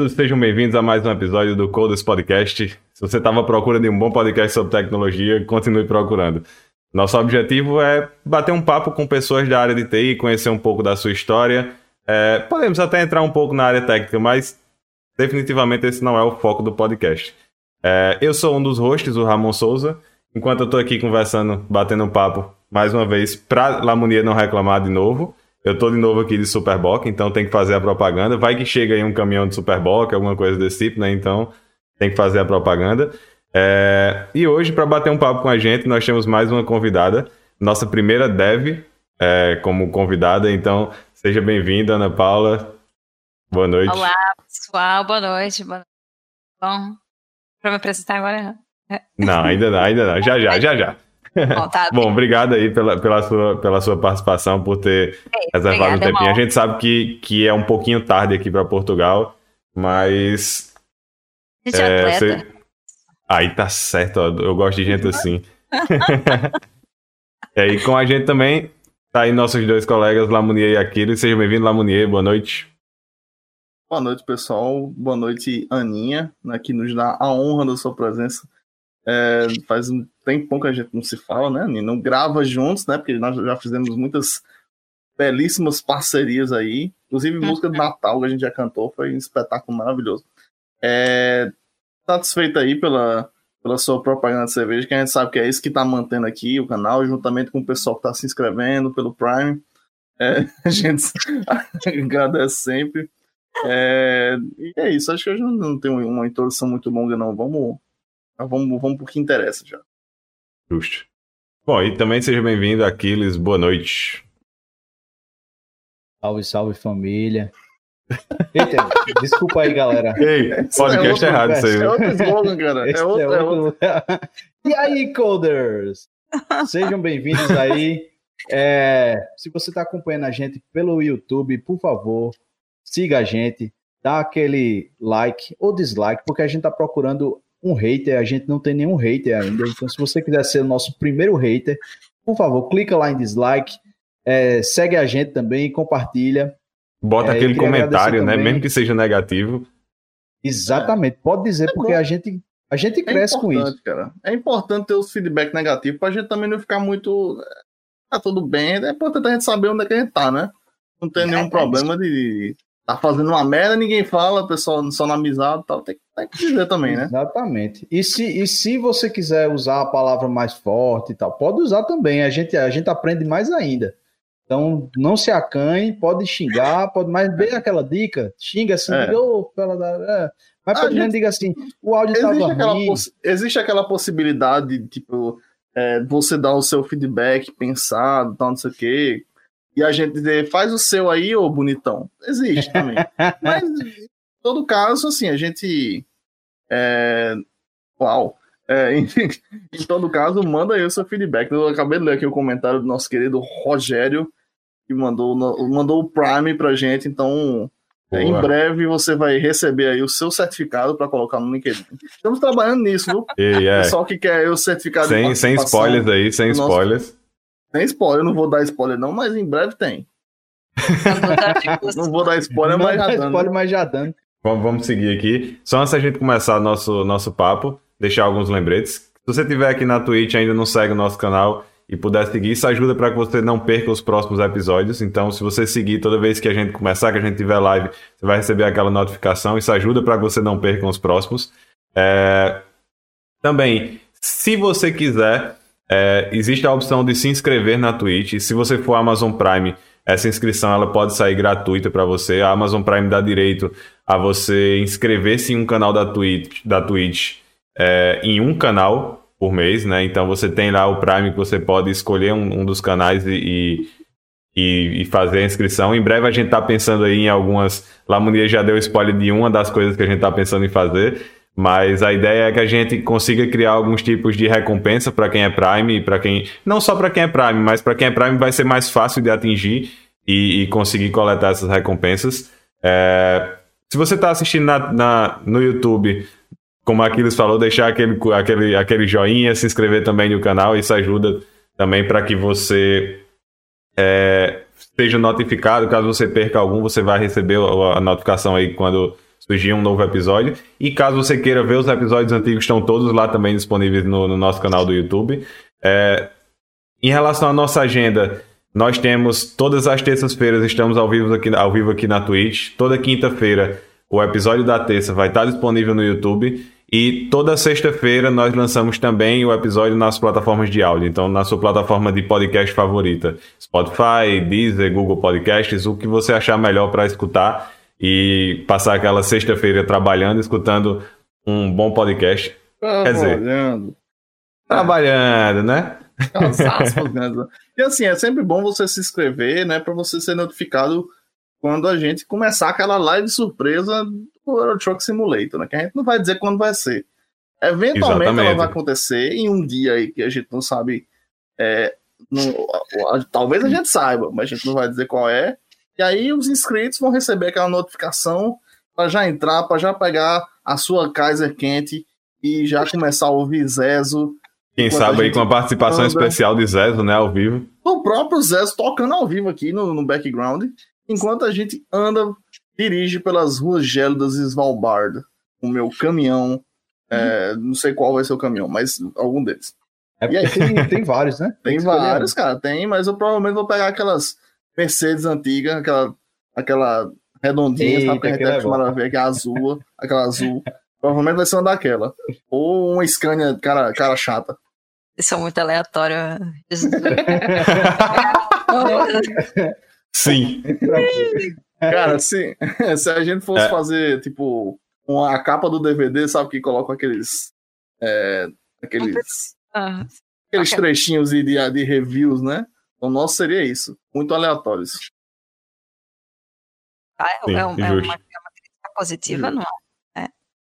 todos, sejam bem-vindos a mais um episódio do Coders Podcast. Se você estava procurando um bom podcast sobre tecnologia, continue procurando. Nosso objetivo é bater um papo com pessoas da área de TI, conhecer um pouco da sua história. É, podemos até entrar um pouco na área técnica, mas definitivamente esse não é o foco do podcast. É, eu sou um dos hosts, o Ramon Souza. Enquanto eu estou aqui conversando, batendo um papo, mais uma vez, para Lamonia não reclamar de novo. Eu tô de novo aqui de Superboc, então tem que fazer a propaganda. Vai que chega aí um caminhão de Superboc, alguma coisa desse tipo, né? Então tem que fazer a propaganda. É... E hoje, para bater um papo com a gente, nós temos mais uma convidada, nossa primeira dev é, como convidada. Então, seja bem-vinda, Ana Paula. Boa noite. Olá, pessoal. Boa noite. Boa noite. Bom, para me apresentar agora? Não, ainda não, ainda não. Já, já, já, já. Bom, tá Bom, obrigado aí pela, pela, sua, pela sua participação, por ter é, reservado um tempinho. Irmão. A gente sabe que, que é um pouquinho tarde aqui para Portugal, mas. Gente é, Você... Aí tá certo, ó, eu gosto de gente assim. e aí, com a gente também, tá aí nossos dois colegas, Lamunier e Aquiles. Sejam bem-vindos, Lamunier, boa noite. Boa noite, pessoal. Boa noite, Aninha, né, que nos dá a honra da sua presença é, faz um tempo que a gente não se fala, né, Nino? Não grava juntos, né? Porque nós já fizemos muitas belíssimas parcerias aí. Inclusive, uhum. música de Natal que a gente já cantou, foi um espetáculo maravilhoso. É, satisfeito aí pela, pela sua propaganda de cerveja, que a gente sabe que é isso que está mantendo aqui o canal, juntamente com o pessoal que está se inscrevendo pelo Prime. É, a gente agradece sempre. É, e é isso, acho que hoje não tem uma introdução muito longa, não. Vamos vamos, vamos pro que interessa já. Justo. Bom, e também seja bem-vindo, Aquiles. Boa noite. Salve, salve família. Eita, desculpa aí, galera. Ei, podcast é errado isso aí. É outro slogan, cara. É outro, é outro. E aí, coders? Sejam bem-vindos aí. É, se você está acompanhando a gente pelo YouTube, por favor, siga a gente, dá aquele like ou dislike, porque a gente está procurando um hater, a gente não tem nenhum hater ainda. Então, se você quiser ser o nosso primeiro hater, por favor, clica lá em dislike, é, segue a gente também e compartilha. Bota é, aquele comentário, né? Mesmo que seja negativo. Exatamente, pode dizer, é porque a gente, a gente é cresce com isso. Cara. É importante ter os feedback negativos pra gente também não ficar muito. Tá tudo bem, é importante a gente saber onde é que a gente tá, né? Não tem nenhum problema de tá fazendo uma merda, ninguém fala, o pessoal só na amizade tal, tem, tem, que dizer também, né? Exatamente. E se, e se você quiser usar a palavra mais forte e tal, pode usar também, a gente, a gente aprende mais ainda. Então, não se acanhe, pode xingar, pode, mas dê aquela dica, xinga assim, é. oh, é. mas pode gente... diga assim, o áudio existe aquela Existe aquela possibilidade, tipo, é, você dar o seu feedback pensado, tal, não sei o quê, e a gente dizer, faz o seu aí, ô bonitão. Existe também. Mas, em todo caso, assim, a gente. É... Uau! É, em, em, todo caso, manda aí o seu feedback. Eu acabei de ler aqui o comentário do nosso querido Rogério, que mandou, mandou o Prime pra gente, então. É, em breve você vai receber aí o seu certificado para colocar no LinkedIn. Estamos trabalhando nisso, viu? E, é. Pessoal que quer o certificado sem, sem spoilers aí, sem nosso... Tem spoiler, eu não vou dar spoiler não, mas em breve tem. não vou dar spoiler, mas já dando. spoiler, mas já dando. Vamos, vamos seguir aqui. Só antes da gente começar nosso, nosso papo, deixar alguns lembretes. Se você estiver aqui na Twitch e ainda não segue o nosso canal e puder seguir, isso ajuda para que você não perca os próximos episódios. Então, se você seguir toda vez que a gente começar, que a gente tiver live, você vai receber aquela notificação. Isso ajuda para que você não perca os próximos. É... Também, se você quiser é, existe a opção de se inscrever na Twitch. Se você for Amazon Prime, essa inscrição ela pode sair gratuita para você. A Amazon Prime dá direito a você inscrever-se em um canal da Twitch, da Twitch é, em um canal por mês, né? Então você tem lá o Prime que você pode escolher um, um dos canais e, e, e, fazer a inscrição. Em breve a gente está pensando aí em algumas. Lamonia já deu spoiler de uma das coisas que a gente está pensando em fazer. Mas a ideia é que a gente consiga criar alguns tipos de recompensa para quem é Prime, para quem não só para quem é Prime, mas para quem é Prime vai ser mais fácil de atingir e, e conseguir coletar essas recompensas. É, se você está assistindo na, na, no YouTube, como Aquiles falou, deixar aquele, aquele, aquele joinha, se inscrever também no canal, isso ajuda também para que você é, seja notificado. Caso você perca algum, você vai receber a notificação aí quando surgir um novo episódio. E caso você queira ver os episódios antigos, estão todos lá também disponíveis no, no nosso canal do YouTube. É, em relação à nossa agenda, nós temos todas as terças-feiras, estamos ao vivo, aqui, ao vivo aqui na Twitch. Toda quinta-feira, o episódio da terça vai estar disponível no YouTube. E toda sexta-feira nós lançamos também o episódio nas plataformas de áudio. Então, na sua plataforma de podcast favorita: Spotify, Deezer, Google Podcasts, o que você achar melhor para escutar e passar aquela sexta-feira trabalhando, escutando um bom podcast. Quer dizer, trabalhando. Trabalhando, né? e assim, é sempre bom você se inscrever, né, para você ser notificado quando a gente começar aquela live surpresa do Euro Truck Simulator, né? Que a gente não vai dizer quando vai ser. Eventualmente Exatamente. ela vai acontecer em um dia aí que a gente não sabe. É, não, talvez a gente saiba, mas a gente não vai dizer qual é. E aí os inscritos vão receber aquela notificação para já entrar, para já pegar a sua Kaiser quente e já começar a ouvir Zezo. Quem sabe aí com a participação anda. especial de Zezo, né, ao vivo. O próprio Zezo tocando ao vivo aqui no, no background, enquanto a gente anda, dirige pelas ruas gélidas de Svalbard, o meu caminhão, é, não sei qual vai ser o caminhão, mas algum deles. É, e aí, tem, tem vários, né? Tem, tem vários, cara, tem, mas eu provavelmente vou pegar aquelas Mercedes antiga, aquela, aquela redondinha, Eita, sabe? Que a gente tá acostumado a ver, que é azul, aquela azul. Provavelmente vai ser uma daquela. Ou uma Scania cara, cara chata. Isso é muito aleatório. Sim. Cara, se, se a gente fosse é. fazer, tipo, uma, a capa do DVD, sabe, que coloca aqueles. É, aqueles. Ah, aqueles okay. trechinhos de, de reviews, né? O nosso seria isso. Muito aleatórios. Ah, é, Sim, é, uma, é, uma, crítica positiva, não é?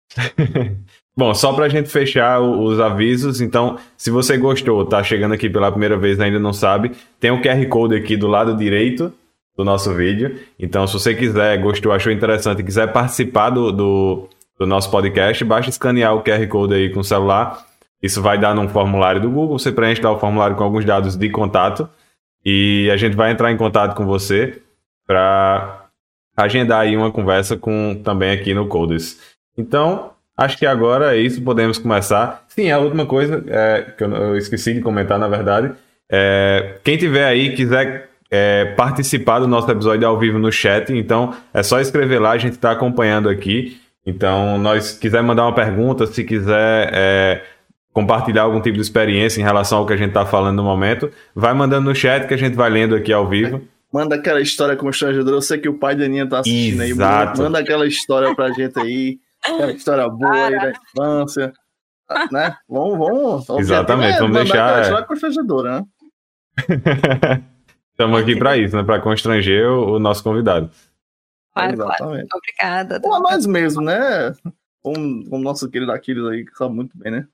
Bom, só para a gente fechar os avisos, então, se você gostou, tá chegando aqui pela primeira vez ainda não sabe, tem um QR Code aqui do lado direito do nosso vídeo. Então, se você quiser, gostou, achou interessante, quiser participar do, do, do nosso podcast, basta escanear o QR Code aí com o celular. Isso vai dar num formulário do Google, você preenche lá o formulário com alguns dados de contato e a gente vai entrar em contato com você para agendar aí uma conversa com também aqui no Codes. Então, acho que agora é isso, podemos começar. Sim, a última coisa é, que eu, eu, esqueci de comentar, na verdade, é, quem tiver aí quiser é, participar do nosso episódio ao vivo no chat, então é só escrever lá, a gente está acompanhando aqui. Então, nós quiser mandar uma pergunta, se quiser é, compartilhar algum tipo de experiência em relação ao que a gente está falando no momento, vai mandando no chat que a gente vai lendo aqui ao vivo. Manda aquela história constrangedora. Eu sei que o pai da Aninha tá assistindo Exato. aí. Manda aquela história pra gente aí. Aquela história boa aí da infância. Né? Vamos, vamos. Exatamente, é, vamos deixar. Aquela história constrangedora, né? Estamos aqui para isso, né? Para constranger o, o, nosso convidado. Claro, Exatamente. Claro. Obrigada. Ou a nós mesmos, né? Como, como nosso querido Aquiles aí, que sabe muito bem, né?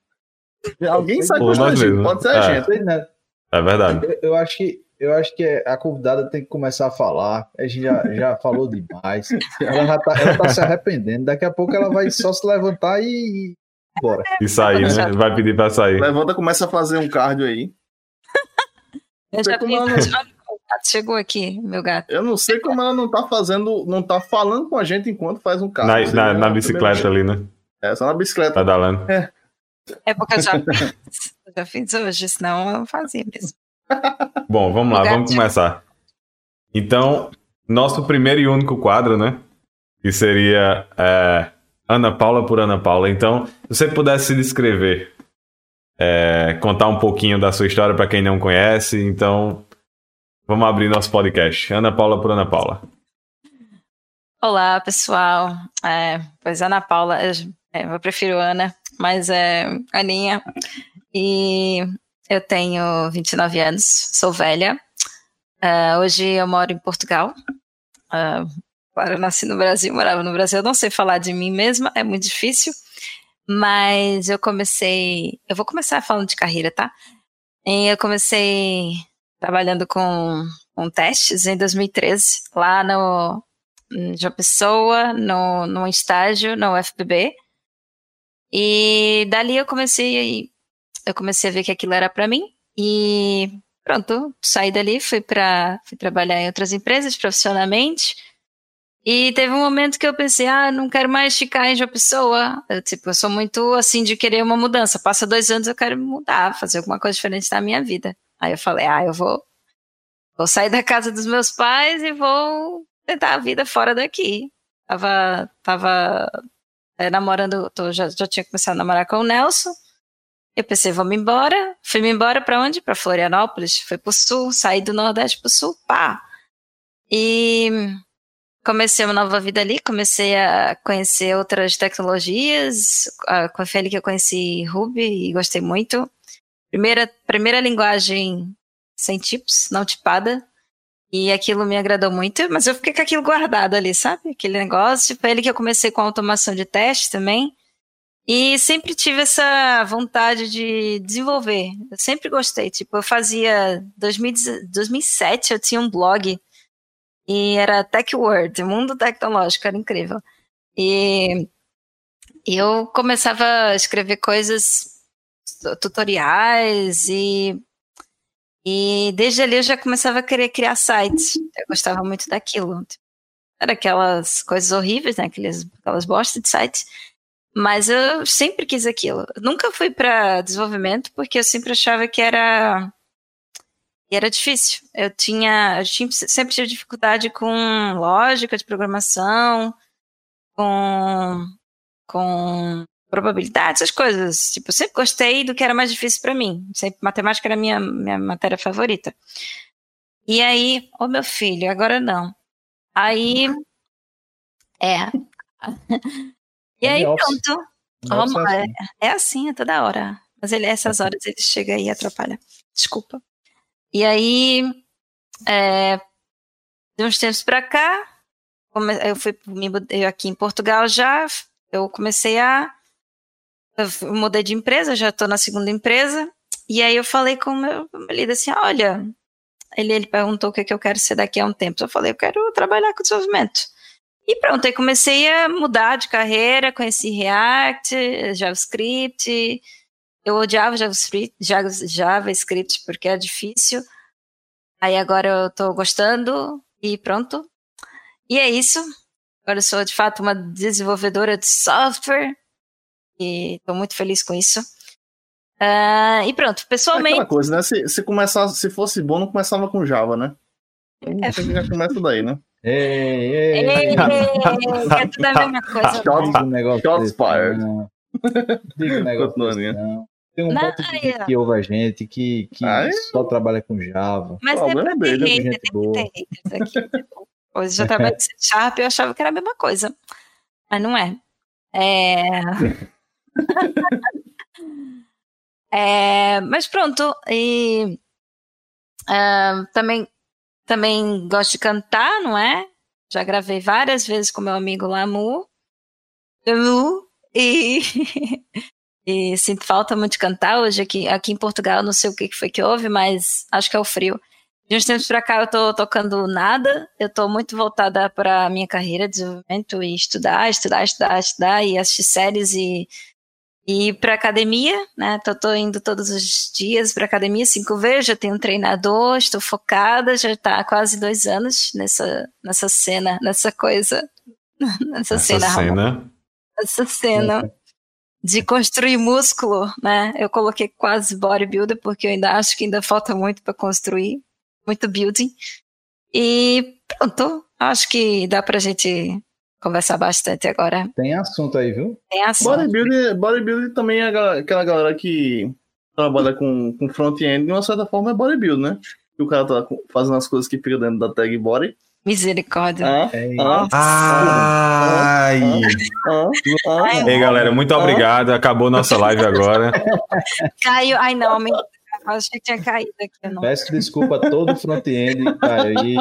Alguém sabe constranger, pode ser a é. gente. Né? É verdade. Eu, eu, acho que eu acho que a convidada tem que começar a falar. A gente já, já falou demais. Ela já tá, ela tá se arrependendo. Daqui a pouco ela vai só se levantar e, e bora. E sair, né? Vai pedir pra sair. Levanta, começa a fazer um cardio aí. Eu já fiz. Não... Chegou aqui, meu gato. Eu não sei como ela não tá fazendo, não tá falando com a gente enquanto faz um cardio. Na, na, na bicicleta ali, né? É, só na bicicleta. Pedalando. É. É porque eu já, eu já fiz hoje, senão eu fazia mesmo. Bom, vamos lá, vamos começar. Então, nosso primeiro e único quadro, né? Que seria é, Ana Paula por Ana Paula. Então, se você pudesse se descrever, é, contar um pouquinho da sua história para quem não conhece, então vamos abrir nosso podcast. Ana Paula por Ana Paula. Olá, pessoal. É, pois Ana Paula, eu, é, eu prefiro Ana mas é Aninha. E eu tenho 29 anos, sou velha. Uh, hoje eu moro em Portugal. Uh, claro, eu nasci no Brasil, morava no Brasil. Eu não sei falar de mim mesma, é muito difícil. Mas eu comecei. Eu vou começar falando de carreira, tá? E eu comecei trabalhando com, com testes em 2013, lá no, em João Pessoa, no, estágio no UFPB. E dali eu comecei eu comecei a ver que aquilo era para mim e pronto, saí dali, fui para fui trabalhar em outras empresas profissionalmente E teve um momento que eu pensei, ah, não quero mais ficar em João Pessoa. Eu, tipo, eu sou muito assim de querer uma mudança. Passa dois anos, eu quero mudar, fazer alguma coisa diferente na minha vida. Aí eu falei, ah, eu vou, vou sair da casa dos meus pais e vou tentar a vida fora daqui. Tava, tava é, namorando, tô, já, já tinha começado a namorar com o Nelson. Eu pensei, vamos embora. Fui-me embora para onde? Para Florianópolis. Fui pro sul, saí do Nordeste pro sul, pá. E comecei uma nova vida ali, comecei a conhecer outras tecnologias. Com a Feli que eu conheci Ruby e gostei muito. Primeira, primeira linguagem sem tipos, não tipada. E aquilo me agradou muito, mas eu fiquei com aquilo guardado ali, sabe? Aquele negócio. Foi ele que eu comecei com automação de teste também. E sempre tive essa vontade de desenvolver. Eu sempre gostei. Tipo, eu fazia. 2007 eu tinha um blog e era Tech World, Mundo Tecnológico, era incrível. E eu começava a escrever coisas, tutoriais, e, e desde ali eu já começava a querer criar sites. Eu gostava muito daquilo. Era aquelas coisas horríveis, né? Aquelas, aquelas bostas de sites. Mas eu sempre quis aquilo. nunca fui para desenvolvimento porque eu sempre achava que era e era difícil. Eu tinha, eu tinha, sempre tive dificuldade com lógica de programação, com, com probabilidade, essas coisas. Tipo, eu sempre gostei do que era mais difícil para mim. Sempre matemática era a minha, minha matéria favorita. E aí, ô oh meu filho, agora não. Aí, é. e aí, pronto. Oh, é, é assim, é toda hora. Mas ele, essas horas ele chega aí e atrapalha. Desculpa. E aí, é, de uns tempos para cá, eu fui eu aqui em Portugal já, eu comecei a eu mudei de empresa, já estou na segunda empresa, e aí eu falei com o meu, líder assim, olha, ele, ele perguntou o que, é que eu quero ser daqui a um tempo, eu falei, eu quero trabalhar com desenvolvimento. E pronto, aí comecei a mudar de carreira, conheci React, JavaScript, eu odiava JavaScript, JavaScript porque é difícil. Aí agora eu tô gostando e pronto. E é isso. Agora eu sou de fato uma desenvolvedora de software e tô muito feliz com isso. Uh, e pronto, pessoalmente. É aquela coisa, né? Se, se, começasse, se fosse bom, não começava com Java, né? É. Já começa daí, né? Ei, ei, ei, é tudo a mesma coisa. Shots, shots fired. Diga um negócio. Não. Tem um gente que ouve a gente que, que só trabalha com Java. Mas é pra ter hater, tem que ter haters aqui. Pois já trabalho com Sharp eu achava que era a mesma coisa. Mas não é. É... é... Mas pronto. E uh, também, também gosto de cantar, não é? Já gravei várias vezes com meu amigo Lamu. Lamu. E E sinto falta muito de cantar hoje aqui, aqui em Portugal, não sei o que foi que houve, mas acho que é o frio. De uns tempos para cá eu tô tocando nada, eu tô muito voltada para minha carreira de desenvolvimento e estudar, estudar, estudar, estudar e assistir séries e e para academia, né? Tô, tô, indo todos os dias para academia cinco vezes, já tenho um treinador, estou focada, já está há quase dois anos nessa nessa cena, nessa coisa, nessa Essa cena, cena. Essa cena de construir músculo, né? Eu coloquei quase bodybuilder porque eu ainda acho que ainda falta muito para construir, muito building. E pronto, acho que dá pra gente conversar bastante agora. Tem assunto aí, viu? Tem assunto. Bodybuilder, bodybuilder também é aquela galera que trabalha com, com front-end, de uma certa forma é bodybuilder, né? Que o cara tá fazendo as coisas que fica dentro da tag body Misericórdia. Ah, ah, Ai. Ah, ah, Ei, galera, muito obrigado. Acabou nossa live agora. Caiu. Ai, não, me... acho que tinha caído aqui. Não. Peço desculpa a todo o front-end que tá aí.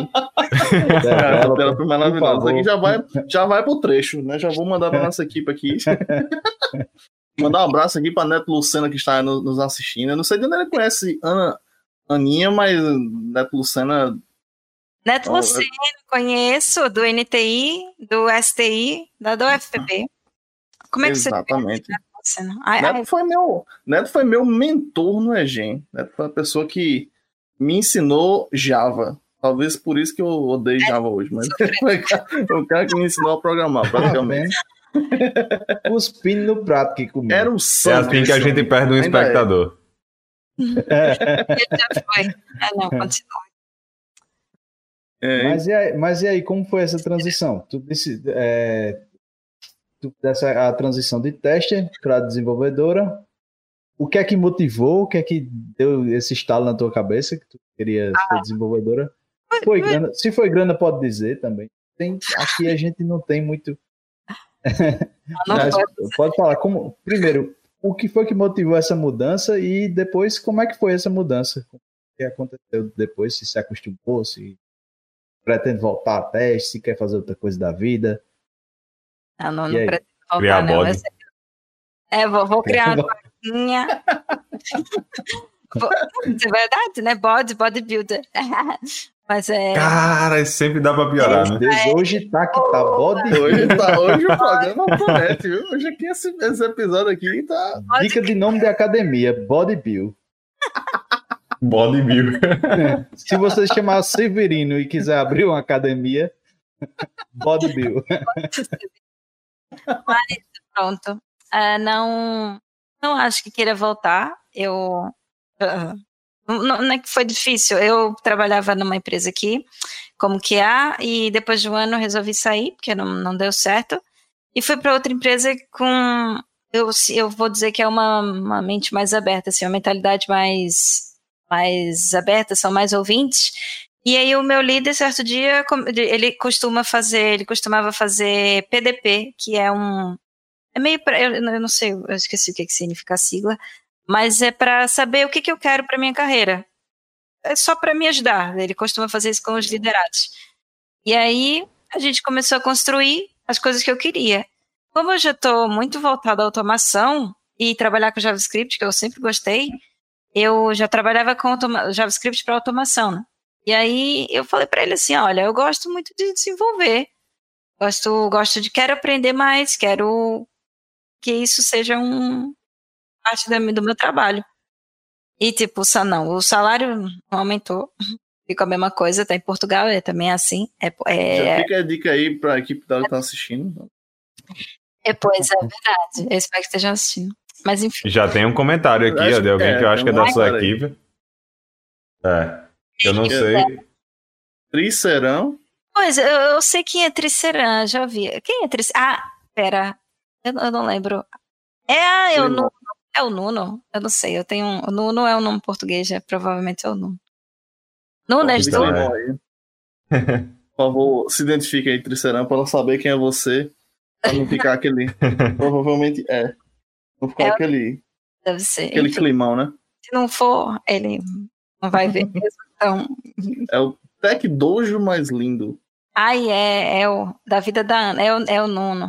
Pela maravilhosa. Aqui já vai, já vai pro trecho, né? Já vou mandar pra nossa equipe aqui. mandar um abraço aqui pra Neto Lucena que está nos assistindo. Eu não sei de onde ele conhece Ana, Aninha, mas Neto Lucena Neto oh, Luceno, eu... conheço, do NTI, do STI, da do UFPB. Como é que Exatamente. você Ai, Neto, ai. Foi meu, Neto foi meu mentor no EGEM. Neto foi a pessoa que me ensinou Java. Talvez por isso que eu odeio Java hoje, mas foi o cara que me ensinou a programar, praticamente. Cuspindo no prato que comeu. Era um É sonho. assim que a gente perde um Ainda é. espectador. Ele já foi. Ah, não, continua. É, Mas, e aí, mas e aí, como foi essa transição? Tu disse é, dessa, a transição de tester para desenvolvedora. O que é que motivou? O que é que deu esse estalo na tua cabeça que tu queria ser desenvolvedora? Foi grana? Se foi grana, pode dizer também. Tem, aqui a gente não tem muito. Não Mas pode falar. Como, primeiro, o que foi que motivou essa mudança e depois como é que foi essa mudança? O que aconteceu depois? Se se acostumou? Se pretende voltar a teste? Se quer fazer outra coisa da vida? Não, não, não aí? pretendo voltar, Criar não. É, vou, vou criar uma vaquinha. De verdade, né? Body, bodybuilder. Mas é. Cara, sempre dá pra piorar, né? Deus, hoje tá que tá bode. Hoje, tá, hoje o programa promete, viu? Hoje aqui esse, esse episódio aqui tá. Dica de nome de academia, Body Bill. Body Bill. Se você chamar Severino e quiser abrir uma academia, Body Bill. Pronto. Ah, não, não acho que queira voltar. Eu. ah, não, não é que foi difícil. Eu trabalhava numa empresa aqui, como QA, e depois de um ano resolvi sair, porque não, não deu certo. E fui para outra empresa com. Eu, eu vou dizer que é uma, uma mente mais aberta, assim, uma mentalidade mais, mais aberta, são mais ouvintes. E aí o meu líder, certo dia, ele costuma fazer, ele costumava fazer PDP, que é um, é meio pra, eu, eu não sei, eu esqueci o que, que significa a sigla, mas é para saber o que, que eu quero para minha carreira. É só para me ajudar. Ele costuma fazer isso com os liderados. E aí a gente começou a construir as coisas que eu queria. Como eu já estou muito voltada à automação e trabalhar com JavaScript, que eu sempre gostei, eu já trabalhava com JavaScript para automação. Né? E aí eu falei para ele assim, olha, eu gosto muito de desenvolver, gosto, gosto de quero aprender mais, quero que isso seja um parte da, do meu trabalho. E tipo, não, o salário não aumentou, ficou a mesma coisa, tá em Portugal, é também assim. É, Já é, fica a dica aí pra equipe da que tá assistindo. é, pois é verdade. Eu espero que estejam assistindo. Mas enfim, Já tem um comentário aqui, ó, de alguém que é, que eu acho que é da sua equipe. É. Eu não sei. Tricerão. pois eu, eu sei quem é Triceran, já vi. Quem é Triceran? Ah, pera, eu, eu não lembro. É, é o Limão. Nuno. É o Nuno? Eu não sei, eu tenho um. O Nuno é um nome português, é, provavelmente é o Nuno. Nuno é Nuno. é. Por favor, se identifique aí, Tricerão, pra ela saber quem é você. Pra não ficar aquele. Provavelmente é. Não ficar É. aquele, Deve ser. aquele Enfim, climão, né? se não for, ele não vai ver mesmo. Então, É o Tech Dojo mais lindo. ai, é, é o da vida da Ana, é o, é o Nuno.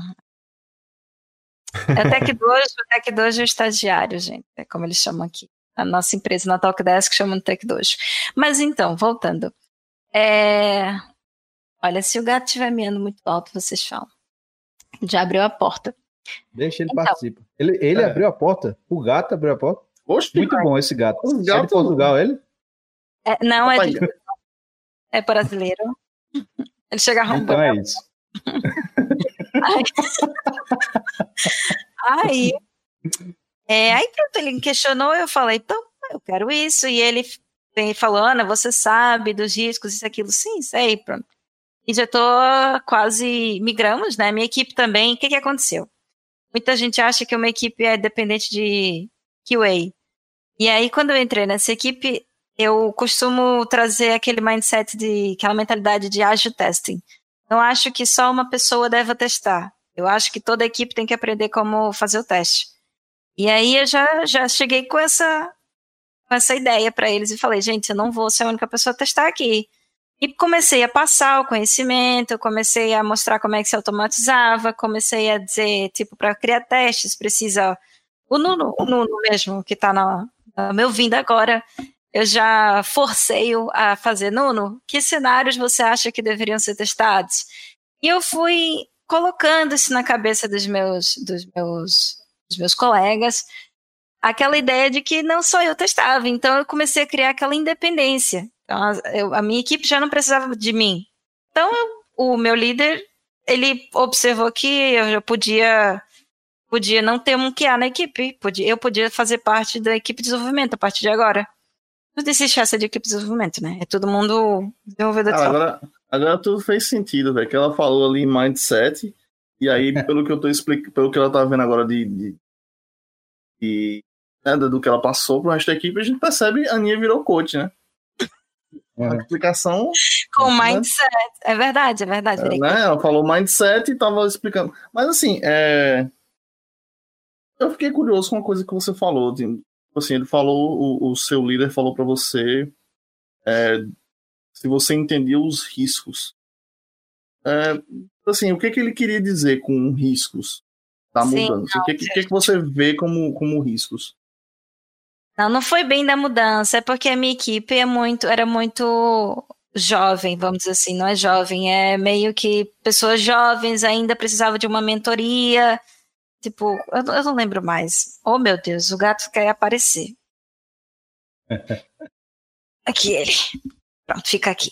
É o Tech Dojo, o Tech Dojo é o estagiário, gente, é como eles chamam aqui. A nossa empresa na Talkdesk chama de Tech Dojo. Mas então, voltando. É, Olha, se o gato estiver miando muito alto, vocês falam. Já abriu a porta. Deixa ele Então. participar. Ele, ele É. abriu a porta. O gato abriu a porta. Oxe, Muito bom esse gato. Os É de gatos- Portugal, ele? É, não, é, de- é brasileiro. Ele chega arrombando. Então é isso. Aí, é, aí pronto, ele me questionou, eu falei, então, eu quero isso. E ele falou, Ana, você sabe dos riscos, isso, aquilo. Sim, sei, pronto. E já tô quase, migramos, né? Minha equipe também, o que que aconteceu? Muita gente acha que uma equipe é dependente de QA. E aí, quando eu entrei nessa equipe, eu costumo trazer aquele mindset de, aquela mentalidade de ágil testing. Não acho que só uma pessoa deva testar. Eu acho que toda a equipe tem que aprender como fazer o teste. E aí eu já, já cheguei com essa, com essa ideia para eles e falei, gente, eu não vou ser a única pessoa a testar aqui. E comecei a passar o conhecimento, comecei a mostrar como é que se automatizava, comecei a dizer, tipo, para criar testes, precisa. O Nuno, o Nuno mesmo, que está na, me ouvindo agora, eu já forcei-o a fazer, Nuno, que cenários você acha que deveriam ser testados? E eu fui colocando isso na cabeça dos meus, dos meus, dos meus colegas, aquela ideia de que não só eu testava, então eu comecei a criar aquela independência. Então, a, eu, a minha equipe já não precisava de mim. Então, eu, o meu líder, ele observou que eu podia podia não ter um QA na equipe, podia, eu podia fazer parte da equipe de desenvolvimento a partir de agora. Não existe essa de equipe de desenvolvimento, né? É todo mundo desenvolvedor de ah, agora, agora tudo fez sentido, velho. Que ela falou ali em mindset, e aí, pelo que eu tô explicando, pelo que ela tá vendo agora de, de, de né, do que ela passou pro resto da equipe, a gente percebe a Aninha virou coach, né? Uhum. A explicação. Com né? mindset. É verdade, é verdade. É, né? Ela falou mindset e tava explicando. Mas assim, é... eu fiquei curioso com uma coisa que você falou. Tipo assim, ele falou, o, o seu líder falou para você é, se você entendia os riscos. É, assim, o que, que ele queria dizer com riscos da mudança? Sim, não, o que, que, que, você vê como, como riscos? Não, não foi bem da mudança, é porque a minha equipe é muito, era muito jovem, vamos dizer assim, não é jovem, é meio que pessoas jovens ainda precisavam de uma mentoria. Tipo, eu, eu não lembro mais. Oh meu Deus, o gato quer aparecer. aqui ele. Pronto, fica aqui.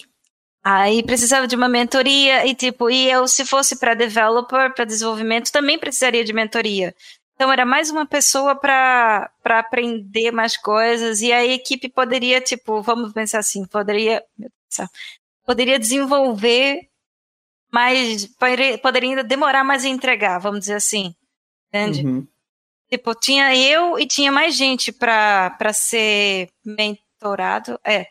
Aí precisava de uma mentoria e tipo, e eu se fosse para developer, para desenvolvimento, também precisaria de mentoria. Então era mais uma pessoa para aprender mais coisas e a equipe poderia, tipo, vamos pensar assim, poderia, poderia desenvolver mais, poderia ainda demorar mais a entregar, vamos dizer assim, entende? Uhum. Tipo, tinha eu e tinha mais gente para ser mentorado, é.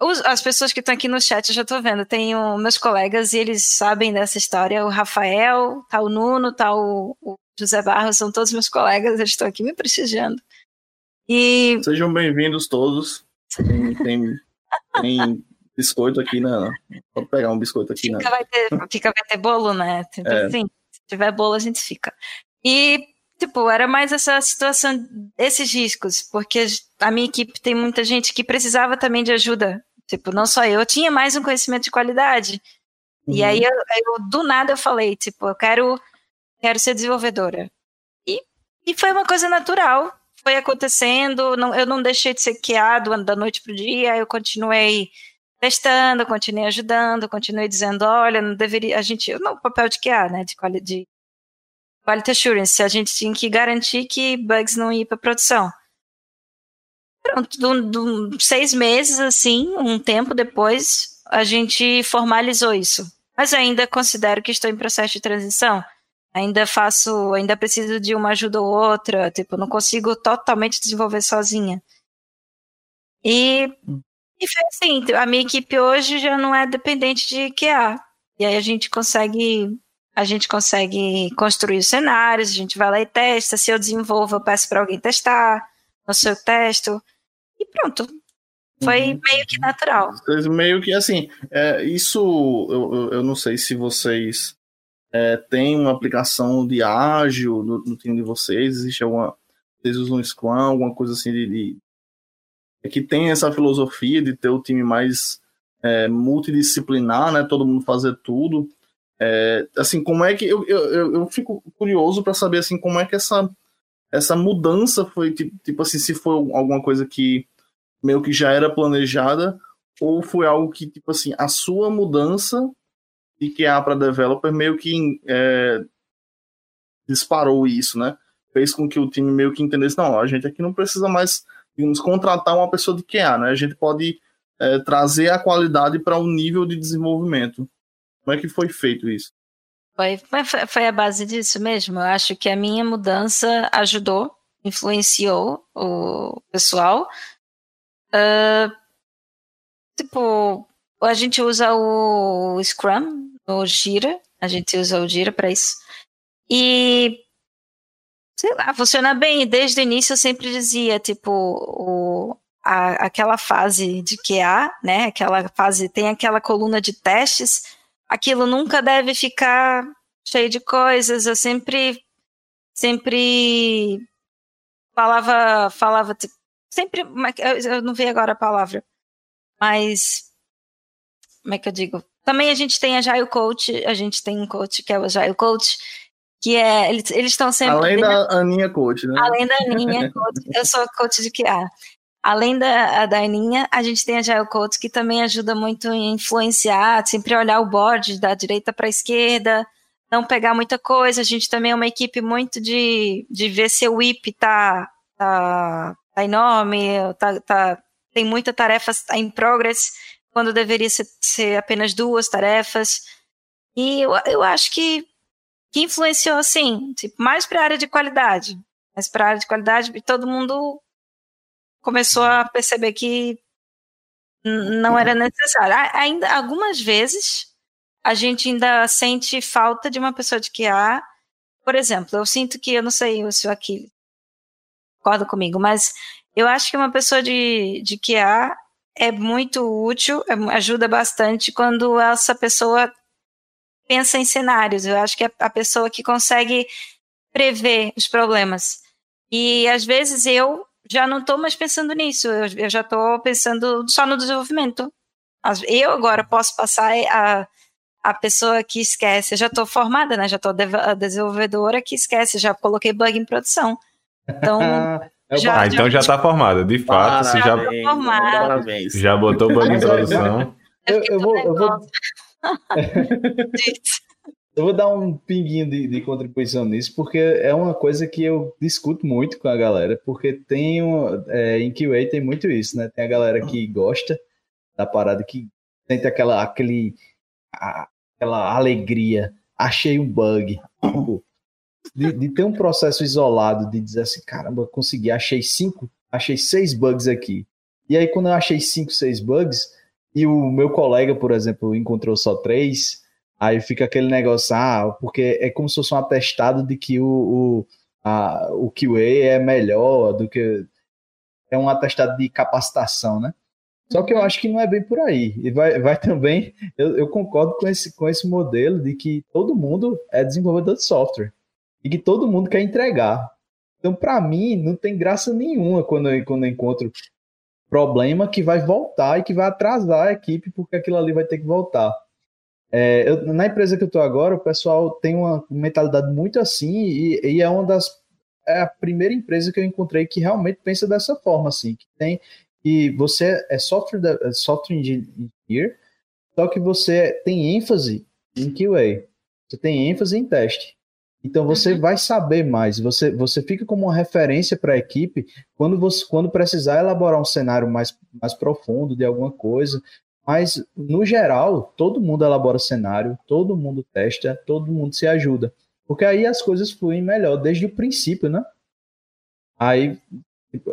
Os, as pessoas que estão aqui no chat, eu já estou vendo, tenho meus colegas e eles sabem dessa história, o Rafael, tá o Nuno, tá o, o José Barros, são todos meus colegas, eles estão aqui me prestigiando. E... Sejam bem-vindos todos. Tem, tem, tem, biscoito aqui na. Vou pegar um biscoito aqui fica, na. Vai ter, fica, vai ter bolo, né? Tipo é. Assim, se tiver bolo, a gente fica. E, tipo, era mais essa situação, esses riscos, porque a minha equipe tem muita gente que precisava também de ajuda. Tipo, não só eu, eu tinha mais um conhecimento de qualidade. Uhum. E aí, eu, eu, do nada, eu falei, tipo, eu quero quero ser desenvolvedora. E, e foi uma coisa natural, foi acontecendo, não, eu não deixei de ser QA da noite para o dia, eu continuei testando, continuei ajudando, continuei dizendo, olha, não deveria, a gente, não, o papel de QA, né, de, de quality assurance, a gente tinha que garantir que bugs não iam para produção. Pronto, do, do, seis meses, assim, um tempo depois, a gente formalizou isso. Mas ainda considero que estou em processo de transição ainda faço, ainda preciso de uma ajuda ou outra, tipo, não consigo totalmente desenvolver sozinha. E, e foi assim, a minha equipe hoje já não é dependente de QA. E aí a gente consegue a gente consegue construir os cenários, a gente vai lá e testa, se eu desenvolvo, eu peço para alguém testar, no seu testo, e pronto. Foi uhum. meio que natural. Meio que assim, é, isso eu, eu, não sei se vocês é, tem uma aplicação de ágil no, no, time de vocês? Existe alguma. Vocês usam um Scrum, alguma coisa assim de, de é que tem essa filosofia de ter o time mais é, multidisciplinar, né? Todo mundo fazer tudo. É, assim, como é que eu, eu, eu fico curioso para saber assim como é que essa essa mudança foi tipo, tipo assim se foi alguma coisa que meio que já era planejada ou foi algo que tipo assim a sua mudança de QA para developer meio que é, disparou isso, né? Fez com que o time meio que entendesse, não, a gente aqui não precisa mais, digamos, contratar uma pessoa de QA, né? A gente pode é, trazer a qualidade para um nível de desenvolvimento. Como é que foi feito isso? Foi, foi, foi a base disso mesmo. Eu acho que a minha mudança ajudou, influenciou o pessoal. Uh, tipo, a gente usa o Scrum o Gira, a gente usa o Gira para isso. E sei lá, funciona bem. Desde o início eu sempre dizia, tipo, o, a, aquela fase de QA, né? Aquela fase, tem aquela coluna de testes, aquilo nunca deve ficar cheio de coisas. Eu sempre, sempre falava, falava, tipo, sempre, eu não vi agora a palavra, mas como é que eu digo? Também a gente tem a Agile Coach, a gente tem um coach que é o Agile Coach, que é, eles estão sempre... Além da Aninha Coach, né? Além da Aninha Coach, eu sou coach de QA. Além da, da Aninha, a gente tem a Jael Coates, que também ajuda muito a influenciar, sempre olhar o board da direita para a esquerda, não pegar muita coisa. A gente também é uma equipe muito de, de ver se o WIP tá, tá, tá enorme, tá, tá, tem muita tarefa em progress, quando deveria ser, ser apenas duas tarefas. E eu, eu acho que, que influenciou, assim, tipo, mais para a área de qualidade. Mais para a área de qualidade, todo mundo começou a perceber que não era necessário. Ainda algumas vezes a gente ainda sente falta de uma pessoa de QA. Por exemplo, eu sinto que, eu não sei se o Aquiles concorda comigo, mas eu acho que uma pessoa de, de QA é muito útil, é, ajuda bastante quando essa pessoa pensa em cenários. Eu acho que é a pessoa que consegue prever os problemas. E às vezes eu já não estou mais pensando nisso, eu, eu já estou pensando só no desenvolvimento. Eu agora posso passar a, a pessoa que esquece, eu já estou formada, né? Já estou a desenvolvedora que esquece, já coloquei bug em produção. Então. É já, ah, então já está formada, de fato. Parabéns, já, parabéns. já botou bug em produção. Eu, eu, vou, eu, vou... eu vou dar um pinguinho de, de, contribuição nisso, porque é uma coisa que eu discuto muito com a galera, porque tem um, é, em QA tem muito isso, né? Tem a galera que gosta da parada, que sente aquela, aquele, a, aquela alegria, achei um bug. De, de, ter um processo isolado, de dizer assim, caramba, consegui, achei cinco, achei seis bugs aqui. E aí, quando eu achei cinco, seis bugs, e o meu colega, por exemplo, encontrou só três, aí fica aquele negócio, ah, porque é como se fosse um atestado de que o, o, a, o QA é melhor do que. É um atestado de capacitação, né? Só que eu acho que não é bem por aí. E vai, vai também. Eu, eu concordo com esse, com esse modelo de que todo mundo é desenvolvedor de software e que todo mundo quer entregar. Então, para mim, não tem graça nenhuma quando eu, quando eu encontro problema que vai voltar e que vai atrasar a equipe, porque aquilo ali vai ter que voltar. É, eu, na empresa que eu estou agora, o pessoal tem uma mentalidade muito assim e, e, é uma das é a primeira empresa que eu encontrei que realmente pensa dessa forma assim, que tem que você é software é software engineer, só que você tem ênfase em QA, você tem ênfase em teste. Então você uhum. vai saber mais, você, você fica como uma referência para a equipe quando você quando precisar elaborar um cenário mais, mais profundo de alguma coisa. Mas, no geral, todo mundo elabora cenário, todo mundo testa, todo mundo se ajuda. Porque aí as coisas fluem melhor desde o princípio, né? Aí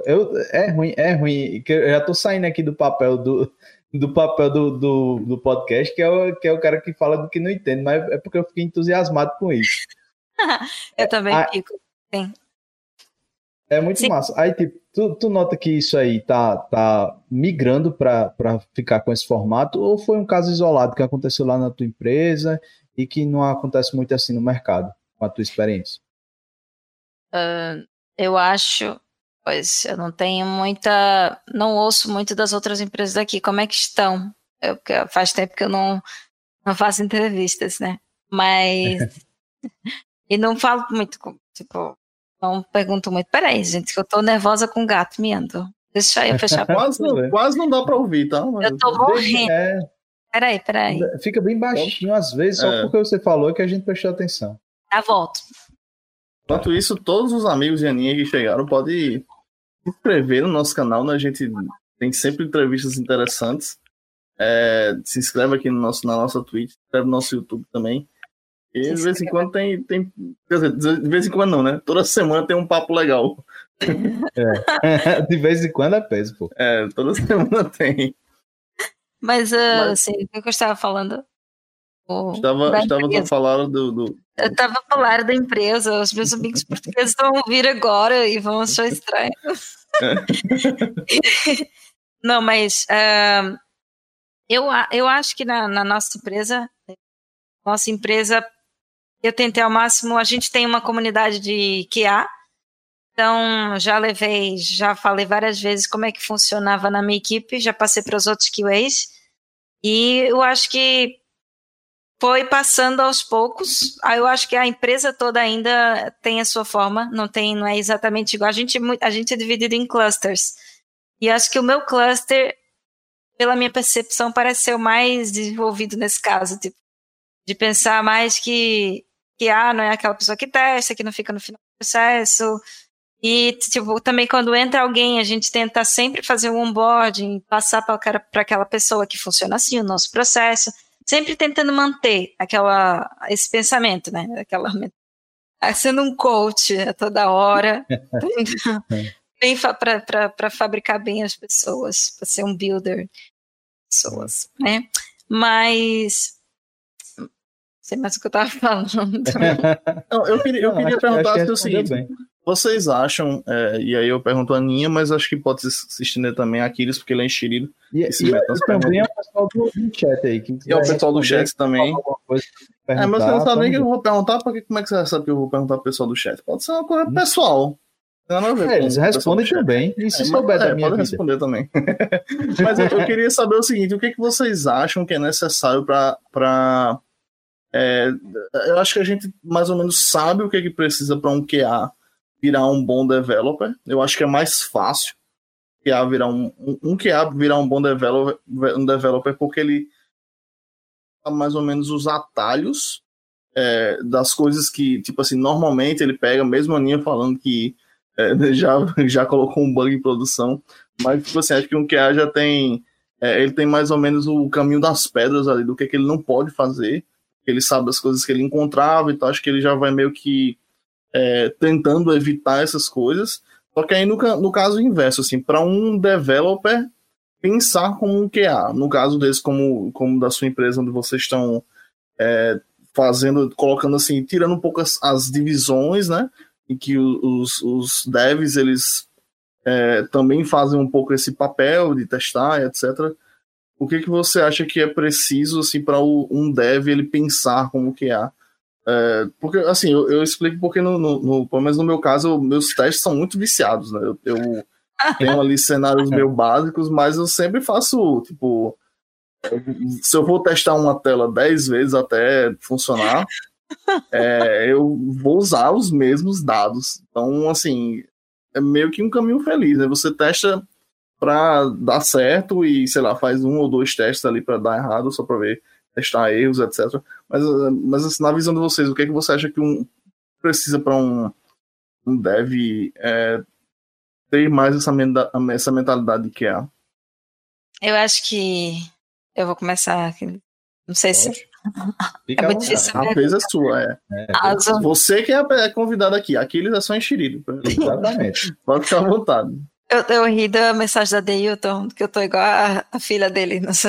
eu, é ruim, é ruim. Eu já tô saindo aqui do papel do, do papel do, do, do podcast, que é, o, que é o cara que fala do que não entende, mas é porque eu fiquei entusiasmado com isso. eu também é, fico. Sim. É muito Sim. massa. Aí, tipo, tu, tu, nota que isso aí tá, tá migrando para ficar com esse formato, ou foi um caso isolado que aconteceu lá na tua empresa e que não acontece muito assim no mercado, com a tua experiência? Uh, eu acho, pois eu não tenho muita. Não ouço muito das outras empresas daqui. Como é que estão? Eu, faz tempo que eu não, não faço entrevistas, né? Mas. E não falo muito, tipo, não pergunto muito. Peraí, gente, que eu tô nervosa com o gato miando. Deixa eu fechar a quase, não, quase não dá pra ouvir, tá? Mas... Eu tô morrendo. É... Peraí, peraí. Fica bem baixinho às vezes, só é. porque você falou que a gente prestou atenção. Tá, volto. Enquanto isso, todos os amigos de Aninha que chegaram podem se inscrever no nosso canal, né? A gente tem sempre entrevistas interessantes. É, se inscreve aqui no nosso, na nossa Twitch, se inscreve no nosso YouTube também. E de vez em quando tem, tem. Quer dizer, de vez em quando não, né? Toda semana tem um papo legal. É. De vez em quando é peso, pô. É, toda semana tem. Mas, uh, Mas... assim, o que eu estava falando? estava, estava a falar do, do... Eu estava a falar da empresa. Os meus amigos portugueses vão ouvir agora e vão achar estranho. É. não, mas uh, eu, eu acho que na, na nossa empresa, nossa empresa eu tentei ao máximo, a gente tem uma comunidade de QA, então já levei, já falei várias vezes como é que funcionava na minha equipe, já passei para os outros QAs, e eu acho que foi passando aos poucos. Eu acho que a empresa toda ainda tem a sua forma, não tem, não é exatamente igual. A gente, a gente é dividido em clusters. E acho que o meu cluster, pela minha percepção, parece ser o mais desenvolvido nesse caso, tipo, de pensar mais que, que ah, não é aquela pessoa que testa, que não fica no final do processo. E, tipo, também quando entra alguém, a gente tenta sempre fazer um onboarding, passar para aquela pessoa que funciona assim, o nosso processo, sempre tentando manter aquela, esse pensamento, né? Aquela, sendo um coach a toda hora, para fabricar bem as pessoas, para ser um builder pessoas, né? Mas sei mais o que eu estava falando. Não, eu queria, eu queria perguntar que o seguinte: bem. vocês acham, é, e aí eu pergunto a Aninha, mas acho que pode se estender também a Aquiles, porque ele é enxerido. E, e, e também é o pessoal do, chat aí. e é o pessoal do chat também. É, mas você não sabe nem que eu vou perguntar, porque como é que você sabe que eu vou perguntar pro pessoal do chat? Pode ser uma coisa pessoal. Não, não é, eles respondem também. E se é, souber da é, minha pode vida? responder também. mas eu, eu, queria saber o seguinte: o que, que vocês acham que é necessário para. É, eu acho que a gente mais ou menos sabe o que, que precisa para um QA virar um bom developer. Eu acho que é mais fácil QA virar um, um, QA virar um bom developer, um developer porque ele mais ou menos os atalhos é, das coisas que, tipo assim, normalmente ele pega, mesmo a Aninha falando que é, já, já colocou um bug em produção, mas, tipo assim, acho que um QA já tem, é, ele tem mais ou menos o caminho das pedras ali, do que, que ele não pode fazer, ele sabe as coisas que ele encontrava, então acho que ele já vai meio que é, tentando evitar essas coisas, só que aí no, no caso inverso, assim, para um developer pensar como um QA. No caso desse, como, como da sua empresa, onde vocês estão é, fazendo, colocando assim, tirando um pouco as, as divisões, né? Em que os, os devs, eles é, também fazem um pouco esse papel de testar, etc. O que, que você acha que é preciso assim, para um dev ele pensar como QA? É, porque, assim, eu, eu, explico porque, no, no, no, pelo menos no meu caso, meus testes são muito viciados, né? Eu, eu tenho ali cenários meio básicos, mas eu sempre faço, tipo, se eu vou testar uma tela 10 vezes até funcionar, é, eu vou usar os mesmos dados. Então, assim, é meio que um caminho feliz, né? Você testa para dar certo e, sei lá, faz um ou dois testes ali para dar errado, só para ver, testar erros, etc. Mas, mas assim, na visão de vocês, o que é que você acha que um precisa para um, um dev é, ter mais essa, essa mentalidade que é. Eu acho que eu vou começar. Não sei Pode. se. Fica é muito difícil. A vez é sua, é. é. Você que é, é convidado aqui. Aqueles é só enxerido. Exatamente. Pode ficar à vontade. Eu, eu ri da mensagem da Deilton, que eu tô igual a, a filha dele no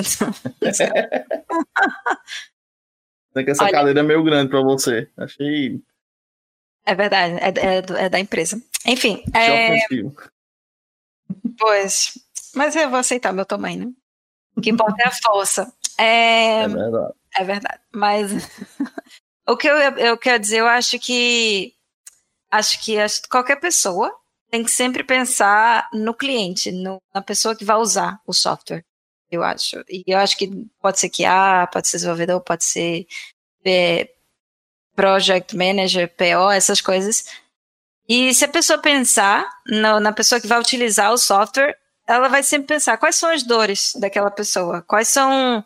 É que essa Olha, cadeira é meio grande para você. Achei. É verdade, é, é, é da empresa. Enfim. É... Pois. Mas eu vou aceitar meu tamanho, né? O que importa é a força. É, é verdade. É verdade. Mas o que eu, eu quero dizer, eu acho que acho que qualquer pessoa tem que sempre pensar no cliente, no, na pessoa que vai usar o software. Eu acho. E eu acho que pode ser QA, pode ser desenvolvedor, pode ser é, project manager, PO, essas coisas. E se a pessoa pensar no, na pessoa que vai utilizar o software, ela vai sempre pensar quais são as dores daquela pessoa, quais são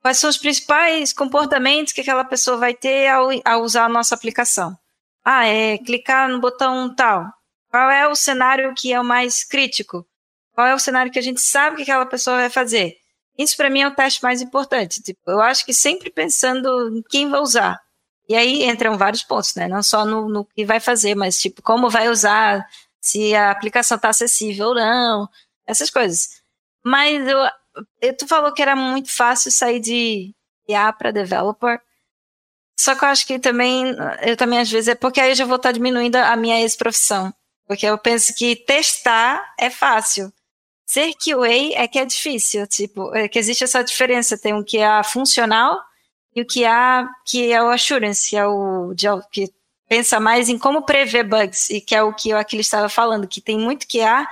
quais são os principais comportamentos que aquela pessoa vai ter ao, ao usar a nossa aplicação. Ah, é clicar no botão tal. Qual é o cenário que é o mais crítico? Qual é o cenário que a gente sabe que aquela pessoa vai fazer? Isso para mim é o teste mais importante. Tipo, eu acho que sempre pensando em quem vai usar. E aí entram vários pontos, né? Não só no, no que vai fazer, mas tipo, como vai usar, se a aplicação está acessível ou não, essas coisas. Mas eu, eu, tu falou que era muito fácil sair de IA para developer. Só que eu acho que também, eu também às vezes é porque aí eu já vou estar tá diminuindo a minha ex-profissão. Porque eu penso que testar é fácil. Ser QA é que é difícil, tipo, é que existe essa diferença. Tem um QA funcional e o que há, que é o assurance, que é o que pensa mais em como prever bugs, e que é o que eu aqui estava falando, que tem muito que há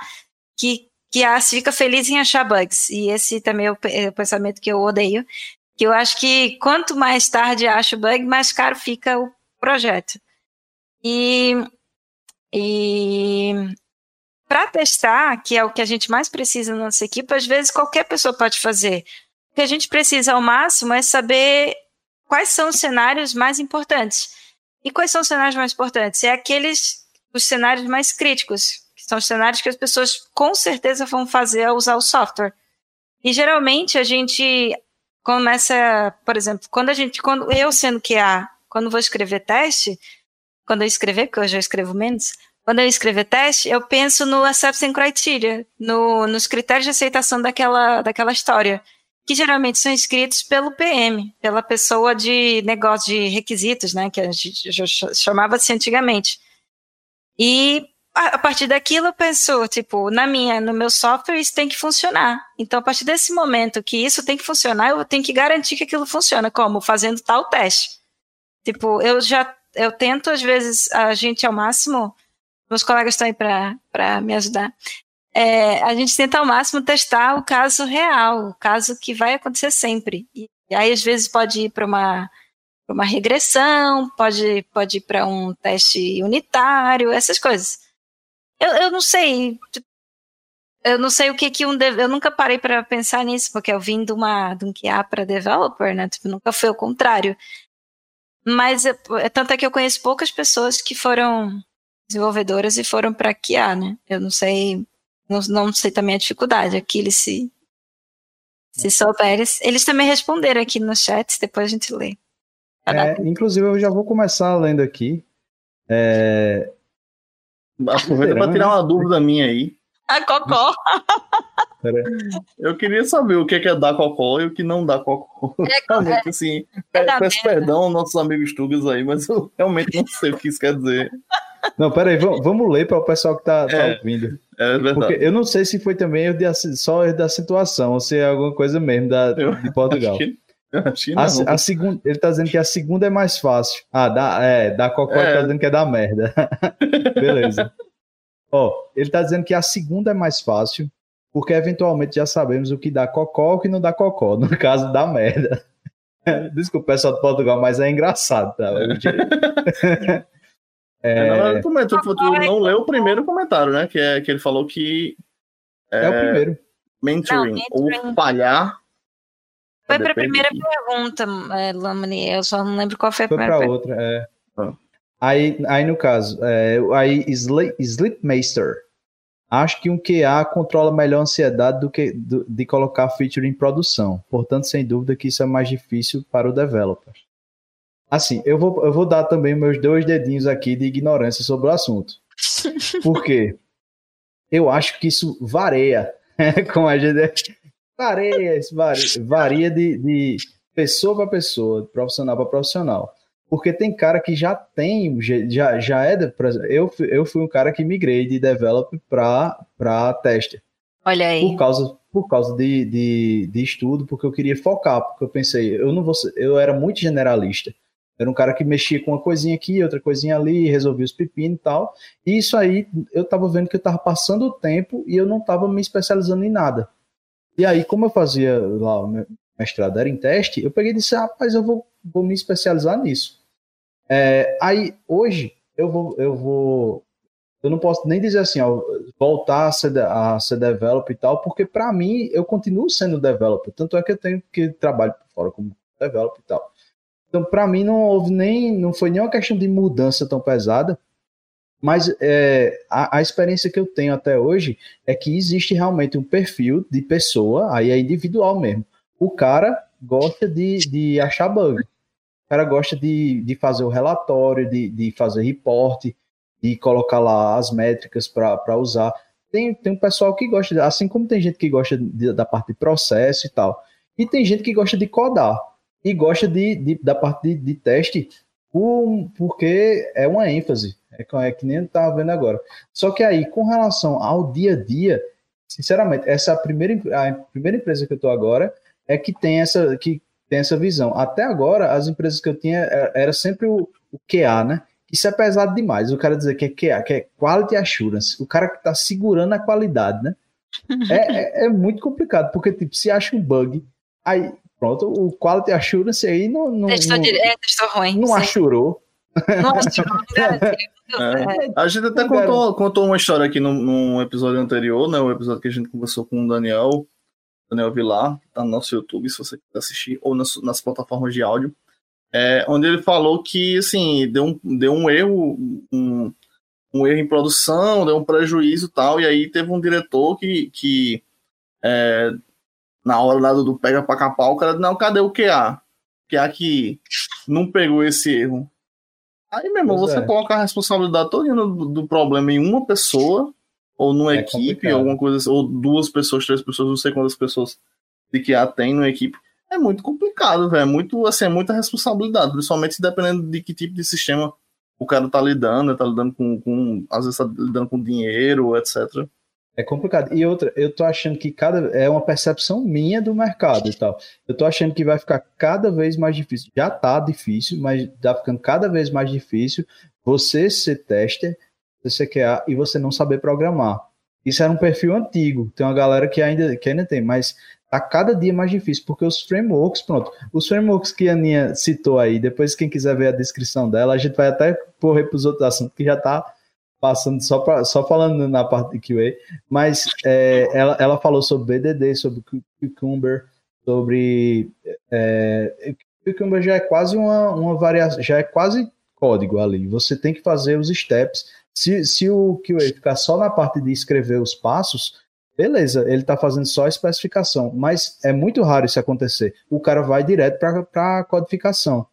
que que há, fica feliz em achar bugs. E esse também é o, é o pensamento que eu odeio, que eu acho que quanto mais tarde acho bug, mais caro fica o projeto. E, e para testar, que é o que a gente mais precisa na nossa equipe, às vezes qualquer pessoa pode fazer. O que a gente precisa ao máximo é saber quais são os cenários mais importantes. E quais são os cenários mais importantes? É aqueles, os cenários mais críticos, que são os cenários que as pessoas com certeza vão fazer ao usar o software. E geralmente a gente começa, por exemplo, quando a gente, quando eu sendo QA, quando vou escrever teste, quando eu escrever, porque hoje eu escrevo menos, quando eu escrever teste, eu penso no acceptance criteria, no, nos critérios de aceitação daquela, daquela história, que geralmente são escritos pelo PM, pela pessoa de negócio de requisitos, né, que a gente chamava-se antigamente. E a partir daquilo eu penso, tipo, na minha, no meu software isso tem que funcionar. Então, a partir desse momento que isso tem que funcionar, eu tenho que garantir que aquilo funciona, como fazendo tal teste. Tipo, eu já eu tento às vezes a gente ao máximo meus colegas estão aí para me ajudar. É, a gente tenta ao máximo testar o caso real, o caso que vai acontecer sempre. E, aí, às vezes, pode ir para uma, uma regressão, pode, pode ir para um teste unitário, essas coisas. Eu, eu não sei. Eu não sei o que que um. Eu nunca parei para pensar nisso, porque eu vim de, uma, de um QA para developer, né? Tipo, nunca foi o contrário. Mas é, tanto é que eu conheço poucas pessoas que foram desenvolvedoras e foram para QA, né? Eu não sei, não, não sei também a dificuldade. Aqui eles se se souberem, eles também responderam aqui no chat, depois a gente lê. É, inclusive, eu já vou começar lendo aqui. É... Aproveita para tirar uma dúvida minha aí. A cocó. Eu queria saber o que é, dar cocó e o que não dá cocó. É, realmente, assim, é, peço perdão aos nossos amigos tugas aí, mas eu realmente não sei o que isso quer dizer. Não, peraí, vamos, vamos ler para o pessoal que tá, tá É, ouvindo. É verdade. Porque eu não sei se foi também erro de só erro da situação, ou se é alguma coisa mesmo da, Eu de Portugal. Acho que, eu acho que A, a segunda, ele tá dizendo que a segunda é mais fácil. Ah, dá, é, da cocó É. ele tá dizendo que é da merda. Beleza. Ó, ele tá dizendo que a segunda é mais fácil, porque eventualmente já sabemos o que dá cocó e o que não dá cocó. No caso, dá merda. Desculpa, pessoal de Portugal, mas é engraçado, tá? É, na verdade, tu, tu, tu não leu o primeiro comentário, né? Que, é, que ele falou que É o primeiro. mentoring, Não, mentoring. ou falhar. Foi para a Depende primeira aqui. pergunta, é, Lamani. Eu só não lembro qual foi a Foi primeira para pergunta. outra, é. Ah. Aí, aí, no caso, é, aí Sli- Slipmaster. Acho que um QA controla melhor a ansiedade do que do- de colocar feature em produção. Portanto, sem dúvida que isso é mais difícil para o developer. Assim, eu vou, eu vou dar também meus dois dedinhos aqui de ignorância sobre o assunto. Por quê? Eu acho que isso varia. Com a gente. Varia, isso varia, varia de, de pessoa para pessoa, de profissional para profissional. Porque tem cara que já tem, já, já é. de- por exemplo, eu, fui- eu fui um cara que migrei de developer para tester. Olha aí. Por causa, por causa de, de, de estudo, porque eu queria focar, porque eu pensei, eu não vou eu era muito generalista. Era um cara que mexia com uma coisinha aqui, outra coisinha ali, resolvia os pepinos e tal. E isso aí, eu tava vendo que eu tava passando o tempo e eu não tava me especializando em nada. E aí, como eu fazia lá o meu mestrado era em teste, eu peguei e disse, rapaz, eu vou, vou me especializar nisso. É, aí, hoje, eu vou, eu vou eu não posso nem dizer assim, ó, voltar a ser, a ser developer e tal, porque para mim eu continuo sendo developer, tanto é que eu tenho que trabalho por fora como developer e tal. Então, para mim não houve nem, não foi nem uma questão de mudança tão pesada, mas é, a, a experiência que eu tenho até hoje é que existe realmente um perfil de pessoa, aí é individual mesmo. O cara gosta de, de achar bug. Cara gosta de, de fazer o relatório, de, de fazer reporte, de colocar lá as métricas para usar. Tem, tem um pessoal que gosta, assim como tem gente que gosta de- da parte de processo e tal, e tem gente que gosta de codar e gosta de, de- da parte de, de teste por- porque é uma ênfase, é, que- é que nem eu estava vendo agora. Só que aí, com relação ao dia a dia, sinceramente, essa é a primeira, a primeira empresa que eu estou agora é que tem essa, que tem essa visão. Até agora, as empresas que eu tinha era, era sempre o, o QA, né? Isso é pesado demais. O cara dizer que é QA, que é Quality Assurance, o cara que está segurando a qualidade, né? É, é, é muito complicado, porque tipo, se acha um bug, aí pronto, o Quality Assurance aí não, não, Testou, não, é, testou ruim. não sim. achurou. Não garantiu. É. A gente até contou, contou uma história aqui num, num, episódio anterior, né? O episódio que a gente conversou com o Daniel, Daniel Vilar, que tá no nosso YouTube, se você quiser assistir, ou nas, nas plataformas de áudio. É, onde ele falou que, assim, deu um, deu um erro, um, um erro em produção, deu um prejuízo e tal, e aí teve um diretor que, que é, na hora lá do, pega pra capar, o cara, não, cadê o QA? QA que não pegou esse erro. Aí, meu irmão, pois você é. coloca a responsabilidade toda do, do, problema em uma pessoa, ou numa é equipe, complicado. alguma coisa assim, ou duas pessoas, três pessoas, não sei quantas pessoas de que há tem numa equipe. É muito complicado, velho. É muito, assim, é muita responsabilidade, principalmente dependendo de que tipo de sistema o cara tá lidando, tá lidando com, com às vezes tá lidando com dinheiro, etc. É complicado. E outra, eu tô achando que cada é uma percepção minha do mercado e tal. Eu tô achando que vai ficar cada vez mais difícil. Já tá difícil, mas tá ficando cada vez mais difícil você ser tester, você QA e você não saber programar. Isso era um perfil antigo. Tem uma galera que ainda, que ainda tem, mas tá cada dia mais difícil, porque os frameworks, pronto, os frameworks que a Aninha citou aí, depois quem quiser ver a descrição dela, a gente vai até correr para os outros assuntos que já tá passando só, pra, só falando na parte de QA, mas é, ela, ela falou sobre BDD, sobre Cucumber, sobre é, Cucumber já é quase uma, uma variação, já é quase código ali. Você tem que fazer os steps. Se, se o QA ficar só na parte de escrever os passos, beleza, ele está fazendo só a especificação, mas é muito raro isso acontecer. O cara vai direto para a codificação.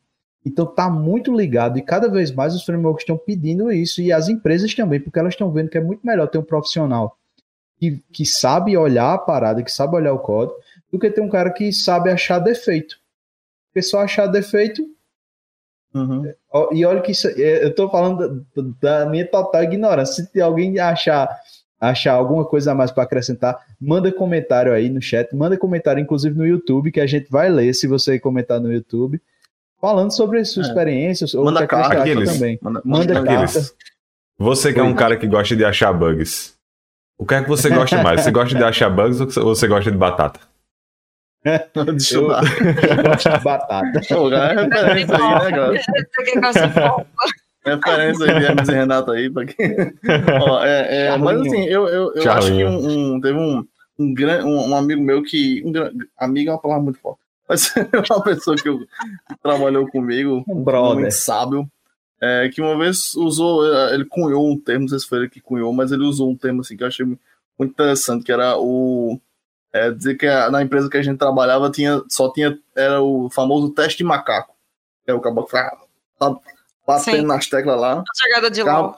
Então tá muito ligado e cada vez mais os frameworks estão pedindo isso e as empresas também, porque elas estão vendo que é muito melhor ter um profissional que, que sabe olhar a parada, que sabe olhar o código, do que ter um cara que sabe achar defeito. Porque só achar defeito. Uhum. E olha que isso, é, eu estou falando da, da, minha total ignorância. Se alguém achar, achar alguma coisa a mais para acrescentar, manda comentário aí no chat, manda comentário inclusive no YouTube, que a gente vai ler se você comentar no YouTube falando sobre suas é. experiências. Ou manda carta aqueles, também. Manda, manda, manda carta. Você que é um cara que gosta de achar bugs. O que é que você gosta mais? Você gosta de achar bugs ou você gosta de batata? Deixa eu, eu gosto de batata. Pô, é referência aí, né, galera? referência aí de Hermes e Renato aí. Pra quem... Ó, é, é, mas assim, eu, eu, eu acho que um, um, teve um, um, um, um amigo meu que. Um, amigo é uma palavra muito forte mas é uma pessoa que, eu, que trabalhou comigo, um brother. muito sábio, é, que uma vez usou, é, ele cunhou um termo, não sei se foi ele que cunhou, mas ele usou um termo assim que eu achei muito interessante, que era o é, dizer que na empresa que a gente trabalhava tinha, só tinha, era o famoso teste de macaco. É o caboclo tá batendo Sim. nas teclas lá. Jogada de carro,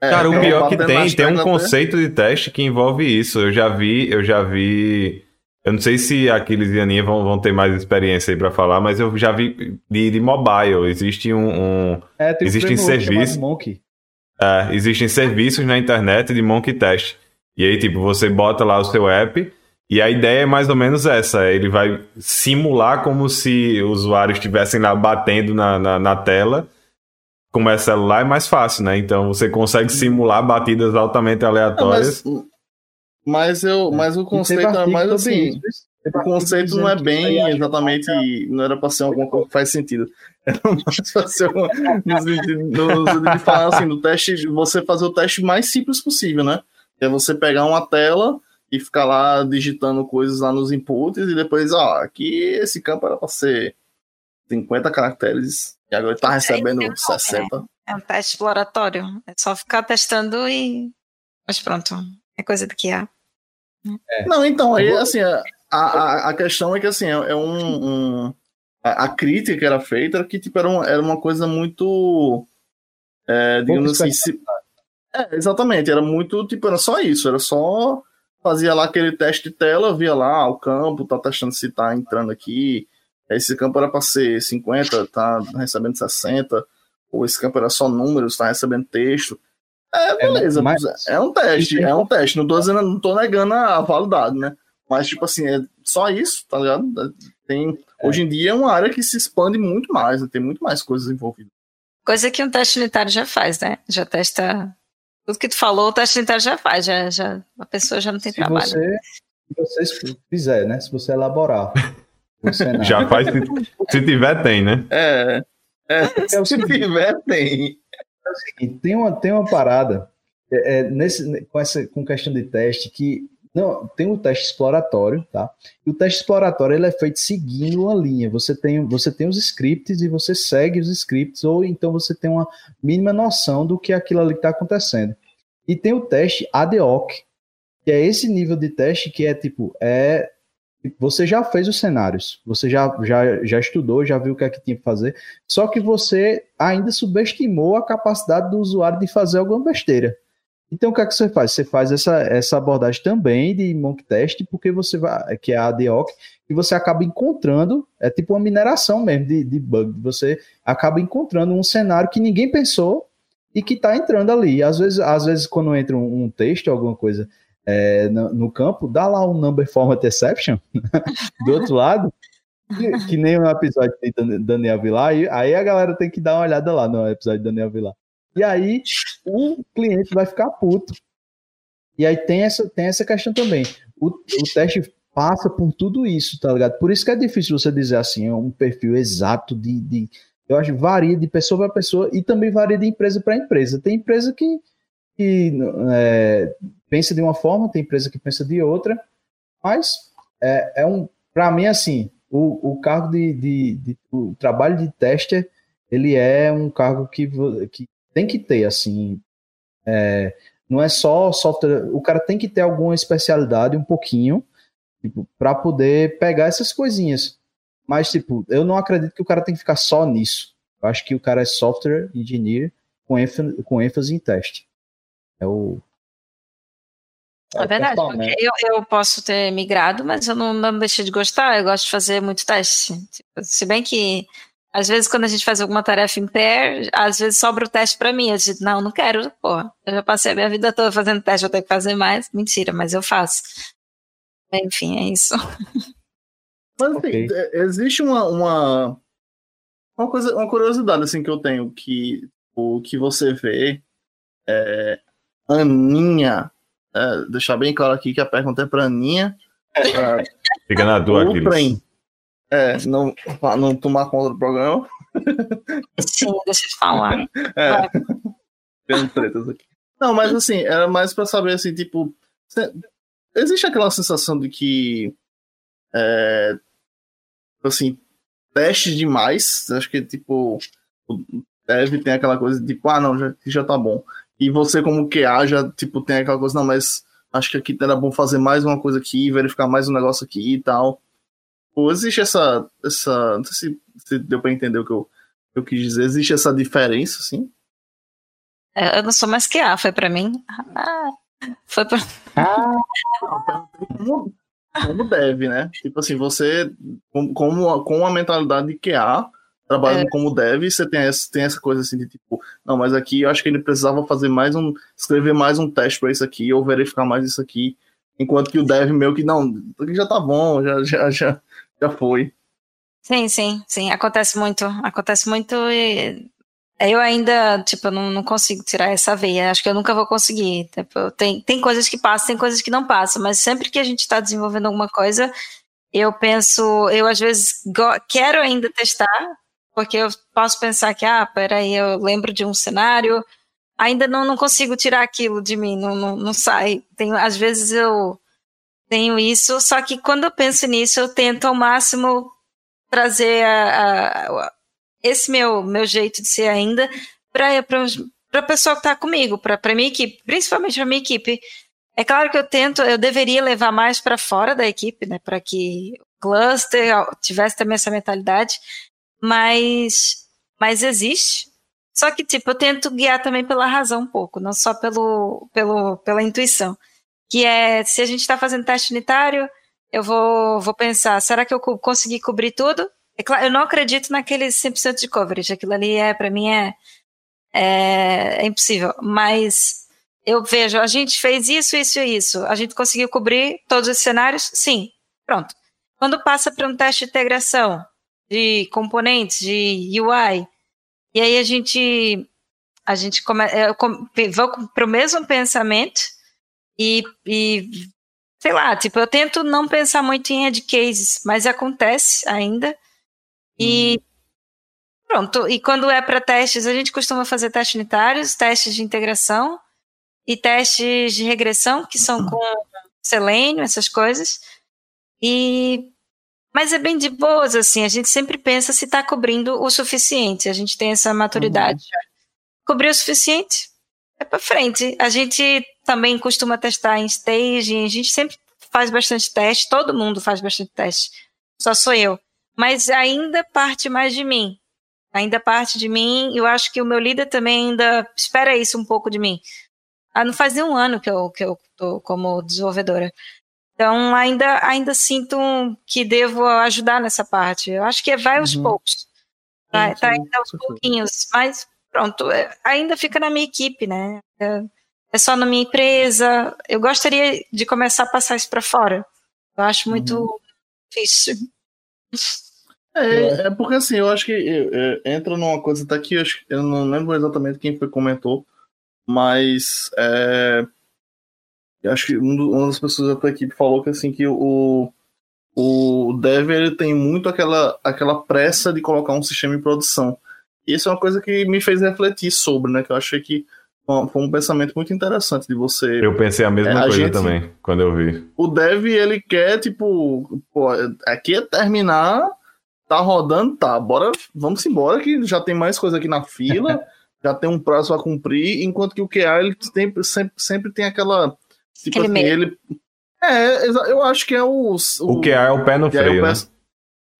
é, Cara, o pior que tem, tem um conceito de teste que envolve isso. Eu já vi, eu já vi eu não sei se Aquiles e Aninha vão, vão ter mais experiência aí para falar, mas eu já vi de, de mobile. Existe um. um é, tem existem serviços. É, existem serviços na internet de monkey test. E aí, tipo, você bota lá o seu app. E a ideia é mais ou menos essa: ele vai simular como se os usuários estivessem lá batendo na, na, na tela. Como é celular, é mais fácil, né? Então você consegue simular batidas altamente aleatórias. Não, mas mas, eu, é. mas o conceito é mais assim. O conceito não é bem exatamente. Não era para ser alguma coisa que faz sentido. Era mais para ser uma, no sentido de falar assim, do teste, você fazer o teste mais simples possível, né? É você pegar uma tela e ficar lá digitando coisas lá nos inputs e depois, ó, aqui esse campo era para ser 50 caracteres e agora está recebendo é, 60. É um teste exploratório. É só ficar testando e. Mas pronto. É coisa do que há. É. Não, então, aí, assim, a, a, a questão é que, assim, é, é um, um a, a, crítica que era feita era que, tipo, era, um, era uma coisa muito, é, digamos assim, se, é, exatamente, era muito, tipo, era só isso, era só fazia lá aquele teste de tela, via lá o campo, tá testando se tá entrando aqui, esse campo era para ser 50, tá recebendo 60, ou esse campo era só números, tá recebendo texto. É, beleza. É, mas... é um teste, é um teste. Não tô, dizendo, não tô negando a validade, né? Mas, tipo assim, é só isso, tá ligado? Tem, é. Hoje em dia é uma área que se expande muito mais, né? tem muito mais coisas envolvidas. Coisa que um teste unitário já faz, né? Já testa. Tudo que tu falou, o teste unitário já faz, já, já, a pessoa já não tem se trabalho. Você, se você fizer, né? Se você elaborar. já faz, se, se tiver, tem, né? É. É, é o se seguinte, tiver, tem. É o seguinte, tem uma, tem uma parada é, é, nesse, com essa com questão de teste que não, tem o teste exploratório, tá? E o teste exploratório ele é feito seguindo uma linha. Você tem, você tem os scripts e você segue os scripts, ou então você tem uma mínima noção do que aquilo ali está acontecendo. E tem o teste ad hoc, que é esse nível de teste que é tipo, é você já fez os cenários, você já, já, já estudou, já viu o que é que tinha que fazer, só que você ainda subestimou a capacidade do usuário de fazer alguma besteira. Então, o que é que você faz? Você faz essa, essa abordagem também de mock test, porque você vai, que é a ADOC, e você acaba encontrando, é tipo uma mineração mesmo de, de bug, você acaba encontrando um cenário que ninguém pensou e que está entrando ali. Às vezes, às vezes quando entra um, um texto, alguma coisa é, no, no, campo, dá lá um number format exception do outro lado, que, que nem o episódio de Daniel Vilar, aí, aí a galera tem que dar uma olhada lá no episódio de Daniel Vilar. E aí o cliente vai ficar puto. E aí tem essa, tem essa questão também. O, o teste passa por tudo isso, tá ligado? Por isso que é difícil você dizer assim, é um perfil exato de, de eu acho que varia de pessoa para pessoa e também varia de empresa para empresa. Tem empresa que, que é, pensa de uma forma, tem empresa que pensa de outra, mas é, é um, para mim assim, o, o cargo de, de, de, o trabalho de tester ele é um cargo que, que tem que ter, assim, é, não é só software, o cara tem que ter alguma especialidade, um pouquinho, tipo, para poder pegar essas coisinhas. Mas, tipo, eu não acredito que o cara tem que ficar só nisso. Eu acho que o cara é software engineer com ênfase, com ênfase em teste. É o. É, é verdade, porque eu, eu posso ter migrado, mas eu não, não deixei de gostar, eu gosto de fazer muito teste. Tipo, se bem que às vezes, quando a gente faz alguma tarefa em pair, às vezes sobra o teste para mim. Eu digo, não, não quero, porra. Eu já passei a minha vida toda fazendo teste, eu tenho que fazer mais. Mentira, mas eu faço. Enfim, é isso. Mas, assim, okay. É, existe uma, uma, uma, coisa, uma curiosidade, assim, que eu tenho, que o que você vê é, Aninha, é, deixar bem claro aqui que a pergunta é para Aninha. É, Fica na dúvida, Aquiles. É, não, não tomar conta do programa. Sim, deixa eu falar. É. Tendo tretas aqui. Não, mas assim, era mais pra saber assim, tipo. Existe aquela sensação de que. É, assim, testes demais. Acho que, tipo, deve ter aquela coisa de tipo, ah, não, já, já tá bom. E você, como QA, já, tipo, tem aquela coisa, não, mas acho que aqui era bom fazer mais uma coisa aqui, verificar mais um negócio aqui e tal. Ou existe essa, essa. Não sei se, se deu para entender o que eu, eu quis dizer. Existe essa diferença, assim? É, eu não sou mais que A, foi para mim. Ah, foi pra. Ah, como, como deve, né? Tipo assim, você, com, com, com a mentalidade de QA, trabalhando é. como deve, você tem essa, tem essa coisa assim de tipo, não, mas aqui eu acho que ele precisava fazer mais um, escrever mais um teste para isso aqui, ou verificar mais isso aqui, enquanto que o dev meu que não, aqui já tá bom, já, já, já, já foi. Sim, sim, sim. Acontece muito. Acontece muito e eu ainda, tipo, não, não consigo tirar essa veia. Acho que eu nunca vou conseguir. Tipo, tem, tem coisas que passam, tem coisas que não passam, mas sempre que a gente está desenvolvendo alguma coisa, eu penso, eu às vezes quero ainda testar, porque eu posso pensar que, ah, peraí, eu lembro de um cenário, ainda não, não consigo tirar aquilo de mim, não, não, não sai. Tem, às vezes eu tenho isso, só que quando eu penso nisso, eu tento ao máximo trazer a, a, esse meu, meu jeito de ser ainda para a pessoa que está comigo, para minha equipe, principalmente para minha equipe. É claro que eu tento, eu deveria levar mais para fora da equipe, né, para que o cluster tivesse também essa mentalidade, mas, mas existe. Só que, tipo, eu tento guiar também pela razão um pouco, não só pelo, pelo, pela intuição que é se a gente está fazendo teste unitário, eu vou, vou pensar, será que eu consegui cobrir tudo? É claro, eu não acredito naqueles 100% de coverage, aquilo ali é, para mim é, é, é, impossível, mas eu vejo, a gente fez isso, isso e isso, a gente conseguiu cobrir todos os cenários? Sim, pronto. Quando passa para um teste de integração de componentes, de UI, e aí a gente, a gente come, eu, vou para o mesmo pensamento, e, e sei lá, tipo, eu tento não pensar muito em edge cases, mas acontece ainda. E pronto. E quando é para testes, a gente costuma fazer testes unitários, testes de integração e testes de regressão, que são com selênio, essas coisas. E mas é bem de boas, assim, a gente sempre pensa se está cobrindo o suficiente, a gente tem essa maturidade. Uhum. Cobriu o suficiente? É para frente. A gente também costuma testar em staging, a gente sempre faz bastante teste, todo mundo faz bastante teste, só sou eu. Mas ainda parte mais de mim. Ainda parte de mim, eu acho que o meu líder também ainda espera isso um pouco de mim. Ah, não faz nem um ano que eu, que eu tô como desenvolvedora. Então, ainda, ainda sinto que devo ajudar nessa parte. Eu acho que vai aos uhum. poucos. Tá, tá ainda aos pouquinhos. Mas, pronto, é, ainda fica na minha equipe, né? É, é só na minha empresa. Eu gostaria de começar a passar isso para fora. Eu acho muito uhum. difícil. É, é porque assim, eu acho que é, entra numa coisa até que eu, eu não lembro exatamente quem foi comentou, mas é, eu acho que uma das pessoas da tua equipe falou que assim que o, o Dev ele tem muito aquela, aquela pressa de colocar um sistema em produção. E isso é uma coisa que me fez refletir sobre, né? Que eu achei que foi um pensamento muito interessante de você. Eu pensei a mesma é, coisa gente, também, quando eu vi. O Dev, ele quer, tipo, pô, aqui é terminar, tá rodando, tá, bora, vamos embora, que já tem mais coisa aqui na fila, já tem um prazo a cumprir, enquanto que o QA, ele sempre, sempre, sempre tem aquela Tipo assim, ele. É, eu acho que é o. O, o que é o pé no freio, peço... né?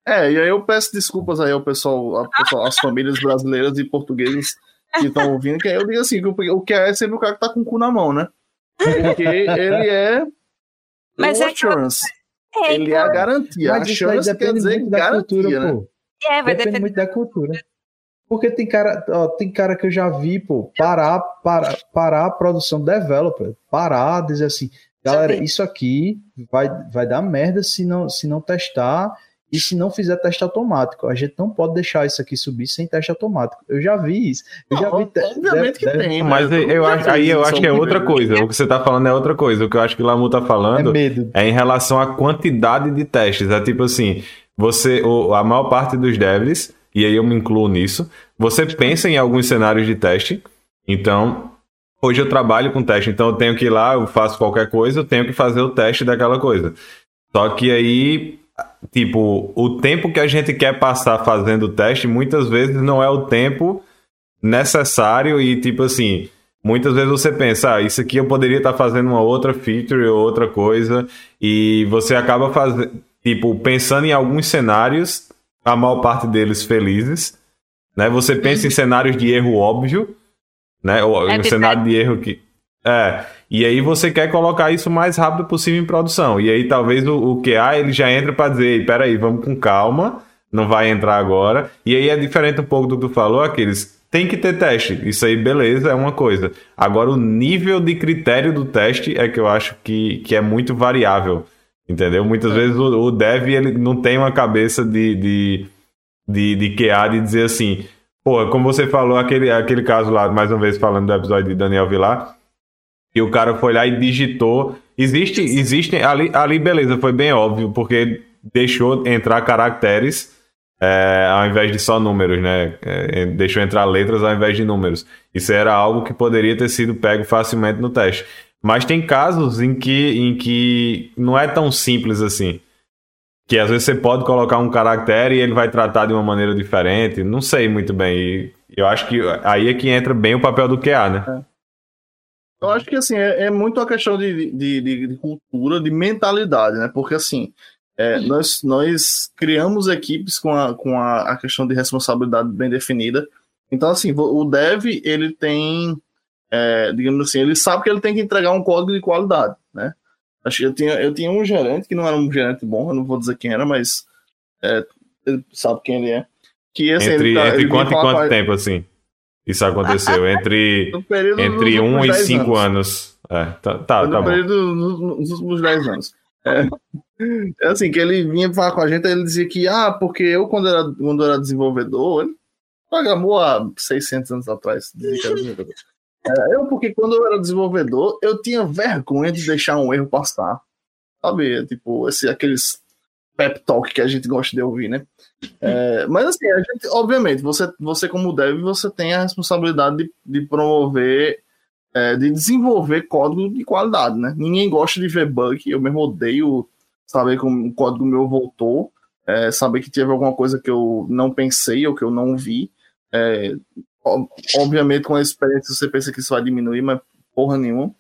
É, e aí eu peço desculpas aí ao pessoal, ao pessoal as famílias brasileiras e portugueses que estão ouvindo, que aí eu digo assim, que o que é sempre o cara que tá com o cu na mão, né? Porque ele é Mas o é assurance. É, ele é a garantia. Mas a chance quer dizer garantia, cultura, né? Pô. É, vai depende muito da cultura. Porque tem cara, ó, tem cara que eu já vi, pô, parar, parar, parar a produção developer, parar, dizer assim, galera, isso aqui vai, vai dar merda se não, se não testar e se não fizer teste automático. A gente não pode deixar isso aqui subir sem teste automático. Eu já vi isso. Eu já vi Obviamente que tem, mas eu, eu acho, aí eu acho que é outra coisa. O que você tá falando é outra coisa. O que eu acho que o Lamu tá falando é, é em relação à quantidade de testes. É tipo assim, você, a maior parte dos devs e aí eu me incluo nisso. Você pensa em alguns cenários de teste. Então, hoje eu trabalho com teste, então eu tenho que ir lá, eu faço qualquer coisa, eu tenho que fazer o teste daquela coisa. Só que aí, tipo, o tempo que a gente quer passar fazendo o teste, muitas vezes não é o tempo necessário e, tipo assim, muitas vezes você pensa, ah, isso aqui eu poderia estar fazendo uma outra feature ou outra coisa, e você acaba fazendo, tipo, pensando em alguns cenários a maior parte deles felizes. Né? Você pensa em cenários de erro óbvio, né? Ou é um cenário de erro que. É. E aí você quer colocar isso o mais rápido possível em produção. E aí talvez o, o QA ele já entra para dizer, peraí, vamos com calma, não vai entrar agora. E aí é diferente um pouco do que tu falou, aqueles. Tem que ter teste. Isso aí, beleza, é uma coisa. Agora, o nível de critério do teste é que eu acho que, que é muito variável. Entendeu? Muitas é. vezes o, o, dev ele não tem uma cabeça de, de, de, de QA de dizer assim, pô, como você falou, aquele, aquele caso lá, mais uma vez falando do episódio de Daniel Vilar, e o cara foi lá e digitou. Existe, existem, ali, ali beleza, foi bem óbvio, porque deixou entrar caracteres é, ao invés de só números, né? É, deixou entrar letras ao invés de números. Isso era algo que poderia ter sido pego facilmente no teste. Mas tem casos em que, em que não é tão simples assim. Que às vezes você pode colocar um caractere e ele vai tratar de uma maneira diferente. Não sei muito bem. E eu acho que aí é que entra bem o papel do QA, né? É. Eu acho que assim, é, é muito uma questão de, de, de, de, cultura, de mentalidade, né? Porque assim, é, nós, nós criamos equipes com, a, com a, a questão de responsabilidade bem definida. Então, assim, o dev, ele tem é, digamos assim, ele sabe que ele tem que entregar um código de qualidade, né? Acho que eu tinha, eu tinha um gerente que não era um gerente bom, eu não vou dizer quem era, mas é, ele sabe quem ele é. Que, assim, entre, tá, entre quanto e quanto tempo, assim? Isso aconteceu entre, entre um e cinco anos. anos. É, tá, tá, no tá período, nos, últimos 10 anos. É, é, assim, que ele vinha falar com a gente, ele dizia que, ah, porque eu, quando era, quando era desenvolvedor, ele programou há 600 anos atrás, dizia que era desenvolvedor. É, eu, porque quando eu era desenvolvedor, eu tinha vergonha de deixar um erro passar. Sabe? Tipo, esse, aqueles pep talk que a gente gosta de ouvir, né? É, mas assim, a gente, obviamente, você, você como dev, você tem a responsabilidade de, de promover, é, de desenvolver código de qualidade, né? Ninguém gosta de ver bug, eu mesmo odeio saber que o código meu voltou, é, saber que teve alguma coisa que eu não pensei ou que eu não vi. É, obviamente, com a experiência você pensa que isso vai diminuir, mas porra nenhuma.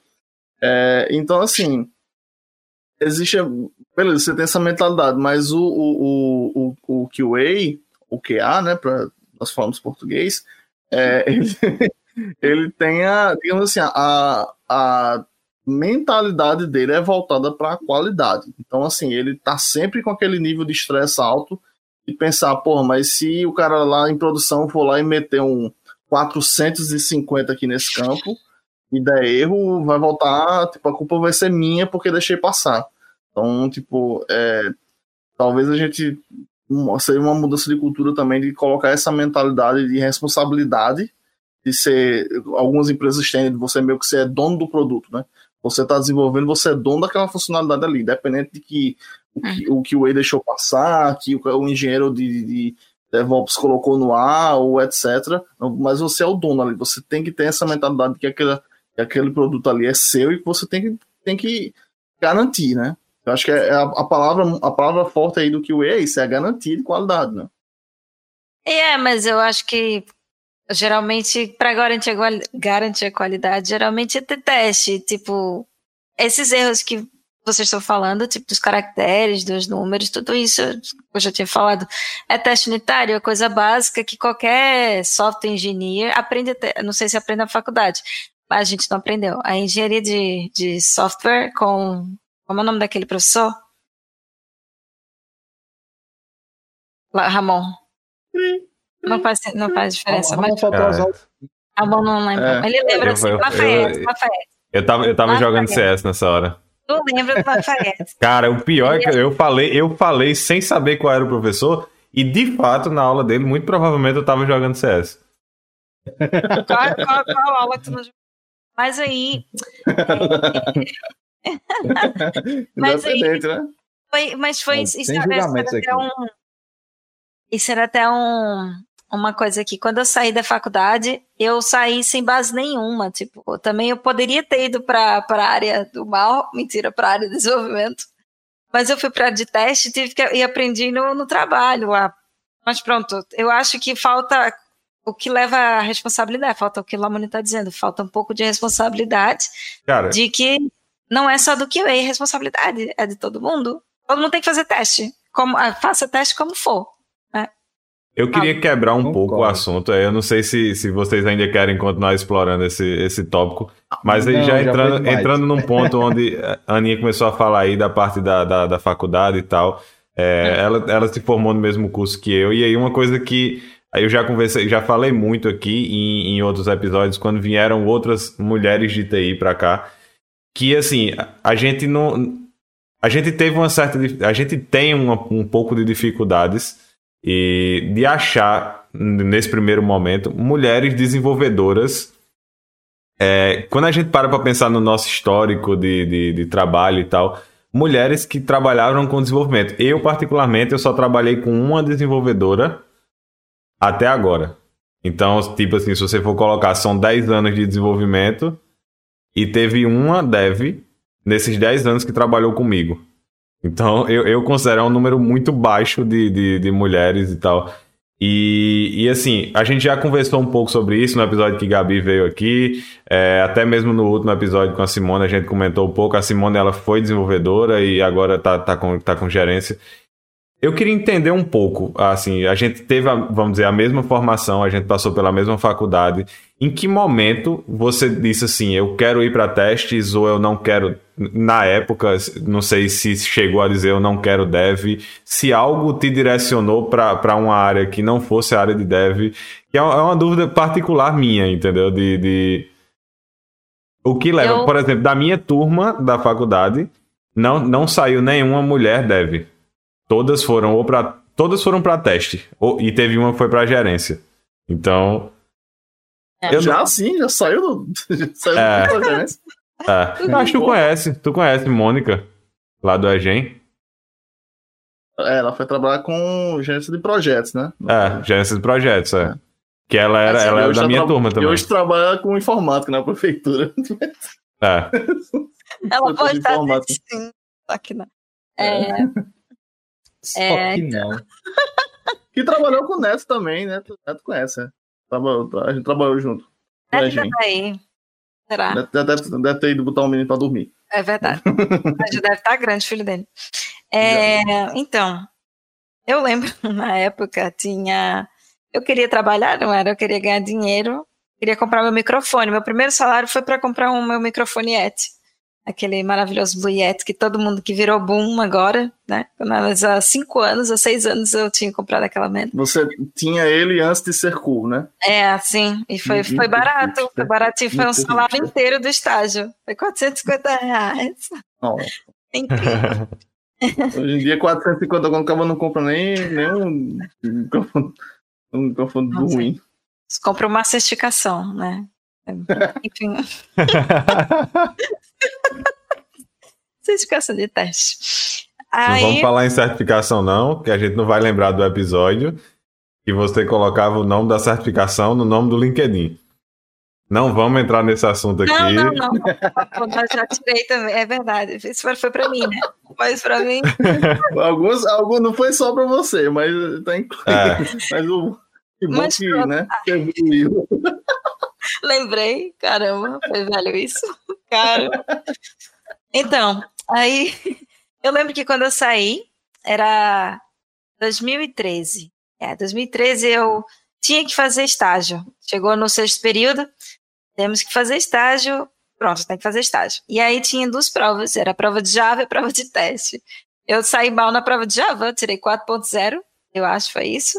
É, então, assim, existe. Beleza, você tem essa mentalidade, mas o, o, o, o, QA, o QA, né, para nós falamos português, é, ele, ele tem a, digamos assim, a, a mentalidade dele é voltada para a qualidade. Então, assim, ele tá sempre com aquele nível de estresse alto e pensar, porra, mas se o cara lá em produção for lá e meter um 450 aqui nesse campo, e der erro, vai voltar, tipo, a culpa vai ser minha porque deixei passar. Então, tipo, é, talvez a gente seja uma mudança de cultura também de colocar essa mentalidade de responsabilidade de ser algumas empresas têm de você meio que ser dono do produto, né? Você está desenvolvendo, você é dono daquela funcionalidade ali, independente de que o que o, que o Way deixou passar, que o, o engenheiro de, de DevOps colocou no ar, ou etc. Mas você é o dono ali, você tem que ter essa mentalidade de que aquela que aquele produto ali é seu e que você tem que, tem que garantir, né? Eu acho que é a, a palavra, a palavra forte aí do que o é isso, é a garantia de qualidade, né? É, mas eu acho que geralmente, para garantir, garantir a qualidade, geralmente é ter teste. Tipo, esses erros que vocês estão falando, tipo dos caracteres, dos números, tudo isso, eu já tinha falado, é teste unitário, é coisa básica que qualquer software engineer aprende, não sei se aprende na faculdade, a gente não aprendeu. A engenharia de, de software com. Como é o nome daquele professor? Ramon. Não faz, não faz diferença. Ramon mas... faltou Ramon não lembra. É. Ele lembra assim, Lafayette, Lafayette. Eu tava, eu tava jogando CS nessa hora. Tu lembra do Lafayette. Cara, o pior é que eu falei, eu falei sem saber qual era o professor, e de fato, na aula dele, muito provavelmente eu tava jogando CS. Qual, qual, qual aula que tu não mas aí. mas aí. Né? Foi, mas foi. Mas isso, era, era até um, isso era até um, uma coisa que quando eu saí da faculdade, eu saí sem base nenhuma. Tipo, também eu poderia ter ido para a área do mal, mentira, para a área de desenvolvimento. Mas eu fui para a área de teste tive que, e aprendi no, no trabalho lá. Mas pronto, eu acho que falta o que leva a responsabilidade, falta o que o Lamoni está dizendo, falta um pouco de responsabilidade Cara. de que não é só do QA, a responsabilidade é de todo mundo. Todo mundo tem que fazer teste. Como, ah, faça teste como for. Né? Eu queria ah, quebrar um pouco o assunto. Eu não sei se, se vocês ainda querem continuar explorando esse, esse tópico, mas aí não, já, entrando, já entrando num ponto onde a Aninha começou a falar aí da parte da, da, da faculdade e tal. É, é. Ela, ela se formou no mesmo curso que eu, e aí uma coisa que Aí eu já conversei, já falei muito aqui em, em outros episódios, quando vieram outras mulheres de TI para cá, que assim, a gente não. A gente teve uma certa. A gente tem uma, um pouco de dificuldades e de achar, nesse primeiro momento, mulheres desenvolvedoras. É, quando a gente para para pensar no nosso histórico de, de, de trabalho e tal, mulheres que trabalharam com desenvolvimento. Eu, particularmente, eu só trabalhei com uma desenvolvedora até agora. Então, tipo assim, se você for colocar, são 10 anos de desenvolvimento e teve uma dev nesses 10 anos que trabalhou comigo. Então, eu, eu considero um número muito baixo de, de, de mulheres e tal. E, e, assim, a gente já conversou um pouco sobre isso no episódio que Gabi veio aqui, é, até mesmo no último episódio com a Simone a gente comentou um pouco. A Simone ela foi desenvolvedora e agora tá, tá, com, tá com gerência. Eu queria entender um pouco, assim, a gente teve, a, vamos dizer, a mesma formação, a gente passou pela mesma faculdade. Em que momento você disse assim, eu quero ir para testes ou eu não quero? Na época, não sei se chegou a dizer eu não quero dev. Se algo te direcionou para uma área que não fosse a área de dev, que é uma, é dúvida particular minha, entendeu? De, de... o que leva, eu... por exemplo, da minha turma da faculdade, não, não saiu nenhuma mulher dev. Todas foram ou para todas foram para teste ou, e teve uma que foi para gerência. Então é, eu já não... sim, já saiu do, já saiu é, do gerência. É. Acho que tu conhece, tu conhece Mônica lá do Egen. É, ela foi trabalhar com gerência de projetos, né? É, gerência de projetos, é. Que ela era, Assim, ela era hoje da minha turma E também. hoje trabalha com informática na prefeitura. É. Ela Eu pode de estar sim, que não. É, Só É, que não. Que trabalhou com o Neto também, né? O Neto conhece, né? A gente trabalhou junto. Neto É, ainda gente. tá aí. Será? Deve, deve, deve ter ido botar o menino pra dormir. É verdade. Mas já deve estar grande, filho dele. É, então, eu lembro, na época, tinha. Eu queria trabalhar, não era? Eu queria ganhar dinheiro, queria comprar meu microfone. Meu primeiro salário foi para comprar um meu microfone Yeti. Aquele maravilhoso Blue Yeti que todo mundo que virou boom agora, né? Eu- Há cinco anos, há seis anos eu tinha comprado aquela merda. Você tinha ele antes de ser cool, né? É, assim, e foi, foi barato, foi baratinho, foi um salário inteiro do estágio. Foi 450 reais. Incrível. Hoje em dia, 450 quando acaba não compra nem, nem um microfone, um microfone Nossa. ruim. Você compra uma certificação, né? Enfim, certificação de teste. Não vamos Aí, falar em certificação, não, que a gente não vai lembrar do episódio que você colocava o nome da certificação no nome do LinkedIn. Não vamos entrar nesse assunto aqui. não, não, não. Eu já tirei também, é verdade. Isso foi- pra mim, né? Mas pra mim, Alguns, alguns não foi só pra você, mas tá incluído. É. Mas o que bom Mas que, pronto. né? Evoluiu. lembrei. Caramba, foi velho isso. Cara. Então, aí eu lembro que quando eu saí, era 2013. É, 2013 eu tinha que fazer estágio. Chegou no sexto período, temos que fazer estágio. Pronto, tem que fazer estágio. E aí tinha duas provas, era a prova de Java e a prova de teste. Eu saí mal na prova de Java, tirei 4.0, eu acho foi isso.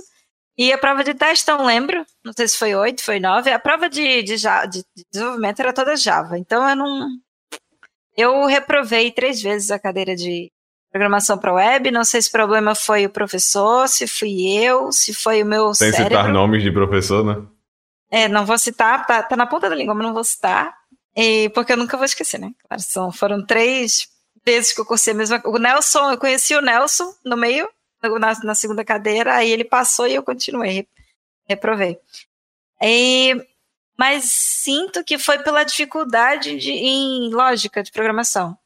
E a prova de teste, não lembro, não sei se foi 8, foi 9. A prova de, de- de desenvolvimento era toda Java, então eu não. Eu reprovei três vezes a cadeira de programação para web. Não sei se o problema foi o professor, se fui eu, se foi o meu Sem cérebro. citar nomes de professor, né? É, não vou citar, tá, tá na ponta da língua, mas não vou citar. E, porque eu nunca vou esquecer, né? Claro, são, foram três vezes que eu cursei a mesma O Nelson, eu conheci o Nelson no meio, na, na segunda cadeira, aí ele passou e eu continuei, re- reprovei. E, mas sinto que foi pela dificuldade de, em lógica de programação.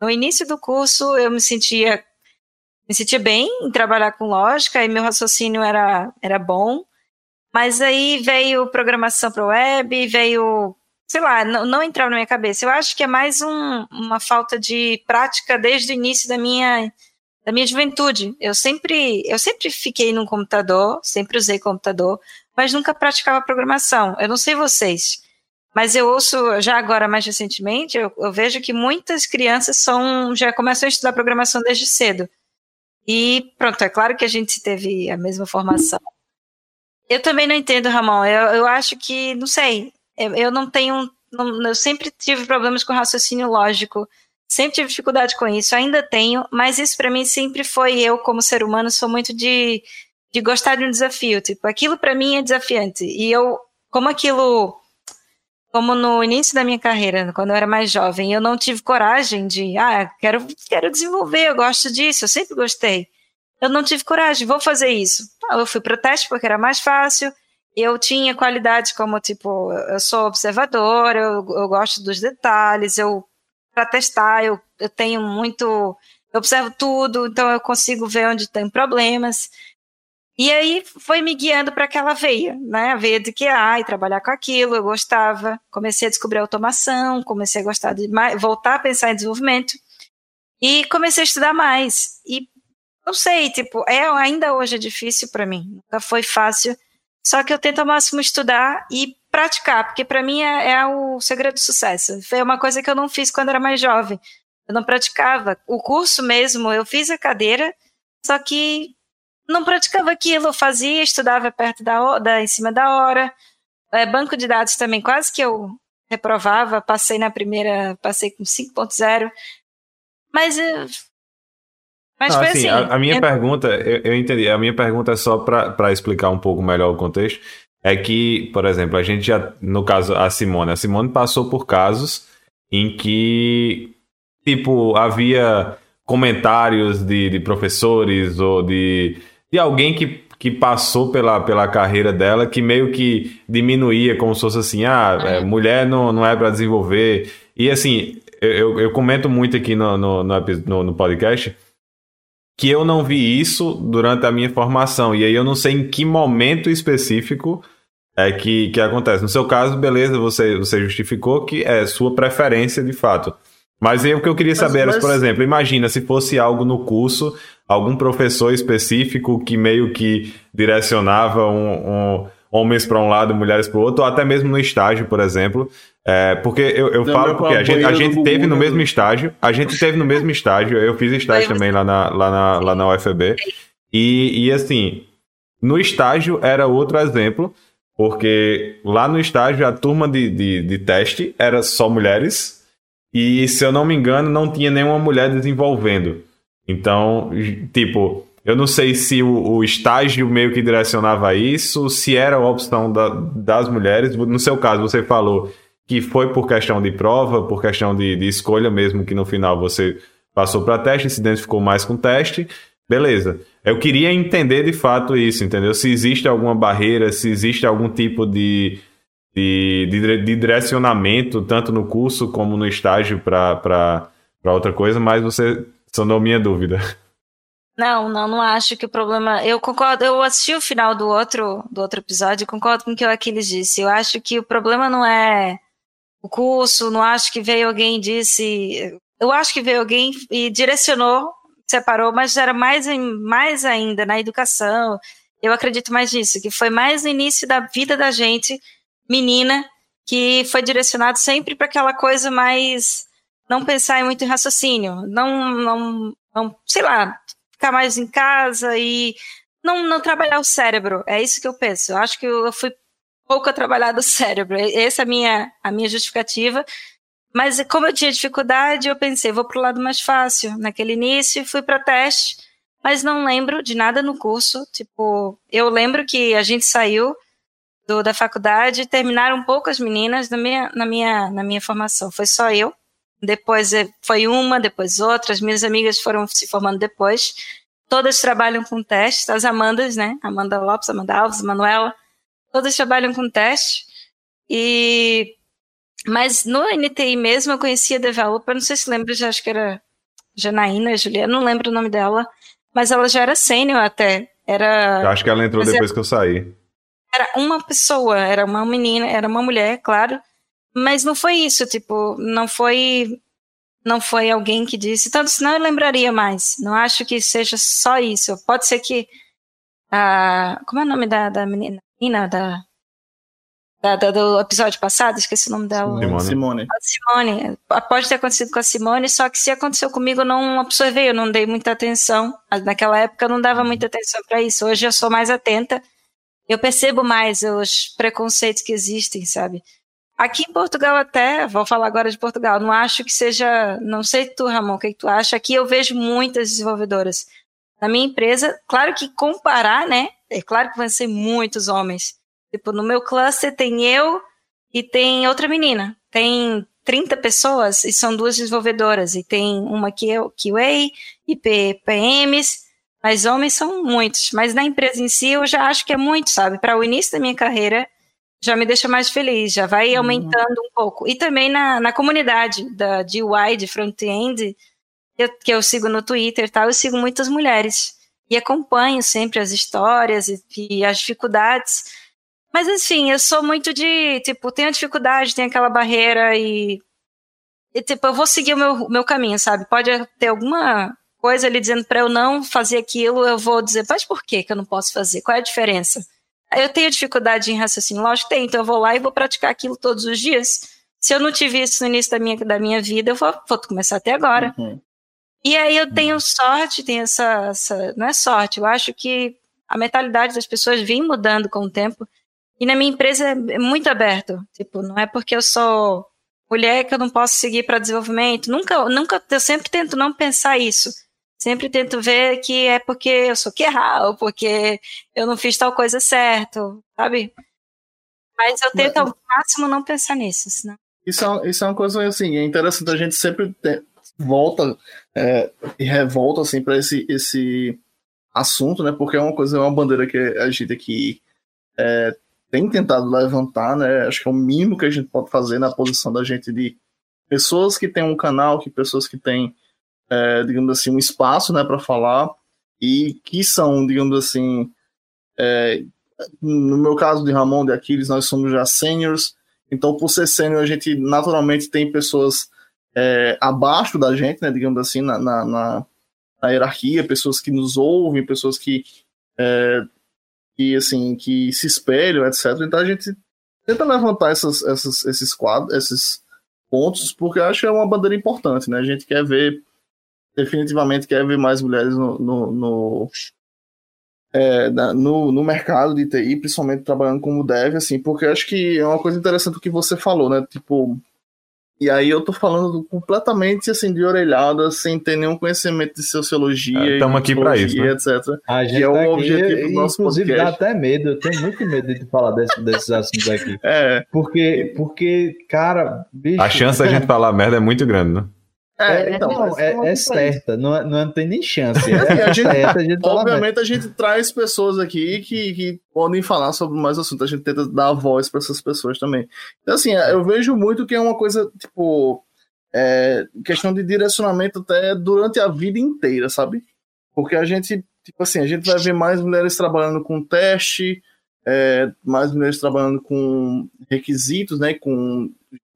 No início do curso eu me sentia me sentia bem em trabalhar com lógica e meu raciocínio era, era bom, mas aí veio programação para web, veio, sei lá, não, não entrava na minha cabeça. Eu acho que é mais um- uma falta de prática desde o início da minha da minha juventude. Eu sempre eu sempre fiquei num computador, sempre usei computador, mas nunca praticava programação. Eu não sei vocês, mas eu ouço já agora mais recentemente, eu, eu vejo que muitas crianças são já começam a estudar programação desde cedo. E pronto, é claro que a gente teve a mesma formação. Eu também não entendo, Ramon. Eu, eu acho que, não sei, eu, eu não tenho. não- eu sempre tive problemas com raciocínio lógico, sempre tive dificuldade com isso, ainda tenho, mas isso para mim sempre foi eu, como ser humano, sou muito de, de gostar de um desafio. Tipo, aquilo para mim é desafiante. E eu, como aquilo. Como no início da minha carreira, quando eu era mais jovem, eu não tive coragem de, ah, quero, quero desenvolver, eu gosto disso, eu sempre gostei eu não tive coragem, vou fazer isso. Ah, Eu fui para o teste porque era mais fácil, eu tinha qualidades como, tipo, eu sou observadora, eu, eu gosto dos detalhes, eu, para testar, eu, eu tenho muito, eu observo tudo, então eu consigo ver onde tem problemas. E aí foi me guiando para aquela veia, né? A veia de QA e trabalhar com aquilo, eu gostava. Comecei a descobrir automação, comecei a gostar de mais, voltar a pensar em desenvolvimento. E comecei a estudar mais. E não sei, tipo, é, ainda hoje é difícil para mim, nunca foi fácil. Só que eu tento ao máximo estudar e praticar, porque para mim é, é o segredo do sucesso. Foi uma coisa que eu não fiz quando era mais jovem. Eu não praticava. O curso mesmo, eu fiz a cadeira, só que não praticava aquilo. Eu fazia, estudava perto da, da em cima da hora. É, banco de dados também, quase que eu reprovava. Passei na primeira, passei com 5.0. Mas eh, mas Não, assim, assim. a, a minha eu- pergunta, eu, eu entendi. A minha pergunta é só para explicar um pouco melhor o contexto. É que, por exemplo, a gente já, no caso, a Simone, a Simone passou por casos em que, tipo, havia comentários de, de professores ou de, de alguém que, que passou pela, pela carreira dela que meio que diminuía, como se fosse assim: ah, é, mulher não, não é para desenvolver. E assim, eu, eu comento muito aqui no, no, no, no podcast que eu não vi isso durante a minha formação. E aí eu não sei em que momento específico é que, que acontece. No seu caso, beleza, você, você justificou que é sua preferência de fato. Mas aí, o que eu queria saber mas, era, por exemplo, imagina se fosse algo no curso, algum professor específico que meio que direcionava um, um homens para um lado, mulheres para o outro, ou até mesmo no estágio, por exemplo. É, porque eu, eu falo porque a gente, a gente teve no mesmo estágio, a gente teve no mesmo estágio, eu fiz estágio também lá na, lá na, lá na UFB, e, e assim, no estágio era outro exemplo, porque lá no estágio a turma de, de, de teste era só mulheres, e se eu não me engano, não tinha nenhuma mulher desenvolvendo. Então, tipo, eu não sei se o, o, estágio meio que direcionava isso, se era a opção da, das mulheres. No seu caso, você falou que foi por questão de prova, por questão de, de escolha mesmo, que no final você passou para teste, se identificou mais com teste. Beleza. Eu queria entender de fato isso, entendeu? Se existe alguma barreira, se existe algum tipo de, de, de, de direcionamento, tanto no curso como no estágio, para outra coisa, mas você sonou minha dúvida. Não, não, não acho que o problema. Eu concordo, eu assisti o final do outro, do outro episódio e concordo com o que o Aquiles disse. Eu acho que o problema não é o curso, não acho que veio alguém e disse. Eu acho que veio alguém e direcionou, separou, mas era mais, mais ainda na educação. Eu acredito mais nisso, que foi mais no início da vida da gente, menina, que foi direcionado sempre para aquela coisa mais não pensar muito em raciocínio, não, não, não, sei lá, ficar mais em casa e não, não trabalhar o cérebro. É isso que eu penso. Eu acho que eu fui pouco a trabalhar do cérebro. Essa é a minha, a minha justificativa. Mas como eu tinha dificuldade, eu pensei, vou para o lado mais fácil. Naquele início, fui para teste, mas não lembro de nada no curso. Tipo, eu lembro que a gente saiu do, da faculdade, terminaram poucas meninas na minha, na, minha, na minha formação. Foi só eu depois é, foi uma, depois outra, as minhas amigas foram se formando depois. Todas trabalham com testes, as Amandas, né? Amanda Lopes, Amanda Alves, Manuela, todas trabalham com teste. E mas no NTI mesmo eu conhecia developer, não sei se lembra, já acho que era Janaína, Juliana, não lembro o nome dela, mas ela já era sênior até. Era Eu acho que ela entrou depois que eu saí. Era uma pessoa, era uma menina, era uma mulher, claro, mas não foi isso, tipo, não foi não foi alguém que disse, tanto senão eu lembraria mais. Não acho que seja só isso. Pode ser que a como é o nome da, da menina, da, da, da, do episódio passado, esqueci o nome dela. Simone. Simone. A Simone. Pode ter acontecido com a Simone, só que se aconteceu comigo, eu não observei, eu não dei muita atenção. Naquela época eu não dava muita atenção para isso. Hoje eu sou mais atenta. Eu percebo mais os preconceitos que existem, sabe? Aqui em Portugal até, vou falar agora de Portugal, não acho que seja, não sei tu, Ramon, o que, que tu acha, aqui eu vejo muitas desenvolvedoras. Na minha empresa, claro que comparar, né, é claro que vão ser muitos homens. Tipo, no meu cluster tem eu e tem outra menina. Tem 30 pessoas e são duas desenvolvedoras. E tem uma que é QA e PMs, mas homens são muitos. Mas na empresa em si eu já acho que é muito, sabe? Para o início da minha carreira, já me deixa mais feliz, já vai uhum. aumentando um pouco. E também na, na comunidade da de UI, de front-end, que eu sigo no Twitter e tal, eu sigo muitas mulheres. E acompanho sempre as histórias e, e as dificuldades. Mas assim, eu sou muito de, tipo, tenho dificuldade, tenho aquela barreira e, e tipo, eu vou seguir o meu, meu caminho, sabe? Pode ter alguma coisa ali dizendo para eu não fazer aquilo, eu vou dizer, mas por que que eu não posso fazer? Qual é a diferença? Eu tenho dificuldade em raciocínio lógico, tem, então eu vou lá e vou praticar aquilo todos os dias. Se eu não tive isso no início da minha, da minha vida, eu vou, vou começar até agora. Uhum. E aí eu tenho uhum. sorte, tenho essa, essa. Não é sorte, eu acho que a mentalidade das pessoas vem mudando com o tempo. E na minha empresa é muito aberto. Tipo, não é porque eu sou mulher que eu não posso seguir para desenvolvimento. Nunca, nunca, eu sempre tento não pensar isso sempre tento ver que é porque eu sou ou porque eu não fiz tal coisa certo, sabe? Mas eu tento ao máximo não pensar nisso, senão... Isso é, isso é uma coisa assim, é interessante a gente sempre ter, volta é, e revolta assim para esse, esse assunto, né? Porque é uma coisa, é uma bandeira que a gente aqui é, tem tentado levantar, né? Acho que é o mínimo que a gente pode fazer na posição da gente de pessoas que têm um canal, que pessoas que têm, é, digamos assim, um espaço, né, para falar e que são, digamos assim, é, no meu caso de Ramon de Aquiles, nós somos já seniors, então por ser sênior a gente naturalmente tem pessoas é, abaixo da gente, né, digamos assim, na, na, na, na, hierarquia, pessoas que nos ouvem, pessoas que é, que assim que se espelham, etc. Então a gente tenta levantar essas, essas, esses quadros, esses pontos, porque eu acho que é uma bandeira importante, né? A gente quer ver, definitivamente quer ver mais mulheres no, no, no, é, no, no, mercado de TI, principalmente trabalhando como dev, assim, porque acho que é uma coisa interessante o que você falou, né? Tipo, e aí eu tô falando completamente assim de orelhada, sem ter nenhum conhecimento de sociologia, Estamos é, aqui para isso, né? etc. A gente que é o tá objetivo do nosso inclusive podcast. dá até medo, eu tenho muito medo de falar desse, desses assuntos aqui. É. Porque, porque cara, bicho, a chance da gente falar merda é muito grande, né? É, é, então, não, é, é certa, não, é, não tem nem chance. É a gente, certa, a gente obviamente a gente traz pessoas aqui que, que podem falar sobre mais assuntos, a gente tenta dar voz para essas pessoas também. Então, assim, eu vejo muito que é uma coisa, tipo, é, questão de direcionamento até durante a vida inteira, sabe? Porque a gente, tipo assim, a gente vai ver mais mulheres trabalhando com teste, é, mais mulheres trabalhando com requisitos, né, com,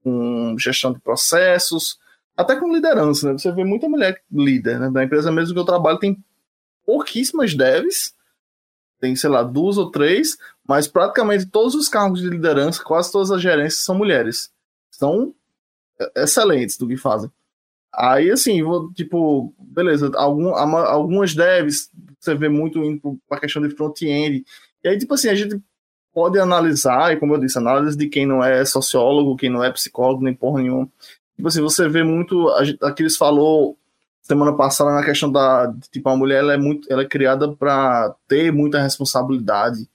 com gestão de processos, até com liderança, né? Você vê muita mulher líder, né? Da empresa mesmo que eu trabalho tem pouquíssimas devs, tem, sei lá, duas ou três, mas praticamente todos os cargos de liderança, quase todas as gerências são mulheres. São excelentes do que fazem. Aí, assim, vou, tipo, beleza, algum, algumas devs você vê muito indo para a questão de front-end. E aí, tipo assim, a gente pode analisar, e como eu disse, análise de quem não é sociólogo, quem não é psicólogo, nem porra nenhuma. Tipo assim, você vê muito. Aqui eles falou semana passada na questão da. Tipo, a mulher ela é muito. Ela é criada para ter muita responsabilidade.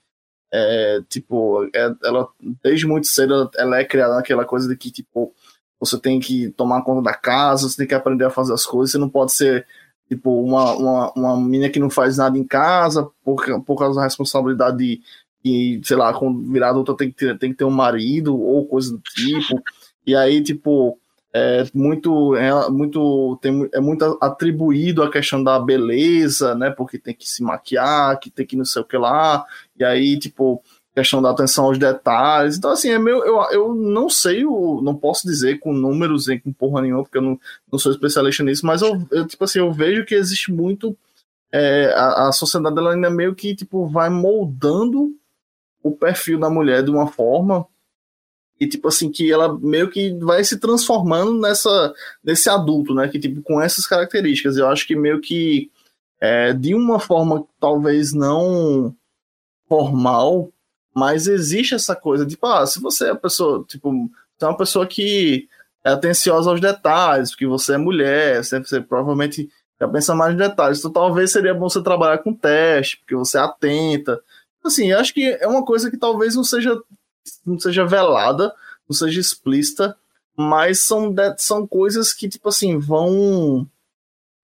É, tipo, é, ela desde muito cedo ela é criada naquela coisa de que, tipo, você tem que tomar conta da casa, você tem que aprender a fazer as coisas, você não pode ser tipo uma, uma, uma menina que não faz nada em casa por, por causa da responsabilidade de, de sei lá, quando virar adulta tem que ter, tem que ter um marido ou coisa do tipo. E aí, tipo, é muito, é muito, tem, é muito atribuído a questão da beleza, né? Porque tem que se maquiar, que tem que não sei o que lá, e aí, tipo, questão da atenção aos detalhes. Então, assim, é meu, eu, eu não sei, eu não posso dizer com números nem com porra nenhuma, porque eu não, não sou especialista nisso, mas eu, eu tipo assim, eu vejo que existe muito. É, a, a sociedade ela ainda meio que tipo vai moldando o perfil da mulher de uma forma e tipo assim que ela meio que vai se transformando nessa nesse adulto, né? Que tipo com essas características, eu acho que meio que é, de uma forma talvez não formal, mas existe essa coisa tipo, ah, se você é a pessoa, tipo, é uma pessoa que é atenciosa aos detalhes, porque você é mulher, você, você provavelmente já pensa mais em detalhes, então talvez seria bom você trabalhar com teste, porque você é atenta. Assim, acho que é uma coisa que talvez não seja não seja velada, não seja explícita, mas são, são coisas que, tipo assim, vão.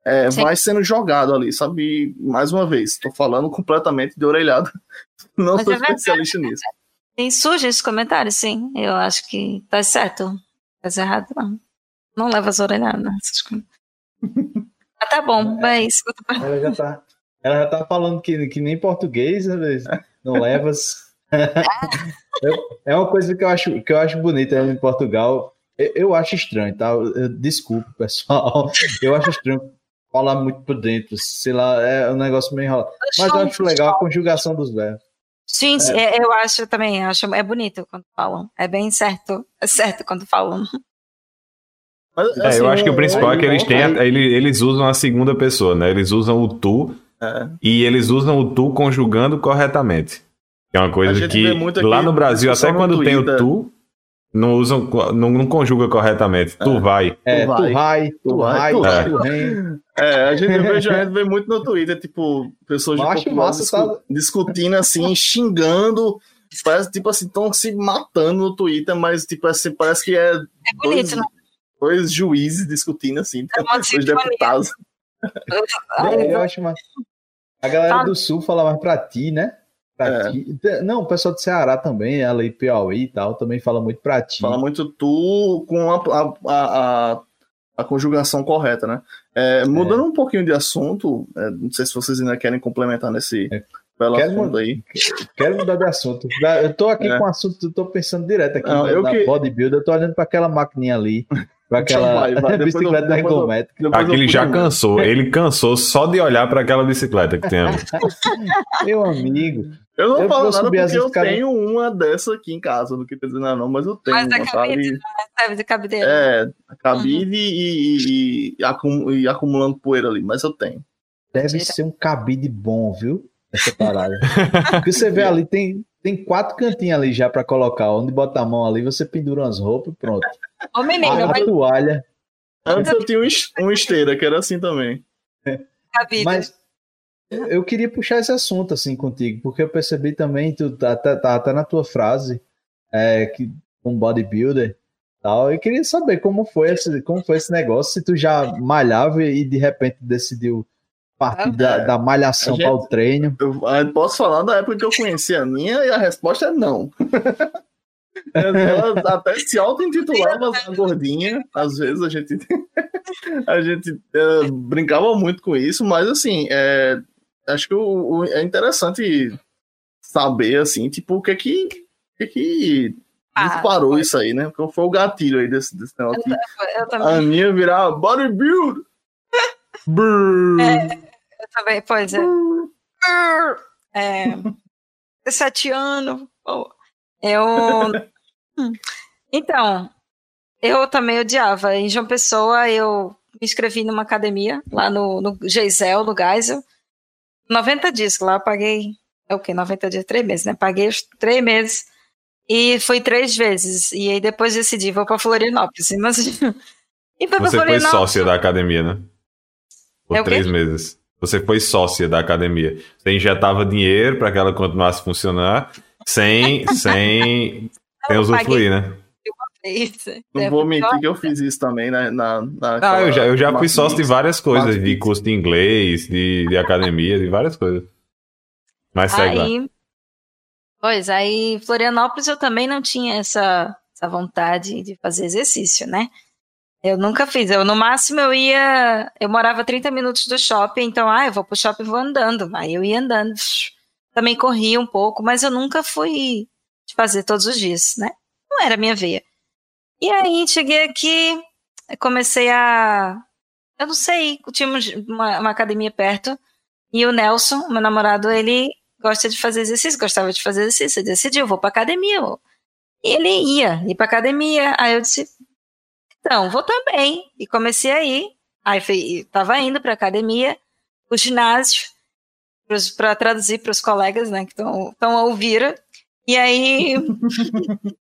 É, vai sendo jogado ali, sabe? Mais uma vez, estou falando completamente de orelhada. Não mas sou é especialista nisso. Tem surge esses comentários, sim. Eu acho que tá certo. Tá errado, não. Não leva as orelhadas. ah, tá bom, mas. Ela já tá, ela já tá falando que, que nem português, né? Não levas. É uma coisa que eu acho, que eu acho bonita em Portugal. Eu, eu acho estranho, tá? Desculpa, pessoal. Eu acho estranho falar muito por dentro. Sei lá, é um negócio meio enrolado. Mas eu acho legal a conjugação dos verbos. Sim, sim é. eu acho também. Acho, é bonito quando falam. É bem certo. É certo quando falam. Mas, assim, é, eu acho que o principal é que eles têm, eles, eles usam a segunda pessoa, né? Eles usam o tu é. e eles usam o tu conjugando corretamente. É uma coisa que lá no Brasil, até quando tem o tu, não usam, não, não conjuga corretamente. É. Tu vai. É, tu vai, tu vai, tu vai, tu vai. É, a gente vê, a gente vê muito no Twitter, tipo, pessoas de Portugal discu tá... discutindo assim, xingando. Parece, tipo assim, estão se matando no Twitter, mas tipo assim, parece que é. É bonito, dois, né? dois juízes discutindo assim, É sinfonia. deputados. É, eu acho mais... A galera Tá. do Sul fala mais pra ti, né? Pra É. Não, o pessoal do Ceará também, ela aí, Piauí e tal, também fala muito pra ti. Fala muito tu com a, a, a, a- a conjugação correta, né? É, mudando um pouquinho de assunto, é, não sei se vocês ainda querem complementar nesse É. belo Quero assunto aí. Quero mudar de assunto. Eu tô aqui É. com o assunto, eu tô pensando direto aqui Não, na, eu na que- bodybuilder, eu tô olhando pra aquela maquininha ali, pra aquela Vai, vai, depois eu- bicicleta eu- ergométrica. Aquele já cansou. Ele cansou só de olhar para aquela bicicleta que tem ali. Meu amigo, Eu não Eu falo nada porque eu escadas. tenho uma dessa aqui em casa, não queria dizer nada não, mas eu tenho Mas a uma, cabide, sabe? Serve de cabideira. É, cabide e, e- e acum- e acumulando poeira ali, mas eu tenho. deve ser um cabide bom, viu? Essa parada. Porque você vê ali, tem, tem quatro cantinhos ali já pra colocar. Onde bota a mão ali, você pendura umas roupas e pronto. Ô, menino, A, mas toalha. Antes eu tinha um um esteira que era assim também. cabide. Mas eu queria puxar esse assunto assim contigo, porque eu percebi também, tu tá, tá, tá até na tua frase, é, que um bodybuilder tal. Eu queria saber como foi esse, como foi esse negócio, se tu já malhava e de repente decidiu partir da, da malhação para o treino. Eu, eu posso falar da época que eu conheci a Aninha e a resposta é não. Ela até se auto-intitulava a gordinha. Às vezes a gente, a gente eh, brincava muito com isso, mas assim, é, acho que o, o- é interessante saber, assim, tipo, o que que, o que, que Ah, disparou isso aí, né? Qual foi o gatilho aí desse, desse negócio? de Eu A também, Aninha virar bodybuilder. Brrr. eu também, pois é. é 17 anos. Eu. Hum. Então, eu também odiava. Em João Pessoa, eu me inscrevi numa academia, lá no, no Geisel, no Geisel. 90 dias, lá eu paguei. É o quê? 90 dias? Três meses, né? Paguei os três meses. E fui três vezes. E aí depois decidi, vou pra Florianópolis. Mas, e foi Você foi sócia da academia, né? Por É três meses. Você foi sócia da academia. Você injetava dinheiro para que ela continuasse a funcionar sem, sem, sem usufruir, né? Isso. Não É, vou mentir que eu fiz isso também né, na. na Ah, eu já, eu já fui sócio de várias coisas, de curso de inglês, de, de academia, de várias coisas. Mas segue lá. Aí, pois, aí em Florianópolis eu também não tinha essa, essa vontade de fazer exercício, né? Eu nunca fiz. Eu, no máximo, eu ia. Eu morava a 30 minutos do shopping, então, ah, eu vou pro shopping e vou andando. Aí eu ia andando. Também corria um pouco, mas eu nunca fui de fazer todos os dias, né? Não era a minha veia. E aí cheguei aqui, comecei a. Eu não sei, tínhamos uma, uma academia perto, e o Nelson, meu namorado, ele gosta de fazer exercício, gostava de fazer exercício. Ele decidiu, vou pra academia. E ele ia, ir pra academia. Aí eu disse, então, vou também. E comecei a ir. Aí fui, tava indo pra academia, o ginásio, para traduzir para os colegas, né, que estão a ouvir. E aí.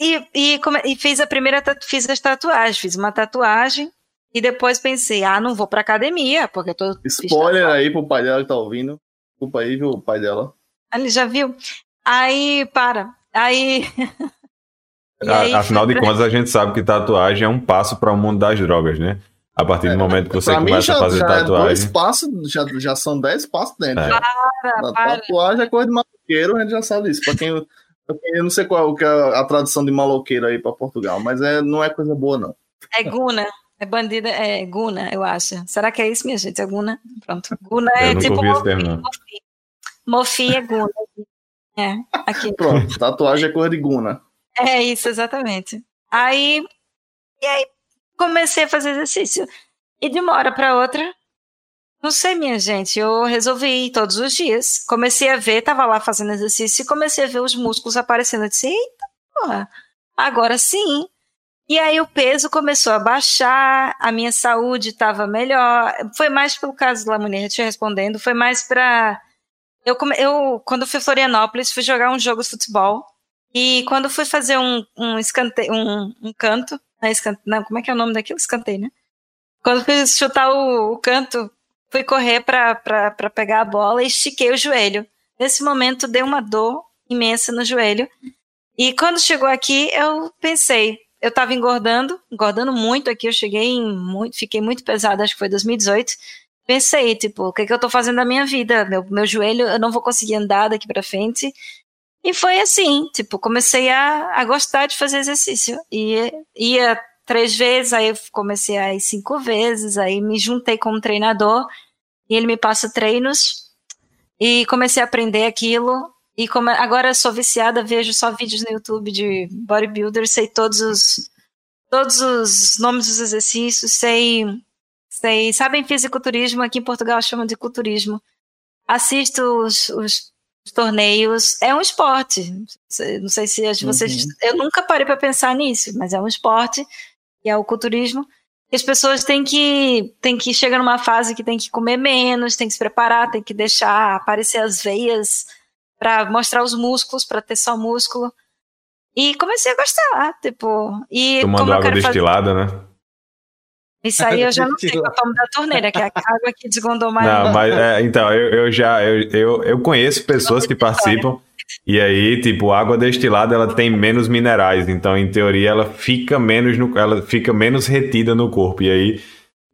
e, e, come- e fiz a primeira, fiz as tatuagens, fiz uma tatuagem. E depois pensei, ah, não vou pra academia, porque eu tô. Spoiler aí pro pai dela que tá ouvindo. Desculpa aí, viu, o pai dela. Ele já viu? Aí, para. Aí. A- aí Afinal de fui- contas, a gente sabe que tatuagem é um passo para o mundo das drogas, né? A partir do momento que você pra começa já, a fazer já é dois tatuagem. passos, já, já são dez passos dentro. É. Para, para. tatuagem é coisa de maloqueiro, a gente já sabe disso. Pra quem, pra quem- eu não sei qual que é a tradução de maloqueiro aí pra Portugal, mas é, não é coisa boa, não. É Guna. É bandida, é Guna, eu acho. Será que é isso, minha gente? É Guna? Pronto. Guna é tipo termo. Mofi é Guna. É, aqui. Pronto, tatuagem é coisa de guna. É isso, exatamente. Aí, e aí comecei a fazer exercício. E de uma hora para outra, não sei, minha gente, eu resolvi ir todos os dias. Comecei a ver, tava lá fazendo exercício e comecei a ver os músculos aparecendo. Eu disse, eita, porra, agora sim. E aí o peso começou a baixar, a minha saúde estava melhor. Foi mais pelo caso da Lamonia, te respondendo, foi mais para eu, eu, quando fui a Florianópolis, fui jogar um jogo de futebol. E quando fui fazer um, um escanteio, um, um canto, né, escante, não, como é que é o nome daquilo? Escanteio, né? Quando fui chutar o, o canto, fui correr para pegar a bola e estiquei o joelho. Nesse momento deu uma dor imensa no joelho. E quando chegou aqui, eu pensei, eu tava engordando, engordando muito aqui, eu cheguei muito, fiquei muito pesada, acho que foi 2018. Pensei, tipo, o que, que eu tô fazendo da minha vida? Meu, meu joelho, eu não vou conseguir andar daqui pra frente. E foi assim, tipo, comecei a, a gostar de fazer exercício. E ia três vezes, aí eu comecei a ir cinco vezes, aí me juntei com um treinador e ele me passa treinos e comecei a aprender aquilo. E como agora eu sou viciada, vejo só vídeos no YouTube de bodybuilder, sei todos os todos os nomes dos exercícios, sei sei, sabem fisiculturismo, aqui em Portugal chamam de culturismo. Assisto os, os, os torneios, é um esporte. Não sei se vocês, uhum. eu nunca parei para pensar nisso, mas é um esporte e é o culturismo e as pessoas têm que, têm que chegar numa fase que tem que comer menos, tem que se preparar, tem que deixar aparecer as veias para mostrar os músculos, para ter só músculo. E comecei a gostar, tipo. E Tomando água destilada, fazer... né? Isso aí eu já não sei, eu tomo da torneira, que é a água que desgondou mais. Não, mas é, então, eu, eu já eu, eu, eu conheço pessoas que participam e aí, tipo, a água destilada ela tem menos minerais, então em teoria ela fica menos no, ela fica menos retida no corpo. E aí,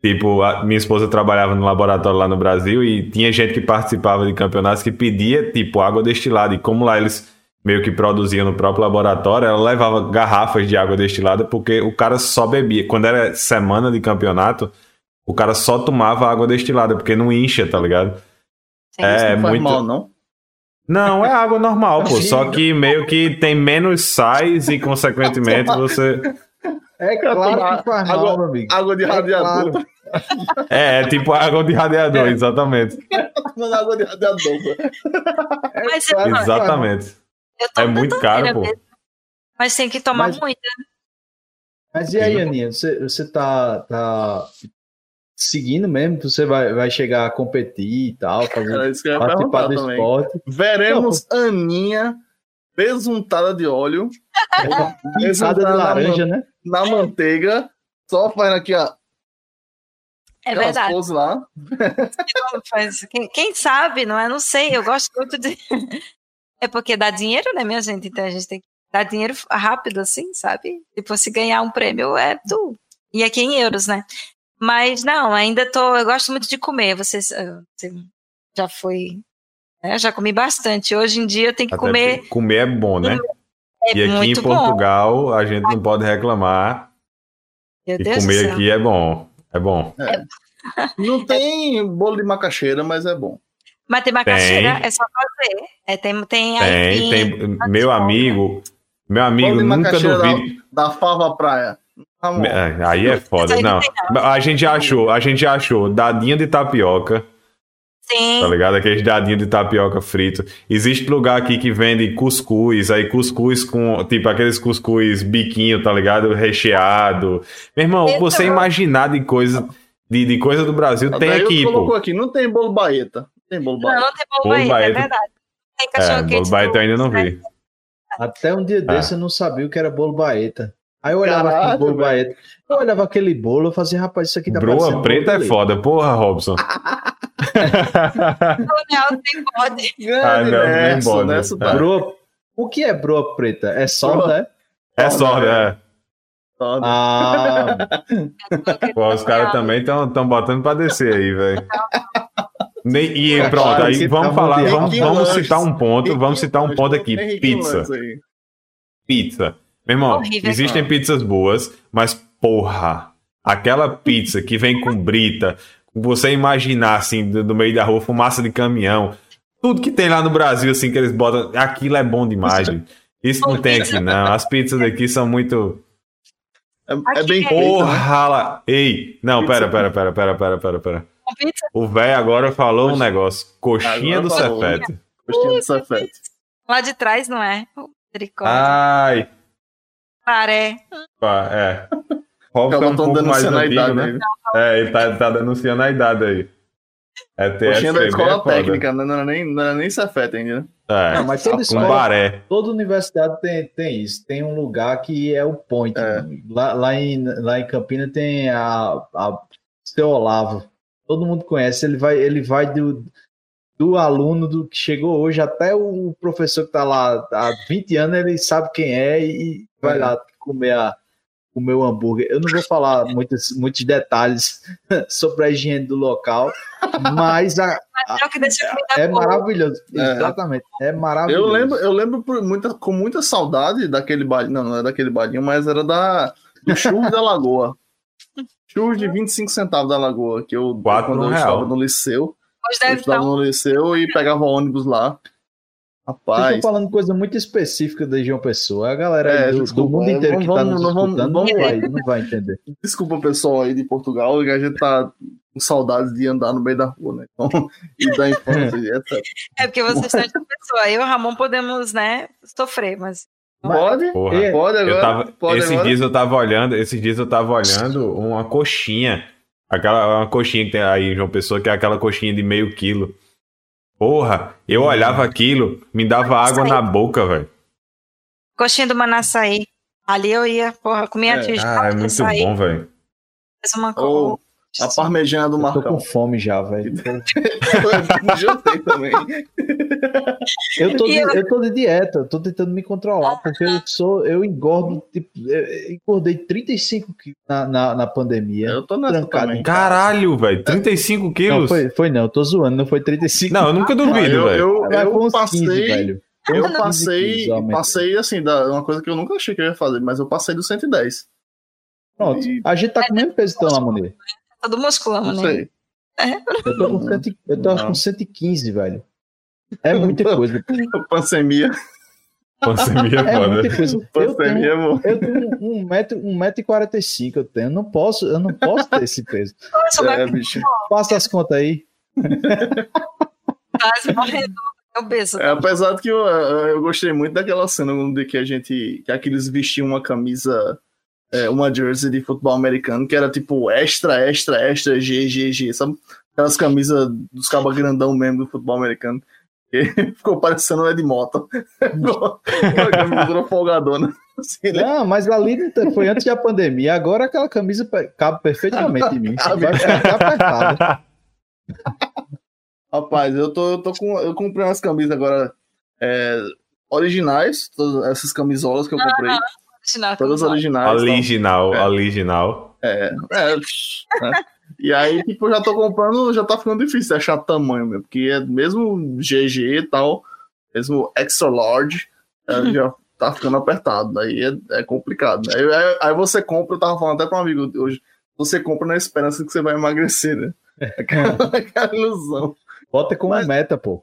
tipo, a, minha esposa trabalhava no laboratório lá no Brasil e tinha gente que participava de campeonatos que pedia tipo água destilada e como lá eles meio que produziam no próprio laboratório, ela levava garrafas de água destilada porque o cara só bebia. Quando era semana de campeonato, o cara só tomava água destilada porque não incha, tá ligado? Sim, é muito mal, não? Não, é água normal, pô. Só que meio que tem menos sais e, consequentemente, você. É claro que faz água, mal, meu amigo. Água de é radiador. Claro. É, é tipo água de radiador, exatamente. Mano, água de radiador. É Mas claro, exatamente. É muito caro, pô. Mesmo. Mas tem que tomar Mas... muita. Mas e aí, Aninha, você, você tá, tá seguindo mesmo, você vai, vai chegar a competir e tal, fazer, participar do também. esporte. Veremos Não, Aninha besuntada de óleo, besuntada de laranja, na, né? Na manteiga, só fazendo aqui, ó. É verdade. Lá. Quem, quem, sabe, não é? Não sei, eu gosto muito de. É porque dá dinheiro, né, minha gente? Então a gente tem que dar dinheiro rápido, assim, sabe? Tipo, se ganhar um prêmio é tu. E aqui em euros, né? Mas não, ainda tô. Eu gosto muito de comer. Você, eh, você já foi. Né? Já comi bastante. Hoje em dia eu tenho que Até comer. Comer é bom, né? É e aqui em Portugal bom. a gente não pode reclamar. Meu e Deus comer aqui é bom. É bom. É. Não tem bolo de macaxeira, mas é bom. Mas tem macaxeira, tem. é só fazer. É, tem, tem, tem, tem. Meu amigo, meu amigo, nunca duvido. Da, da Fava Praia. É, aí é foda. Não. A gente achou, a gente achou dadinho de tapioca. Sim. Tá ligado? Aqueles dadinhos de tapioca frito. Existe lugar aqui que vende cuscuz, aí cuscuz com, tipo, aqueles cuscuz biquinho, tá ligado? Recheado. Meu irmão, Eita. você imaginar de coisa, de, de coisa do Brasil, tem aqui, pô. aqui, não tem bolo baeta. Não tem bolo baeta. Não, não tem bolo, bolo baeta, é verdade. Tem cachorro é, bolo baeta eu ainda não vi. Até um dia é. desse eu não sabia o que era bolo baeta. Aí eu olhava Caralho, aquele bolo baeta. Eu olhava aquele bolo, eu fazia, rapaz, isso aqui tá Broa preta é foda, porra, Robson. não tem bode. Ah, não, nem bode. Nessa, é. broa, o que é broa preta? É sorda, é? É sorda, é. Ah. Pô, os caras também estão botando pra descer aí, velho. E pronto, aí vamos tá falar, vamos, vamos citar um ponto, vamos citar um ponto aqui. Pizza. Pizza. Meu irmão, Horrível, existem cara. pizzas boas, mas porra, aquela pizza que vem com brita, você imaginar assim, no meio da rua, fumaça de caminhão, tudo que tem lá no Brasil, assim, que eles botam, aquilo é bom demais, gente. Isso não tem aqui, não. As pizzas aqui são muito. É, é bem Porra! Lá. Ei! Não, pera, pera, pera, pera, pera, pera, pera. O velho agora falou um negócio. Coxinha do Cefete. Coxinha do Cefete. Lá de trás, não é? Ai! Paré. É. Robson é um pouco mais antigo, né? É, ele tá, tá denunciando a idade aí. É TSC, da escola é técnica, não era nem, não era nem Cefete ainda, né? É, não, mas toda escola, baré. toda universidade tem, tem isso. Tem um lugar que é o point. É. Lá, lá, em, lá em Campinas tem a, a seu Olavo. Todo mundo conhece. Ele vai, ele vai do, do aluno do que chegou hoje até o professor que está lá há 20 anos, ele sabe quem é e vai lá comer a, comer o hambúrguer. Eu não vou falar muitos, muitos detalhes sobre a higiene do local, mas a, é a é maravilhoso. É. Exatamente. É maravilhoso. Eu lembro, eu lembro por muita, com muita saudade daquele balinho. Não, não é daquele balinho, mas era da, do churros da Lagoa. Churros de 25 centavos da Lagoa, que eu, Quatro quando eu real. estava no liceu, Hoje eu deve estava um no liceu e pegava ônibus lá. Vocês Rapaz, estão falando coisa muito específica da João Pessoa. A galera É, do, do desculpa, mundo inteiro que vamos- está nos vamos- vamos- não, lá. vai, não vai entender. desculpa o pessoal aí de Portugal, que a gente tá com saudades de andar no meio da rua, né? Então, e da infância, etc. É porque vocês estão de pessoa. Eu e o Ramon podemos, né, sofrer, mas. Pode? Porra. É, Pode agora? Eu tava, pode esses agora? dias eu tava olhando, esses dias eu tava olhando uma coxinha. Aquela uma coxinha que tem aí João Pessoa, que é aquela coxinha de meio quilo. Porra, eu olhava aquilo, me dava água na boca, velho. Coxinha do Manaçaí. Ali eu ia, porra, comia É. é, Ah, é muito bom, velho. uma coisa. A parmegiana do Eu tô Marcão. com fome já, velho. Eu jantei também. Eu tô, de, E eu- tô de dieta, eu tô tentando me controlar, porque eu sou, eu engordo, tipo, eu engordei 35 quilos na, na, na pandemia. Eu tô nessa também. Caralho, velho. 35 Não, quilos? foi, foi não, eu tô zoando, não foi 35 Não, eu nunca Ah, duvido, eu, velho. eu, eu passei, 15, velho. Eu 15 passei, passei assim, da, uma coisa que eu nunca achei que eu ia fazer, mas eu passei do 110. Pronto, a gente tá com o mesmo peso então, Lamonet. Todo musculamos, Não né? sei. Eu tô com, cento, eu tô com 115, velho. É muita coisa. Pandemia. Pandemia é É foda. muita coisa. Eu tenho, amor. eu tenho um metro, um metro e 45 eu tenho. Eu não posso, eu não posso ter esse peso. Nossa, É, bicho. Faça as contas aí. quase morrendo. Eu penso. É, apesar de que eu, eu gostei muito daquela cena de que a gente. que aqueles vestiam uma camisa. É, uma jersey de futebol americano, que era tipo extra, extra, extra, G, G, G, sabe? Aquelas camisas dos cabas grandão mesmo do futebol americano. E ficou parecendo o Ed Mota. Aquela camisa folgadona. Assim, né? Não, mas ali foi antes da pandemia. Agora aquela camisa cabe perfeitamente em mim. Vai ficar apertada. Rapaz, eu tô, eu tô com. Eu comprei umas camisas agora é, originais, todas essas camisolas que eu comprei. Original, Todas originais. tal. Original, É. original. É, é, né? E aí, tipo, eu já tô comprando, já tá ficando difícil achar tamanho mesmo, porque é mesmo GG e tal, mesmo extra large, é, já tá ficando apertado, aí é, é complicado. Aí, aí- aí você compra, eu tava falando até pra um amigo hoje, você compra na esperança que você vai emagrecer, né? Aquela, aquela ilusão. Bota como Mas- meta, pô.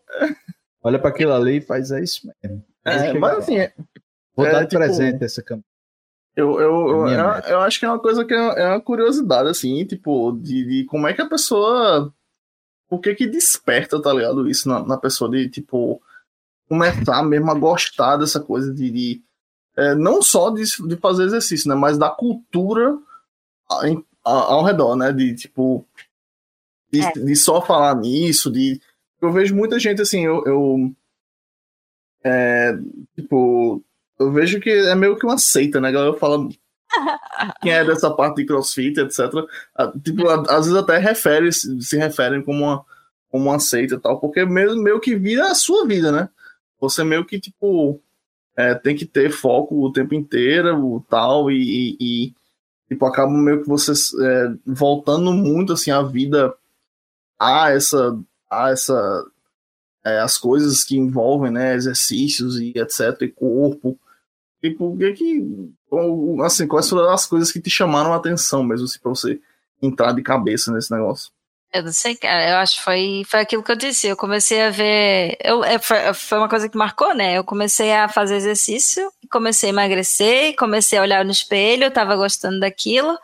Olha pra aquilo ali e faz é isso mesmo. É, mas assim, é- Vou é, dar de tipo, presente essa camisa. Eu, eu, eu, Minha eu, eu acho que é uma coisa que é, é uma curiosidade, assim, tipo, de, de como é que a pessoa. O que que desperta, tá ligado? Isso na, na pessoa de, tipo, começar mesmo a gostar dessa coisa de. de, é, não só de, de fazer exercício, né? Mas da cultura em- a- ao redor, né? De, tipo. De, É. de só falar nisso, de. Eu vejo muita gente assim, eu. eu é, tipo, eu vejo que é meio que uma seita, né? A galera fala quem é dessa parte de crossfit, etc. Ah, Tipo, às vezes até refere, se referem como uma, como uma seita e tal, porque meio, meio que vira a sua vida, né? Você meio que, tipo, é, tem que ter foco o tempo inteiro, o tal, e, e, e, tipo, acaba meio que você é, voltando muito, assim, a vida a essa, a essa, é, as coisas que envolvem, né, exercícios e etc, e corpo, Tipo, o que que. Assim, quais foram as coisas que te chamaram a atenção mesmo, assim, pra você entrar de cabeça nesse negócio? Eu não sei, cara. Eu acho que foi, foi aquilo que eu disse. Eu comecei a ver. Eu, é, foi, foi uma coisa que marcou, né? Eu comecei a fazer exercício, comecei a emagrecer, comecei a olhar no espelho, eu tava gostando daquilo.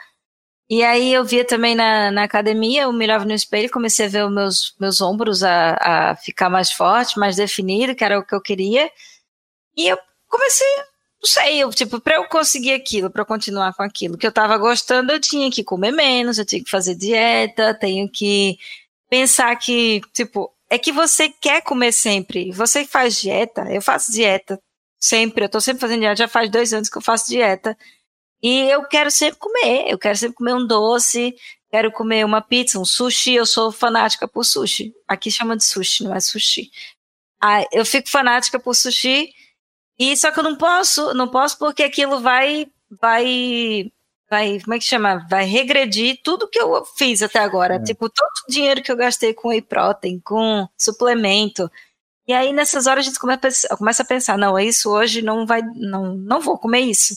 E aí eu via também na, na academia, eu olhava no espelho, comecei a ver os meus, meus ombros a, a ficar mais forte, mais definido, que era o que eu queria. E eu comecei, não sei, eu, tipo, para eu conseguir aquilo, para eu continuar com aquilo que eu tava gostando, eu tinha que comer menos, eu tinha que fazer dieta, tenho que pensar que, tipo, é que você quer comer sempre. Você faz dieta, eu faço dieta sempre, eu tô sempre fazendo dieta, já faz dois anos que eu faço dieta. E eu quero sempre comer, eu quero sempre comer um doce, quero comer uma pizza, um sushi, eu sou fanática por sushi. Aqui chama de sushi, não é sushi. Ah, eu fico fanática por sushi, e só que eu não posso, não posso porque aquilo vai, vai vai, como é que chama? Vai regredir tudo que eu fiz até agora. É. Tipo, todo o dinheiro que eu gastei com whey protein, com suplemento. E aí, nessas horas, a gente começa, a pensar, não, isso hoje não vai, não, não vou comer isso.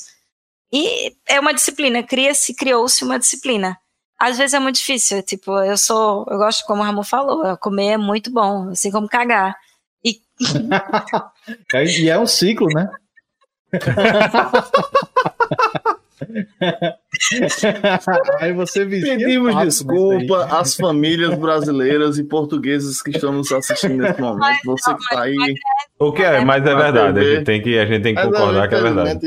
E é uma disciplina, cria-se, criou-se uma disciplina. Às vezes é muito difícil, tipo, eu sou, eu gosto, como o Ramon falou, comer é muito bom, assim como cagar. É, E é um ciclo, né? Aí você Pedimos desculpa às famílias brasileiras e portugueses que estão nos assistindo nesse momento. Você que tá aí. O que é, mas é verdade. A gente tem que, a gente tem que Mas, concordar que é verdade.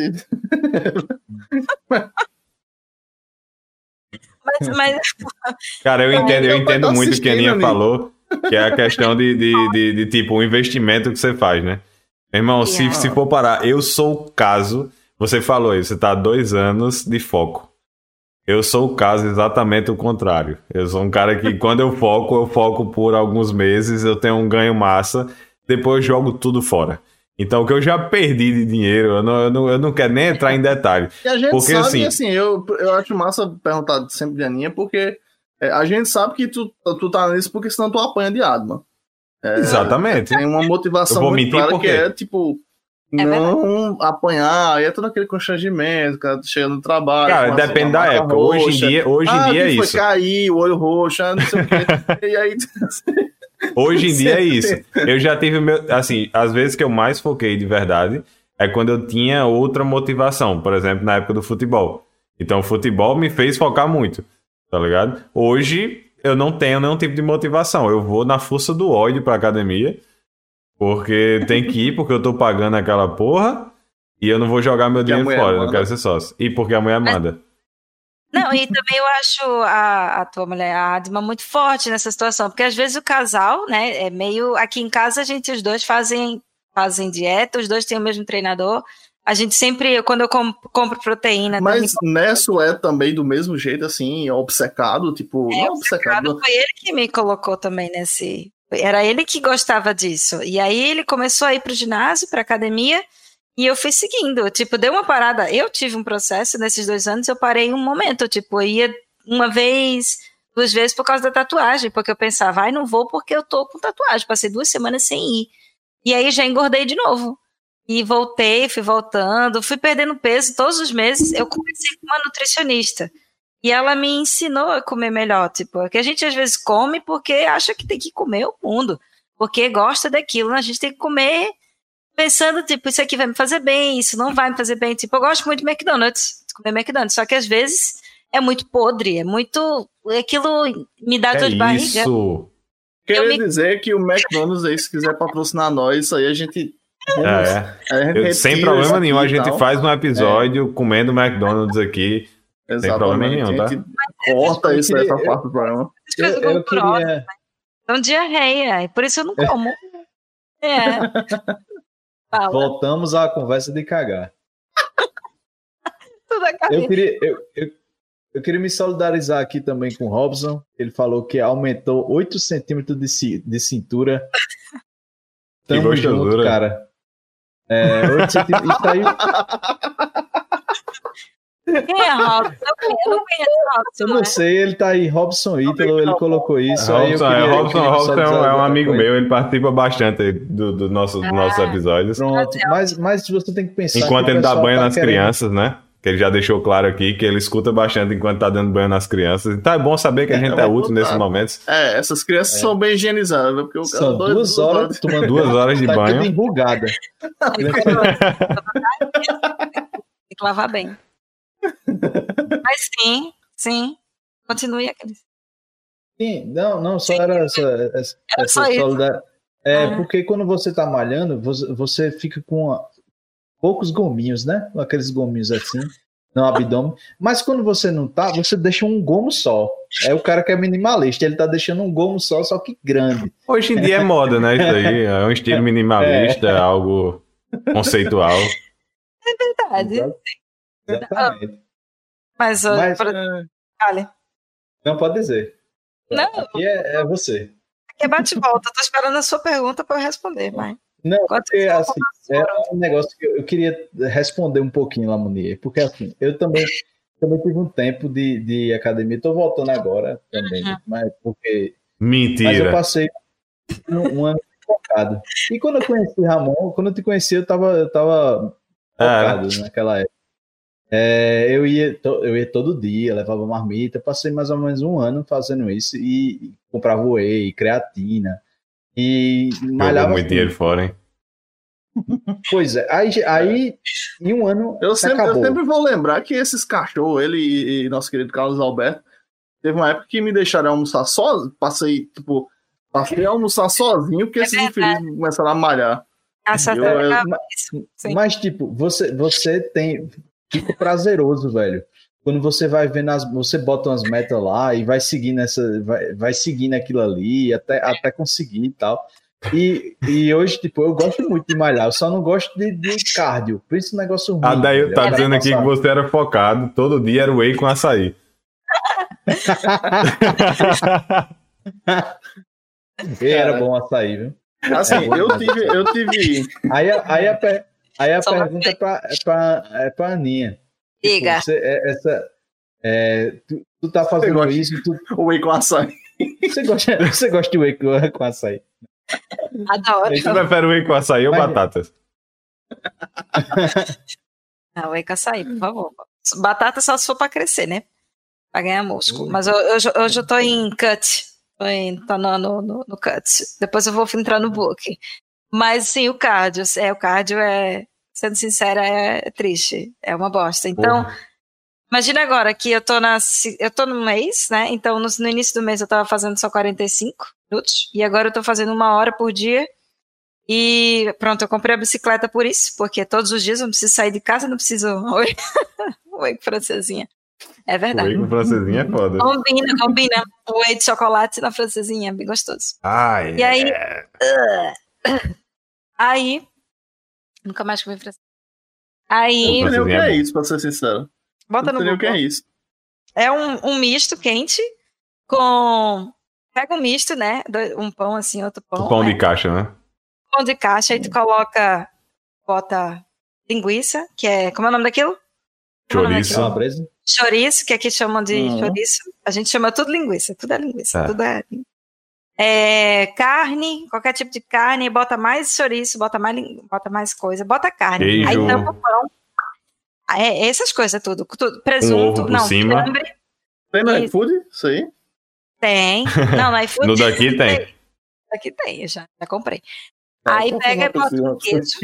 Mas, mas Cara, eu entendo, eu entendo muito o que a Aninha amigo. falou, que é a questão de, de, de, de, tipo, o investimento que você faz, né? Meu irmão, se, se for parar, eu sou o caso, você falou aí, você tá há dois anos de foco. Eu sou o caso exatamente o contrário. Eu sou um cara que, quando eu foco, eu foco por alguns meses, eu tenho um ganho massa, depois eu jogo tudo fora. Então, o que eu já perdi de dinheiro, eu não, eu não, eu não quero nem entrar em detalhe. E a gente Porque, sabe, assim- assim, eu, eu acho massa perguntar sempre de Aninha, porque é, a gente sabe que tu, tu tá nisso porque senão tu apanha de Adma. É, Exatamente. Tem uma motivação muito clara que é, tipo, É não apanhar, aí é todo aquele constrangimento, cara chega no trabalho. Cara, depende da época. Hoje em roxa. dia, hoje em ah, dia é que foi isso. cair, o olho roxo, ah, não sei o quê. e aí, Hoje em dia é isso. Eu já tive meu. Assim, as vezes que eu mais foquei de verdade é quando eu tinha outra motivação. Por exemplo, na época do futebol. Então, o futebol me fez focar muito. Tá ligado? Hoje eu não tenho nenhum tipo de motivação. Eu vou na força do ódio pra academia. Porque tem que ir, porque eu tô pagando aquela porra. E eu não vou jogar meu dinheiro fora. Eu não quero ser sócio. E porque a mulher manda. Não, e também eu acho a, a tua mulher, a Adma, muito forte nessa situação, porque às vezes o casal, né, é meio. Aqui em casa a gente, os dois fazem, fazem dieta, os dois têm o mesmo treinador. A gente sempre, quando eu com- compro proteína, mas Nesso é também do mesmo jeito, assim, obcecado, tipo, É, não obcecado. foi ele que me colocou também nesse. Era ele que gostava disso. E aí ele começou a ir pro ginásio, pra academia, e eu fui seguindo. Tipo, deu uma parada. Eu tive um processo nesses dois anos, eu parei um momento. Tipo, eu ia uma vez, duas vezes por causa da tatuagem, porque eu pensava, ai, não vou porque eu tô com tatuagem. Passei duas semanas sem ir. E aí já engordei de novo. E voltei, fui voltando, fui perdendo peso todos os meses. Eu comecei com uma nutricionista. E ela me ensinou a comer melhor, tipo, que a gente às vezes come porque acha que tem que comer o mundo, porque gosta daquilo, né? a gente tem que comer pensando, tipo, isso aqui vai me fazer bem, isso não vai me fazer bem, tipo, eu gosto muito de McDonald's, de comer McDonald's, só que às vezes é muito podre, é muito, aquilo me dá dor É de barriga. isso. Queria me- dizer que o McDonald's aí, se quiser patrocinar nós, aí a gente. É. Eu- sem problema nenhum, a gente tal. faz um episódio comendo McDonald's aqui. Exatamente. problema nenhum, tá? Gente corta Eu isso pra parte do programa. Eu, eu queria. dão diarreia, e por isso eu não como. É. Voltamos à conversa de cagar. Eu queria, eu, eu, eu queria me solidarizar aqui também com o Robson. Ele falou que aumentou 8 centímetros de, de cintura. Que Tamo junto, cara. É, 8 centímetros. Isso aí, Quem é Robson? Eu não conheço Robson, eu né? não sei, ele tá aí, Robson Ítalo, ele colocou isso. aí eu Robson, é, queria- eu Robson, Robson é, um, é um amigo meu, ele participa bastante do, do nosso, dos nossos Ah. episódios. Pronto, mas, mas você tem que pensar. Enquanto que ele dá banho tá nas querendo- crianças, né? Que ele já deixou claro aqui que ele escuta bastante enquanto tá dando banho nas crianças. Então é bom saber que a gente é útil nesses momentos. É, essas crianças são bem higienizadas, porque o São dois- duas horas tomando Duas horas de tá banho. toda enrugada. Tem que lavar bem. Mas sim, sim. Continue aquele. Sim, não, não, só era essa, essa, Era essa só isso. solidar- É, Ah. porque quando você tá malhando, você, você fica com a- poucos gominhos, né? Aqueles gominhos assim, no abdômen. Mas quando você não tá, você deixa um gomo só. É o cara que é minimalista, ele tá deixando um gomo só, só que grande. Hoje em dia é moda, né? Isso aí é um estilo minimalista, é algo conceitual. Verdade. Exa- Exatamente. Mas, Mas- por- É, olha, Não pode dizer. Não. Aqui é, é você. aqui é bate e volta. Eu tô esperando a sua pergunta para eu responder, mas. Não, porque assim, é um negócio que eu, eu queria responder um pouquinho lá, Munier, porque assim, eu também, também tive um tempo de, de academia. Tô voltando agora também, Uhum. mas porque. Mentira. Mas eu passei um, um ano focado. E quando eu conheci Ramon, quando eu te conheci, eu tava, eu tava Ah, focado naquela época. É, eu, ia, to- eu ia todo dia, levava marmita, passei mais ou menos um ano fazendo isso e, e comprava whey, creatina e malhava. muito dinheiro fora, hein? Pois é, aí, aí em um ano Eu sempre, eu sempre vou lembrar que esses cachorros, ele e, e nosso querido Carlos Alberto, teve uma época que me deixaram almoçar só, passei, tipo, passei a almoçar sozinho, porque É esses infelizes começaram a malhar. A certa Eu- eu-. Sim. Mas, tipo, você, você tem. Fica prazeroso, velho. Quando você vai vendo as. Você bota umas metas lá e vai seguindo essa. Vai, vai seguindo aquilo ali até, até conseguir e tal. E, e hoje, tipo, eu gosto muito de malhar, eu só não gosto de, de cardio. Por isso negócio ruim. A Daí velho. tá dizendo aqui que você era focado, todo dia era whey com açaí. E era bom açaí, viu? Assim, É eu tive, eu tive. Aí, a- aí a, per- aí a pergunta é pra, é, pra, é pra Aninha. Tipo, Diga. você- é- essa, é, tu, tu tá fazendo gosta- isso, tu, O whey com açaí. você, gosta, você gosta de whey com, com açaí. Adoro. Você prefere whey com açaí ou Mas- batatas? Não, whey com açaí, por favor. Batata só se for pra crescer, né? Pra ganhar músculo. Mas eu- hoje, hoje eu tô em cut. Tô, em, tô no, no, no- no cut. Depois eu vou entrar no book. Mas sim, o cardio. É, o cardio é, sendo sincera, é triste. É uma bosta. Então, Porra. imagina agora que eu tô na. Eu tô no mês, né? Então, no, no início do mês eu tava fazendo só 45 minutos. E agora eu tô fazendo uma hora por dia. E pronto, eu comprei a bicicleta por isso, porque todos os dias eu não preciso sair de casa, não preciso. Oi, Oi francesinha. É verdade. Whey com francesinha é foda. Combina, combina. O whey de chocolate na francesinha, é bem gostoso. Ai, E aí- é. Aí. Nunca mais comi francês. Aí. Não sei o que é isso, pra ser sincero. Bota Não no nem o que Google. é isso. É um, um misto quente com. Pega um misto, né? Um pão assim, outro pão. O pão né? de caixa, né? pão de caixa, aí tu coloca. Bota linguiça, que é. Como é o nome daquilo? É nome Chouriço. daquilo? Calabresa? Chouriço, que aqui chamam de Uhum. chouriço. A gente chama tudo linguiça, tudo é linguiça, É. tudo é. É, carne, qualquer tipo de carne, bota mais chouriço, bota mais, bota mais coisa, bota carne. Queijo. Aí tampa o pão. É, essas coisas tudo. tudo presunto, ovo por não, cima. Tem no iFood? Isso aí? tem. Não, no iFood No daqui tem. Aqui tem, eu já, já comprei. Tá, Aí então pega e bota um queijo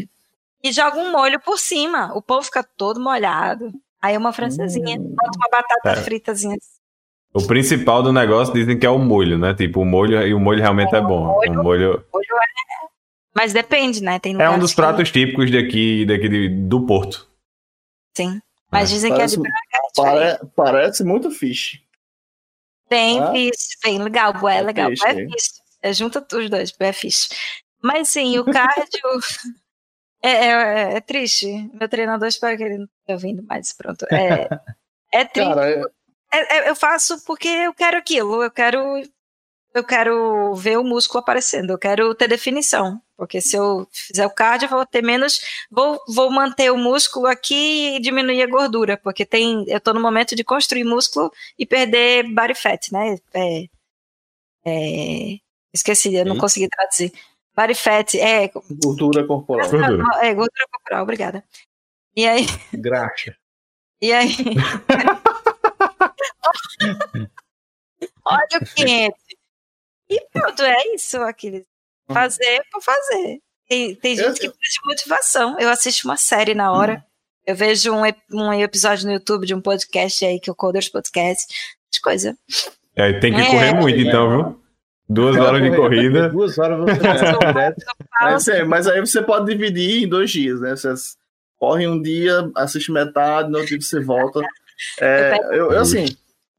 e joga um molho por cima. O pão fica todo molhado. Aí uma francesinha, Hum. bota uma batata É. fritazinha. O principal do negócio dizem que é o molho, né? Tipo, o molho, e o molho realmente é bom. O molho Molho é... Mas depende, né? Tem é um dos que- pratos típicos daqui, daqui de- do Porto. Sim. Mas É. dizem que é de Parece, BH, é diferente. pare- parece muito fish. Tem Ah. fish, bem legal, bué, É legal. fish, Bué hein? fish. É, junta os dois, bué fish. Mas sim, o cardio é, é- é triste. Meu treinador espero que ele não esteja ouvindo, mas pronto. É, é triste. Cara, é- É- é- eu faço porque eu quero aquilo, eu quero eu quero ver o músculo aparecendo, eu quero ter definição, porque se eu fizer o cardio eu vou ter menos, vou, vou manter o músculo aqui e diminuir a gordura, porque tem, eu tô no momento de construir músculo e perder body fat, né? É, é, esqueci, eu não Sim. consegui traduzir. Body fat é, gordura corporal. Gordura. é gordura corporal, obrigada. E aí, Graxa. E aí? Olha o quente. E pronto, é isso, aquele. Fazer por fazer. Tem, tem gente Eu- que precisa de motivação. Eu assisto uma série na hora. Eu vejo um, um episódio no YouTube de um podcast aí, que é o Coders Podcast. De coisa. É, tem que É. correr muito, então, viu? Duas horas de corrida. Duas horas você direto. Mas, é, mas aí você pode dividir em dois dias, né? Você corre um dia, assiste metade, no outro dia você volta. É, eu, eu, assim,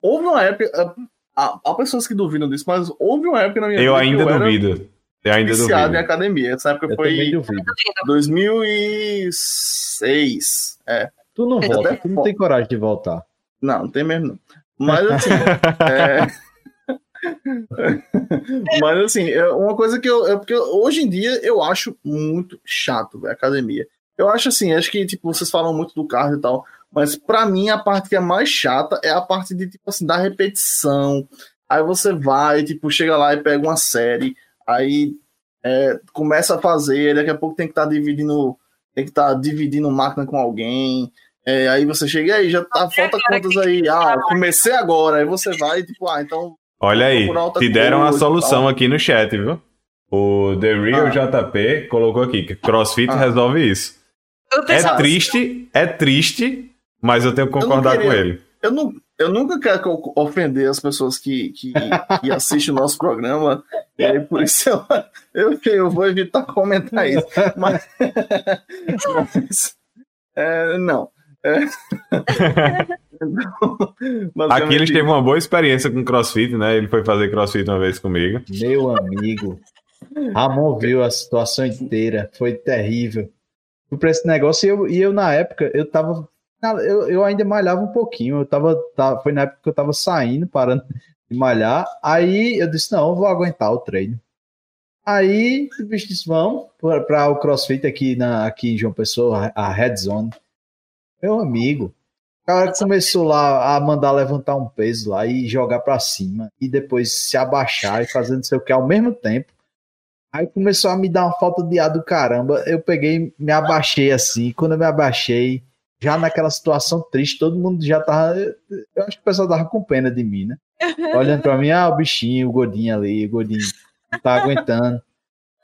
houve uma época. Há, há pessoas que duvidam disso, mas houve uma época na minha Eu vida. ainda que eu duvido. Eu ainda Era viciado em duvido. academia. Essa época Eu foi duvido. 2006. É. Tu não volta, até tu não tem coragem de voltar. Não, não tem mesmo. Não. Mas assim. é... Mas assim, é uma coisa que eu. É porque hoje em dia eu acho muito chato, velho, academia. Eu acho assim, acho que, tipo, vocês falam muito do cardio e tal. Mas para mim a parte que é mais chata é a parte de tipo assim da repetição. Aí você vai, tipo, chega lá e pega uma série, aí é, começa a fazer, daqui a pouco tem que estar tá dividindo, tem que estar tá dividindo máquina com alguém. É, aí você chega aí, já tá, falta quantas aí? Ah, comecei agora. Aí você vai, tipo, ah, então. Olha aí, te deram a solução aqui no chat, viu? O The Real ah. JP colocou aqui que CrossFit ah. resolve isso. É triste, é triste, mas eu tenho que concordar queria, com ele. Eu, não, eu nunca quero ofender as pessoas que, que, que assistem o nosso programa, e aí por isso eu, eu, eu vou evitar comentar isso. Mas, mas é, não. É. Então, Aqui ele teve uma boa experiência com crossfit, né? Ele foi fazer crossfit uma vez comigo. Meu amigo, Ramon viu a situação inteira, foi terrível. Fui pra esse negócio e eu, e eu na época, eu tava. Eu, eu ainda malhava um pouquinho, eu tava, tava. Foi na época que eu tava saindo, parando de malhar. Aí eu disse: não, eu vou aguentar o treino. Aí o bicho disse: vamos para o crossfit aqui, na, aqui em João Pessoa, a Red Zone. Meu amigo, o cara começou lá a mandar levantar um peso lá e jogar para cima e depois se abaixar e fazer não sei o que ao mesmo tempo. Aí começou a me dar uma falta de ar do caramba. Eu peguei, me abaixei assim. Quando eu me abaixei, já naquela situação triste, todo mundo já tava. Eu acho que o pessoal tava com pena de mim, né? Olhando pra mim, ah, o bichinho, o gordinho ali, o gordinho não tá aguentando.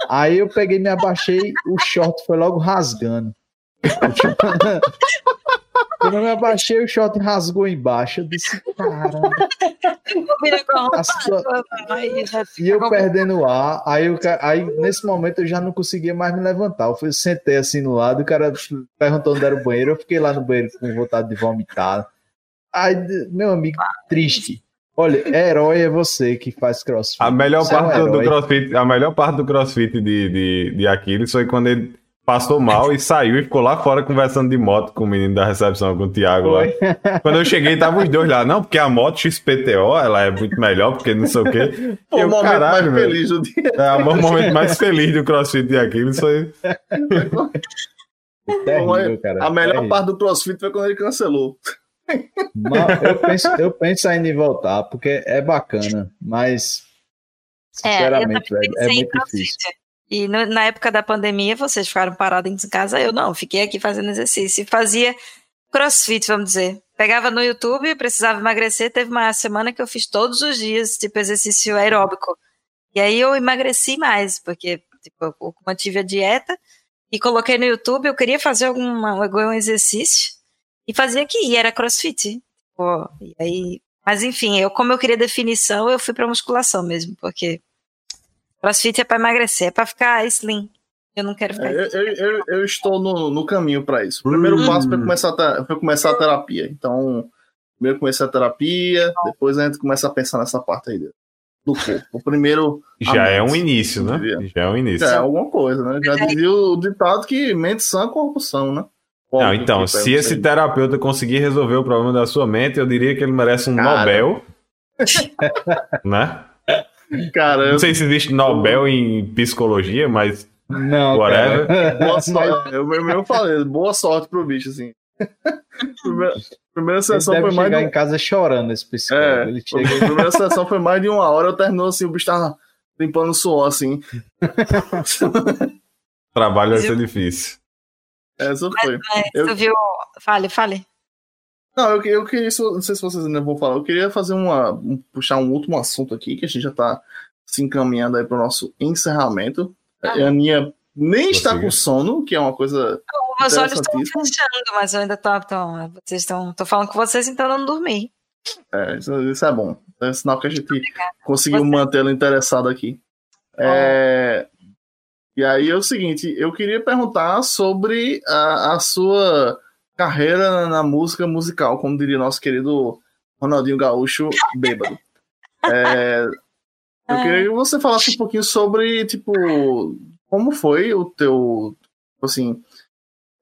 Aí eu peguei, me abaixei, o short foi logo rasgando. Quando eu me abaixei, o short rasgou embaixo. Eu disse, caramba. Sua... E eu perdendo o ar. Aí, eu, aí, nesse momento, eu já não conseguia mais me levantar. Eu fui, sentei assim no lado, o cara perguntou onde era o banheiro. Eu fiquei lá no banheiro com vontade de vomitar. Aí, meu amigo, triste. Olha, herói é você que faz crossfit. A melhor, você parte é um do crossfit, a melhor parte do crossfit de, de, de Aquiles foi quando ele passou mal e saiu e ficou lá fora conversando de moto com o menino da recepção, com o Thiago lá. Quando eu cheguei, tava os dois lá. Não, porque a moto XPTO, ela é muito melhor, porque não sei o quê. o momento caralho, mais feliz do dia. É, o momento mais feliz do CrossFit de Aquiles foi... Terrível, cara, a melhor terrível. parte do CrossFit foi quando ele cancelou. eu, penso, eu penso ainda em voltar, porque é bacana, mas sinceramente, é, é muito difícil. E no, na época da pandemia, vocês ficaram parados em casa, eu não, fiquei aqui fazendo exercício. E fazia crossfit, vamos dizer. Pegava no YouTube, precisava emagrecer. Teve uma semana que eu fiz todos os dias, tipo, exercício aeróbico. E aí eu emagreci mais, porque tipo, eu mantive a dieta e coloquei no YouTube. Eu queria fazer alguma, algum exercício e fazia aqui, e era crossfit. Tipo, e aí, mas enfim, eu, como eu queria definição, eu fui pra musculação mesmo, porque Crossfit é para emagrecer, é para ficar slim. Eu não quero ficar. É, eu, eu, eu, estou no, no caminho para isso. O primeiro hum. passo foi começar, a, foi começar a terapia. Então, primeiro comecei a terapia, depois a gente começa a pensar nessa parte aí do corpo. O primeiro. Já é um início, né? Já é um início. Já é alguma coisa, né? Já dizia o ditado que mente sã, corpo são, né? não, então, se esse terapeuta conseguir resolver o problema da sua mente, eu diria que ele merece um Cara. Nobel. né? Cara, não sei se existe Nobel em psicologia, mas. Não, whatever. Boa sorte. Eu, eu, eu falei, boa sorte pro bicho, assim. primeira, primeira sessão foi mais. chegar de... em casa chorando esse psicólogo. É, ele chega... A primeira sessão foi mais de uma hora, eu terminou assim, o bicho tava limpando o suor, assim. Trabalho vai ser difícil. Essa foi. Mas, mas, eu... Tu viu. Fale, fale. Não, eu, eu queria, não sei se vocês ainda vão falar, eu queria fazer uma. Um, puxar um último assunto aqui, que a gente já tá se encaminhando aí para o nosso encerramento. Ah. A Aninha nem está com sono, que é uma coisa. Não, meus olhos estão fechando, mas eu ainda tô. tô vocês estão. tô falando com vocês, então eu não dormi. É, isso, isso é bom. É sinal que a gente conseguiu mantê-lo interessado aqui. É, e aí é o seguinte, eu queria perguntar sobre a, a sua carreira na música musical, como diria nosso querido Ronaldinho Gaúcho, bêbado. É, eu queria que você falasse um pouquinho sobre, tipo, como foi o teu, assim,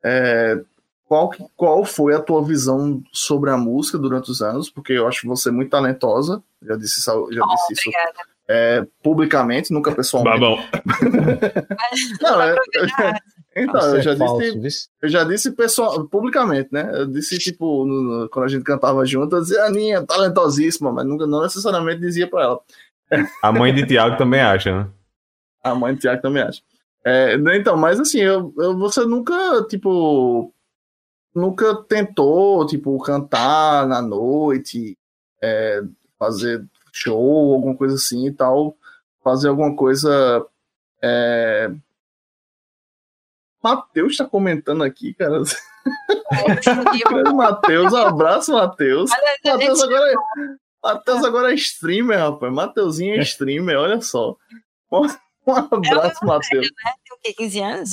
é, qual, qual foi a tua visão sobre a música durante os anos, porque eu acho você muito talentosa, já disse, já oh, disse isso é, publicamente, nunca pessoalmente. Babão. Não, é, Então, Isso eu é já falso, disse, eu já disse pessoal, publicamente, né? Eu disse, tipo, no- no- quando a gente cantava junto, eu dizia, Aninha, talentosíssima, mas nunca, não necessariamente dizia pra ela. A mãe de Tiago também acha, né? A mãe do Tiago também acha. É, né, então, mas assim, eu, eu- você nunca, tipo, nunca tentou, tipo, cantar na noite, é, fazer show, alguma coisa assim e tal, fazer alguma coisa. É... Matheus tá comentando aqui, cara. Matheus, um abraço, Matheus. Matheus agora, é, Matheus agora é streamer, rapaz. Mateuzinho é streamer, olha só. Um abraço, Matheus. Tem o quê? 15 anos?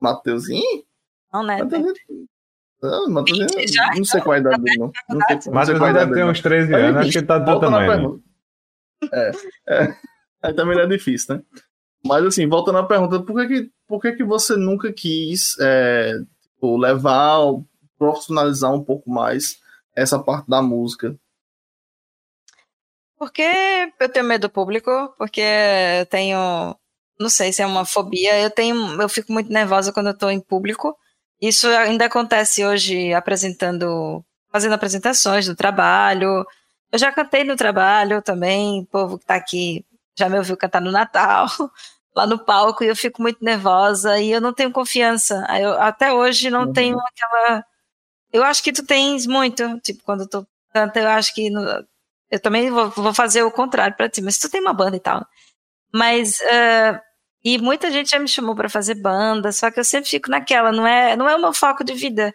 Mateuzinho? Não, né? Mateuzinho. Ah, Mateuzinho, Já? não sei qual é a idade dele, não. Não sei, não é a deve ter dele. uns 13 Mas, anos, acho que ele tá do tamanho. pergunta. É, é. Aí também não é difícil, né? Mas assim, voltando à pergunta, por que, que, por que, que você nunca quis é, tipo, levar, profissionalizar um pouco mais essa parte da música? Porque eu tenho medo do público, porque eu tenho, não sei se é uma fobia, eu tenho, eu fico muito nervosa quando eu tô em público. Isso ainda acontece hoje apresentando, fazendo apresentações do trabalho. Eu já cantei no trabalho também, o povo que tá aqui já me ouviu cantar no Natal, lá no palco, e eu fico muito nervosa e eu não tenho confiança. Eu- até hoje não Uhum. tenho aquela. Eu acho que tu tens muito, tipo, quando tu canta, eu acho que no- eu também vou, vou fazer o contrário pra ti, mas tu tem uma banda e tal. Mas ah, e muita gente já me chamou pra fazer banda, só que eu sempre fico naquela, não é, não é o meu foco de vida.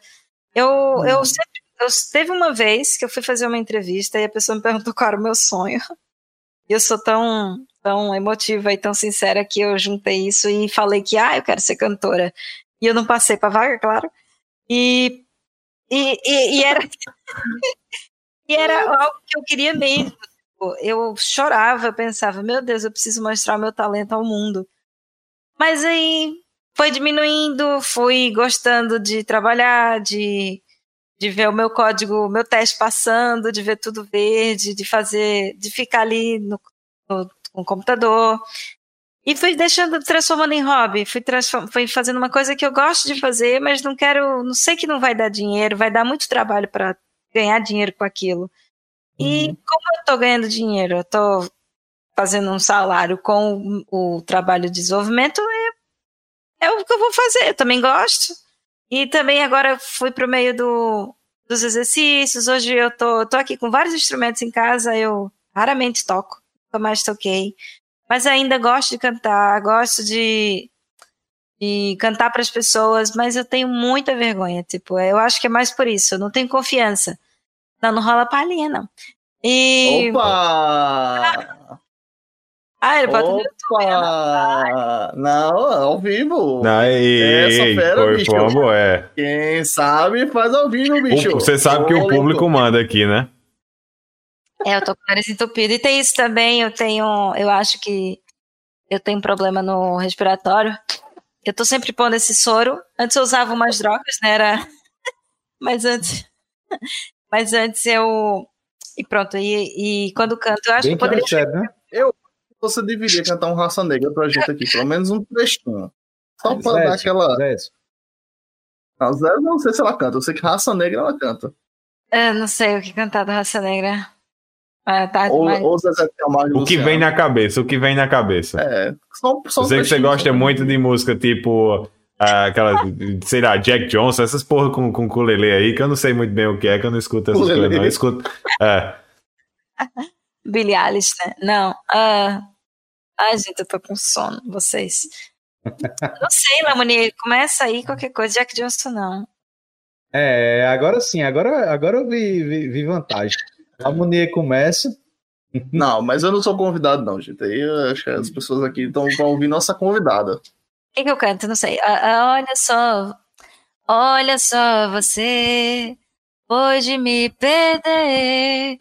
Eu, eu sempre, eu teve uma vez que eu fui fazer uma entrevista e a pessoa me perguntou qual era o meu sonho. Eu sou tão, tão emotiva e tão sincera que eu juntei isso e falei que, ah, eu quero ser cantora. E eu não passei pra vaga, claro. E, e, e, e era, e era algo que eu queria mesmo. Eu chorava, eu pensava, meu Deus, eu preciso mostrar o meu talento ao mundo. Mas aí foi diminuindo, fui gostando de trabalhar, de, de ver o meu código, o meu teste passando, de ver tudo verde, de fazer, de ficar ali no, no, com o computador. E fui deixando, transformando em hobby, fui, fui fazendo uma coisa que eu gosto de fazer, mas não quero, não sei que não vai dar dinheiro, vai dar muito trabalho para ganhar dinheiro com aquilo. E como eu estou ganhando dinheiro, eu estou fazendo um salário com o, o trabalho de desenvolvimento, é, é o que eu vou fazer. Eu também gosto. E também agora fui para o meio do, dos exercícios. Hoje eu tô, tô aqui com vários instrumentos em casa, eu raramente toco, nunca mais toquei. Mas ainda gosto de cantar, gosto de, de cantar para as pessoas, mas eu tenho muita vergonha. Tipo, eu acho que é mais por isso, eu não tenho confiança. Não, não rola palhinha, não. E. Opa! Ah, ele bota no YouTube. né? Não, ao vivo. Não, ei, Essa ei, fera, foi, bicho. boa, é. Quem sabe faz ao vivo, bicho. Você sabe que o público manda aqui, né? É, eu tô com o nariz entupido. E tem isso também, eu tenho, eu acho que eu tenho um problema no respiratório. Eu tô sempre pondo esse soro. Antes eu usava umas drogas, né? Era... Mas antes. Mas antes eu. E pronto, e, e quando canto, eu acho Bem que eu que é poderia. sério, né? Você deveria cantar um Raça Negra pra gente aqui, pelo menos um trechinho. Só pra Zé, dar aquela. Zé, A Zé, não sei se ela canta, eu sei que Raça Negra ela canta. Eu não sei o que cantar da raça negra. Ah, tá Ou, ou Zezé Camargo O que Luciano. vem na cabeça, o que vem na cabeça. É, só, só Eu um sei que você gosta muito de música tipo. ah, aquela, sei lá, Jack Johnson, essas porra com, com ukulele aí, que eu não sei muito bem o que é, que eu não escuto essas coisas, não. Eu escuto. É. Billie Eilish, né? Não. Ah, ai, gente, eu tô com sono, vocês. Não sei, Lamoni, começa aí qualquer coisa. Jack Johnson, não. É, agora sim, agora, agora eu vi, vi, vi vantagem. Munier começa. Não, mas eu não sou convidado, não, gente. Aí eu acho que as pessoas aqui estão ouvir nossa convidada. O que, que eu canto? Não sei. Ah, ah, olha só, olha só você, pode me perder.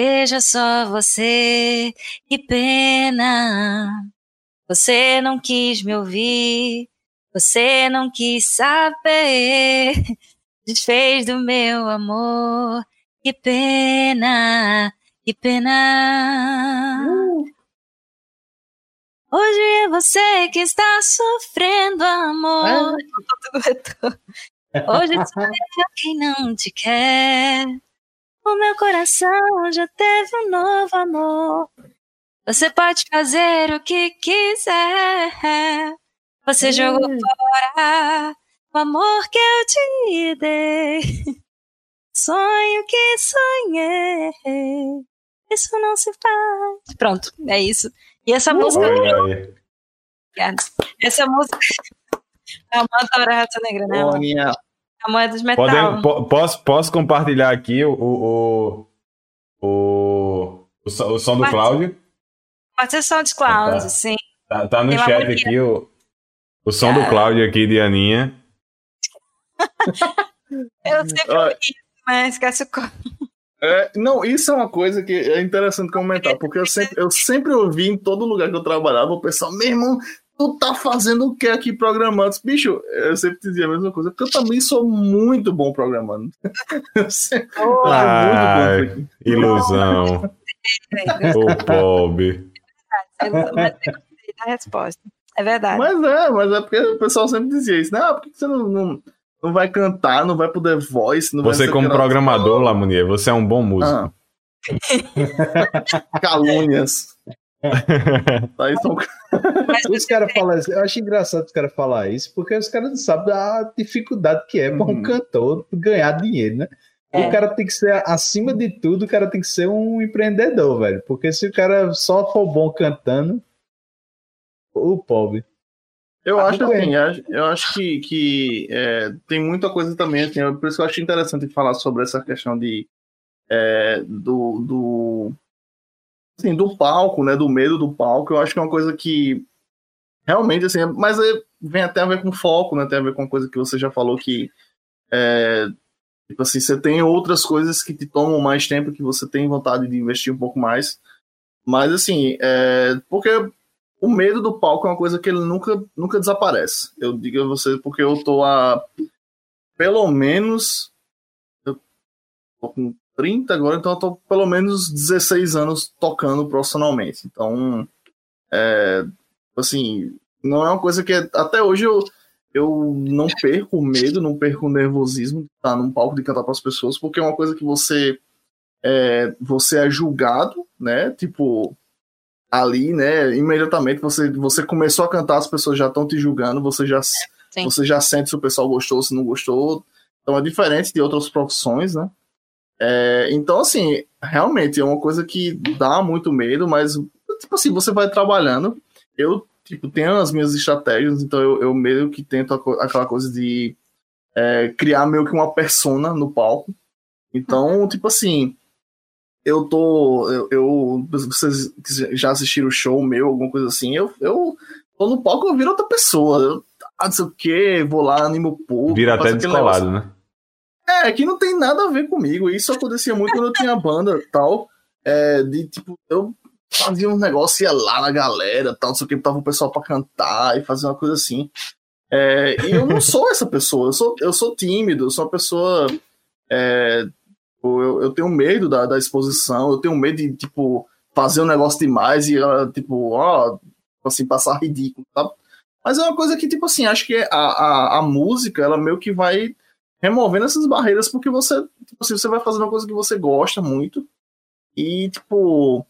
Veja só você, que pena. Você não quis me ouvir, você não quis saber. Desfez do meu amor, que pena, que pena. Hoje é você que está sofrendo amor. É. Hoje sou eu quem não te quer. O meu coração já teve um novo amor. Você pode fazer o que quiser. Você jogou fora o amor que eu te dei. Sonho que sonhei. Isso não se faz. Pronto, é isso. E essa música. Essa música. É uma adora Raça Negra, né? Olha. A moeda dos metal. Podemos, posso, posso compartilhar aqui o, o, o, o, o som do. Cláudio? Partição de Cláudio, tá. sim. Tá, tá no Tem chat aqui o, o som do Cláudio aqui de Aninha. Eu sempre ouvi isso, mas esquece o é, não, isso é uma coisa que é interessante comentar, porque eu sempre, eu sempre ouvi em todo lugar que eu trabalhava o pessoal, meu irmão, tu tá fazendo o que aqui programando? Bicho, eu sempre dizia a mesma coisa, porque eu também sou muito bom programando. Eu sempre, ah, muito bom ilusão. o pobre. É resposta. É verdade. Mas é, mas é porque o pessoal sempre dizia isso, né? Ah, por que você não, não não vai cantar, não vai poder voz. Não você, como programador, Lamunier, você é um bom músico. Ah. Calúnias. Aí são... os caras falam isso, eu acho engraçado os caras falar isso, porque os caras não sabem a dificuldade que é para um uhum. cantor ganhar dinheiro, né? É. O cara tem que ser, acima de tudo, o cara tem que ser um empreendedor, velho. Porque se o cara só for bom cantando, o pobre. Eu tá acho assim, eu acho que, que é, tem muita coisa também, assim, por isso que eu acho interessante falar sobre essa questão de é, do, do, assim, do palco, né, do medo do palco, eu acho que é uma coisa que realmente, assim, mas é, vem até a ver com foco, né, tem a ver com uma coisa que você já falou que é, tipo assim, você tem outras coisas que te tomam mais tempo, que você tem vontade de investir um pouco mais, mas assim, é, porque o medo do palco é uma coisa que ele nunca, nunca desaparece. Eu digo a você porque eu tô há pelo menos. Eu tô com 30 agora, então eu tô pelo menos 16 anos tocando profissionalmente. Então, é, assim, não é uma coisa que. Até hoje eu, eu não perco medo, não perco nervosismo de estar num palco de cantar para as pessoas, porque é uma coisa que você. É, você é julgado, né? Tipo, ali, né, imediatamente você, você começou a cantar, as pessoas já estão te julgando, você já, você já sente se o pessoal gostou, se não gostou. Então é diferente de outras profissões, né? É, então, assim, realmente é uma coisa que dá muito medo, mas, tipo assim, você vai trabalhando. Eu, tipo, tenho as minhas estratégias, então eu, eu meio que tento aquela coisa de é, criar meio que uma persona no palco. Então, tipo assim, eu tô. Eu, eu, vocês já assistiram o show meu, alguma coisa assim, eu, eu tô no palco, eu viro outra pessoa. Eu, ah, não sei o que, vou lá, animo o povo. Vira até descolado, né? É, que não tem nada a ver comigo. Isso acontecia muito quando eu tinha banda tal. É, de tipo, eu fazia um negócio, ia lá na galera, tal, não sei o que, tava o pessoal pra cantar e fazer uma coisa assim. É, e eu não sou essa pessoa, eu sou, eu sou tímido, eu sou uma pessoa é, Tipo, eu, eu tenho medo da, da exposição, eu tenho medo de, tipo, fazer um negócio demais e, tipo, ó, assim, passar ridículo, sabe? Mas é uma coisa que, tipo assim, acho que a, a, a música, ela meio que vai removendo essas barreiras, porque você, tipo assim, você vai fazendo uma coisa que você gosta muito e, tipo,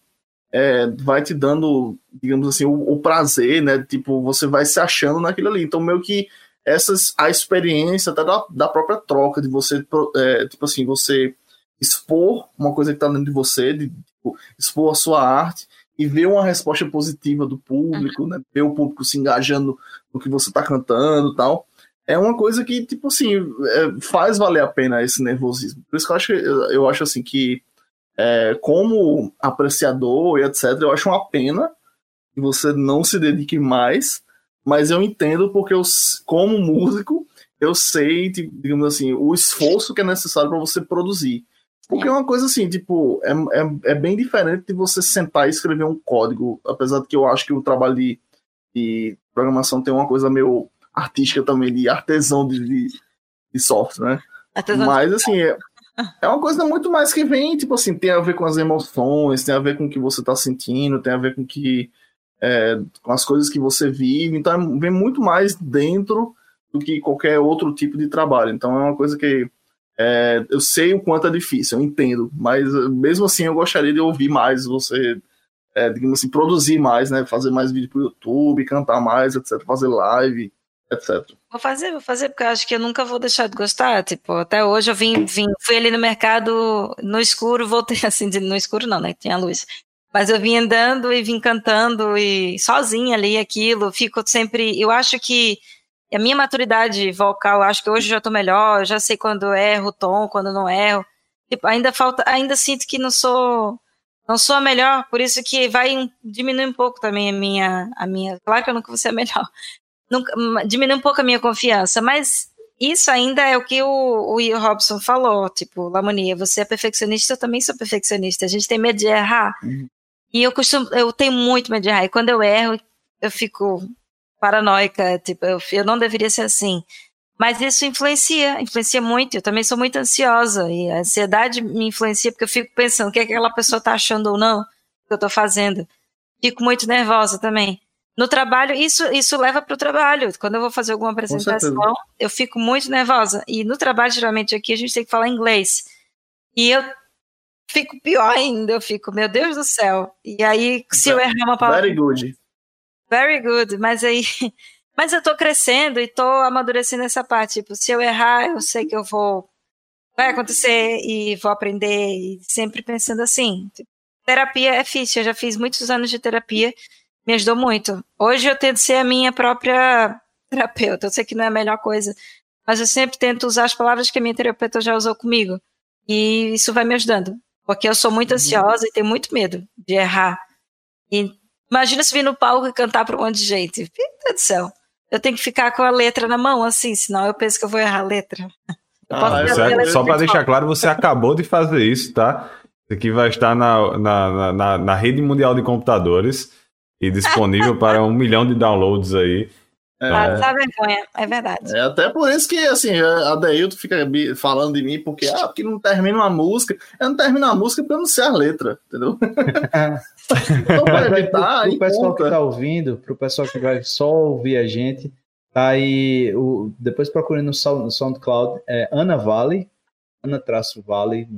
é, vai te dando, digamos assim, o, o, prazer, né? Tipo, você vai se achando naquilo ali. Então, meio que essas, a experiência até da, da própria troca, de você, é, tipo assim, você expor uma coisa que está dentro de você, de tipo, expor a sua arte e ver uma resposta positiva do público, uhum. né? Ver o público se engajando no que você está cantando tal. É uma coisa que, tipo assim, é, faz valer a pena esse nervosismo. Por isso que eu acho, eu acho assim que, é, como apreciador e etc., eu acho uma pena que você não se dedique mais, mas eu entendo porque eu, como músico, eu sei, digamos assim, o esforço que é necessário para você produzir. Porque é uma coisa assim, tipo, é, é, é, bem diferente de você sentar e escrever um código, apesar de que eu acho que o trabalho de, de programação tem uma coisa meio artística também, de artesão de, de, de software, né? Artesão Mas, assim, é, é uma coisa muito mais que vem, tipo assim, tem a ver com as emoções, tem a ver com o que você tá sentindo, tem a ver com que é, com as coisas que você vive, então vem muito mais dentro do que qualquer outro tipo de trabalho. Então é uma coisa que é, eu sei o quanto é difícil, eu entendo, mas mesmo assim eu gostaria de ouvir mais você, é, digamos assim, produzir mais, né? Fazer mais vídeo pro YouTube, cantar mais, etc. Fazer live, etc. Vou fazer, vou fazer, porque eu acho que eu nunca vou deixar de gostar. Tipo, até hoje eu vim, vim fui ali no mercado no escuro, voltei assim, no escuro não, né? Tinha luz. Mas eu vim andando e vim cantando e sozinha ali aquilo, fico sempre. Eu acho que a minha maturidade vocal, acho que hoje já tô melhor, já sei quando erro o tom, quando não erro. Tipo, ainda falta, ainda sinto que não sou não sou a melhor, por isso que vai diminuir um pouco também a minha a minha, claro que eu nunca vou ser a melhor. Nunca, diminui um pouco a minha confiança, mas isso ainda é o que o, o Robson falou, tipo, Lamonia, você é perfeccionista, eu também sou perfeccionista, a gente tem medo de errar. Uhum. E eu costumo, eu tenho muito medo de errar, e quando eu erro, eu fico paranoica, tipo, eu, eu não deveria ser assim. Mas isso influencia, influencia muito. Eu também sou muito ansiosa e a ansiedade me influencia porque eu fico pensando o que, é que aquela pessoa está achando ou não que eu estou fazendo. Fico muito nervosa também. No trabalho, isso, isso leva para o trabalho. Quando eu vou fazer alguma apresentação, eu fico muito nervosa. E no trabalho, geralmente, aqui a gente tem que falar inglês. E eu fico pior ainda. Eu fico, meu Deus do céu. E aí, se eu errar uma palavra. Very good. Very good, mas aí. Mas eu tô crescendo e tô amadurecendo essa parte. Tipo, se eu errar, eu sei que eu vou. Vai acontecer e vou aprender. E sempre pensando assim. Terapia é difícil. Eu já fiz muitos anos de terapia. Me ajudou muito. Hoje eu tento ser a minha própria terapeuta. Eu sei que não é a melhor coisa. Mas eu sempre tento usar as palavras que a minha terapeuta já usou comigo. E isso vai me ajudando. Porque eu sou muito ansiosa e tenho muito medo de errar. E Imagina se vir no palco e cantar para um monte de gente. Meu Deus do céu. Eu tenho que ficar com a letra na mão, assim, senão eu penso que eu vou errar a letra. Ah, é, só para deixar claro, você acabou de fazer isso, tá? Isso aqui vai estar na, na, na, na rede mundial de computadores e disponível para um milhão de downloads aí. É. Ah, vergonha, é verdade. É até por isso que, assim, a Deilton fica falando de mim, porque, ah, porque não termina uma música. Eu não termino a música porque eu não sei a letra, entendeu? então, para evitar, pro, pessoal conta. que tá ouvindo, pro pessoal que vai só ouvir a gente, tá aí, o, depois procure no, no SoundCloud, é Ana Vale, Ana Traço Vale.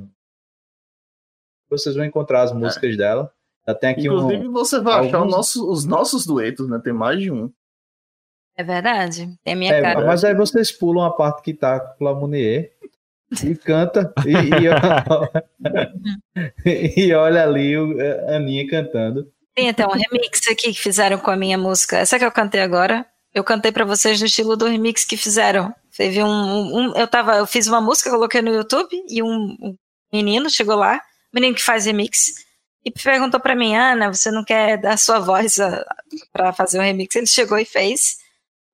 Vocês vão encontrar as músicas é. dela. Já tem aqui Inclusive, um, você vai alguns... achar nosso, os nossos duetos, né? Tem mais de um. É verdade. Tem a minha é, cara. Mas aí vocês pulam a parte que tá com a Munier e canta e, e, e, olha ali o, a Aninha cantando. Tem até um remix aqui que fizeram com a minha música. Essa que eu cantei agora, eu cantei para vocês no estilo do remix que fizeram. Teve um, um, eu tava, eu fiz uma música, coloquei no YouTube e um, um menino chegou lá, menino que faz remix, e perguntou para mim, Ana, você não quer dar sua voz para fazer um remix? Ele chegou e fez.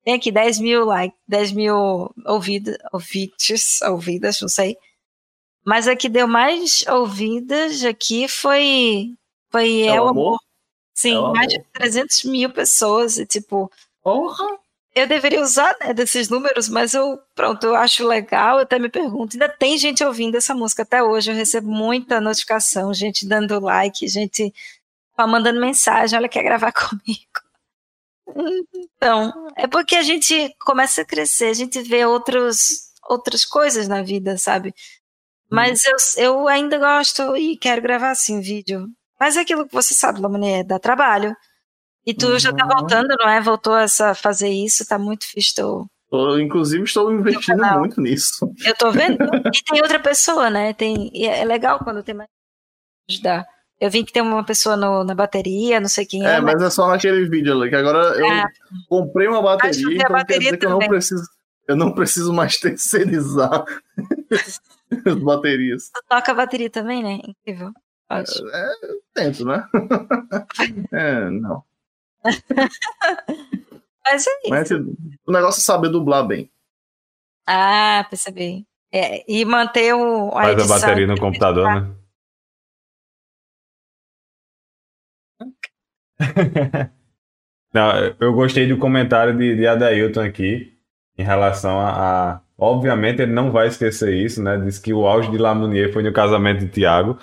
Tem aqui 10 mil likes, 10 mil ouvidas, ouvidas, ouvidas, não sei. Mas a que deu mais ouvidas aqui foi, foi É, é o Amor. Sim, é mais de 300 mil pessoas. E tipo, Porra! Eu deveria usar né, desses números, mas eu, pronto, eu acho legal. Eu até me pergunto, ainda tem gente ouvindo essa música até hoje. Eu recebo muita notificação, gente dando like, gente mandando mensagem: olha, quer gravar comigo. Então, é porque a gente começa a crescer, a gente vê outros, outras coisas na vida, sabe? Mas eu, eu ainda gosto e quero gravar assim vídeo. Mas é aquilo que você sabe, Lamone, dá trabalho. E tu uhum. já tá uhum. voltando, não é? Voltou a fazer isso, tá muito fixe. Tô... Eu, inclusive, estou investindo muito nisso. Eu tô vendo. e tem outra pessoa, né? Tem, é legal quando tem mais ajudar. Eu vi que tem uma pessoa no, na bateria, não sei quem é. É, mas é só naquele vídeo ali, que agora eu ah. comprei uma bateria, então bateria quer dizer que eu não preciso, eu não preciso mais terceirizar as baterias. Tu toca a bateria também, né? Incrível. É, é, tento, né? é, não. mas é isso. Mas, o negócio é saber dublar bem. Ah, percebi. É, e manter o. A Faz a bateria no computador, né? Não, eu gostei do comentário de, de Adailton aqui em relação a, a, Obviamente ele não vai esquecer isso, né? Diz que o auge de Lamounier foi no casamento de Tiago,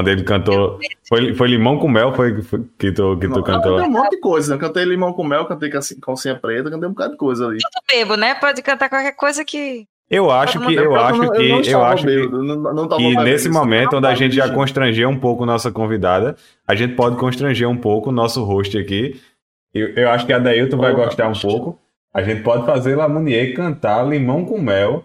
Quando ele cantou. Foi, foi Limão com Mel foi, foi que tu, que tu Eu cantou? cantei um monte de coisa. Eu cantei limão com mel, cantei calcinha, calcinha preta, cantei um bocado de coisa ali. Eu bebo, né? Pode cantar qualquer coisa que. Eu acho que. Eu não- acho não que. Eu acho que. não, não E nesse isso. momento, Não onde a gente já constrangeu um pouco nossa convidada, a gente pode constranger um pouco o nosso host aqui. Eu, eu acho que a Dailton vai gostar um pouco. A gente pode fazer Lamounier cantar Limão com Mel.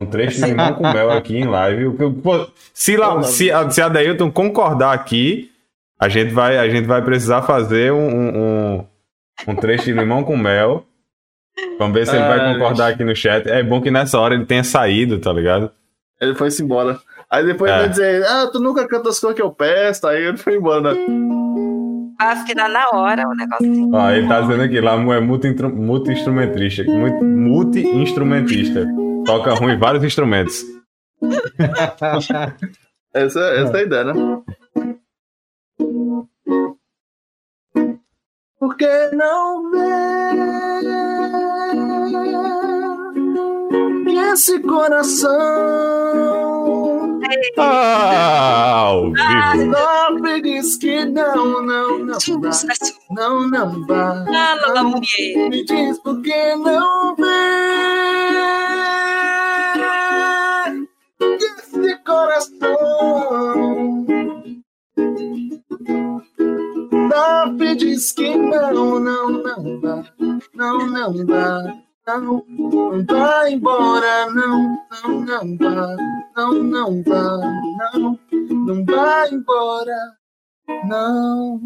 Um trecho de Limão com Mel aqui em live. Pô, Se, lá, se, a, se a Dailton concordar aqui, a gente vai, a gente vai precisar fazer um, um, um, trecho de Limão com Mel. Vamos ver se ele vai Ai, concordar aqui no chat. É bom que nessa hora ele tenha saído, tá ligado? Ele foi-se embora. Aí depois É. ele vai dizer, ah, tu nunca canta as coisas que eu peço. Aí ele foi embora, né? Ah, que dá na hora o negócio. Ó, ele tá dizendo aqui, lá é multi-instrumentista. Multi- Multi-instrumentista. Toca ruim vários instrumentos. Essa, essa é a ideia, né? Por que não ver que esse coração Ah, ao vivo. sofre diz que não, não, não Sucesso. não, não dá. Ah. Me diz por que não vê coração sofre diz que não, não, não dá, não, não dá. Não, não vai embora, não, não, não dá, não, não dá, não, não vai embora, não.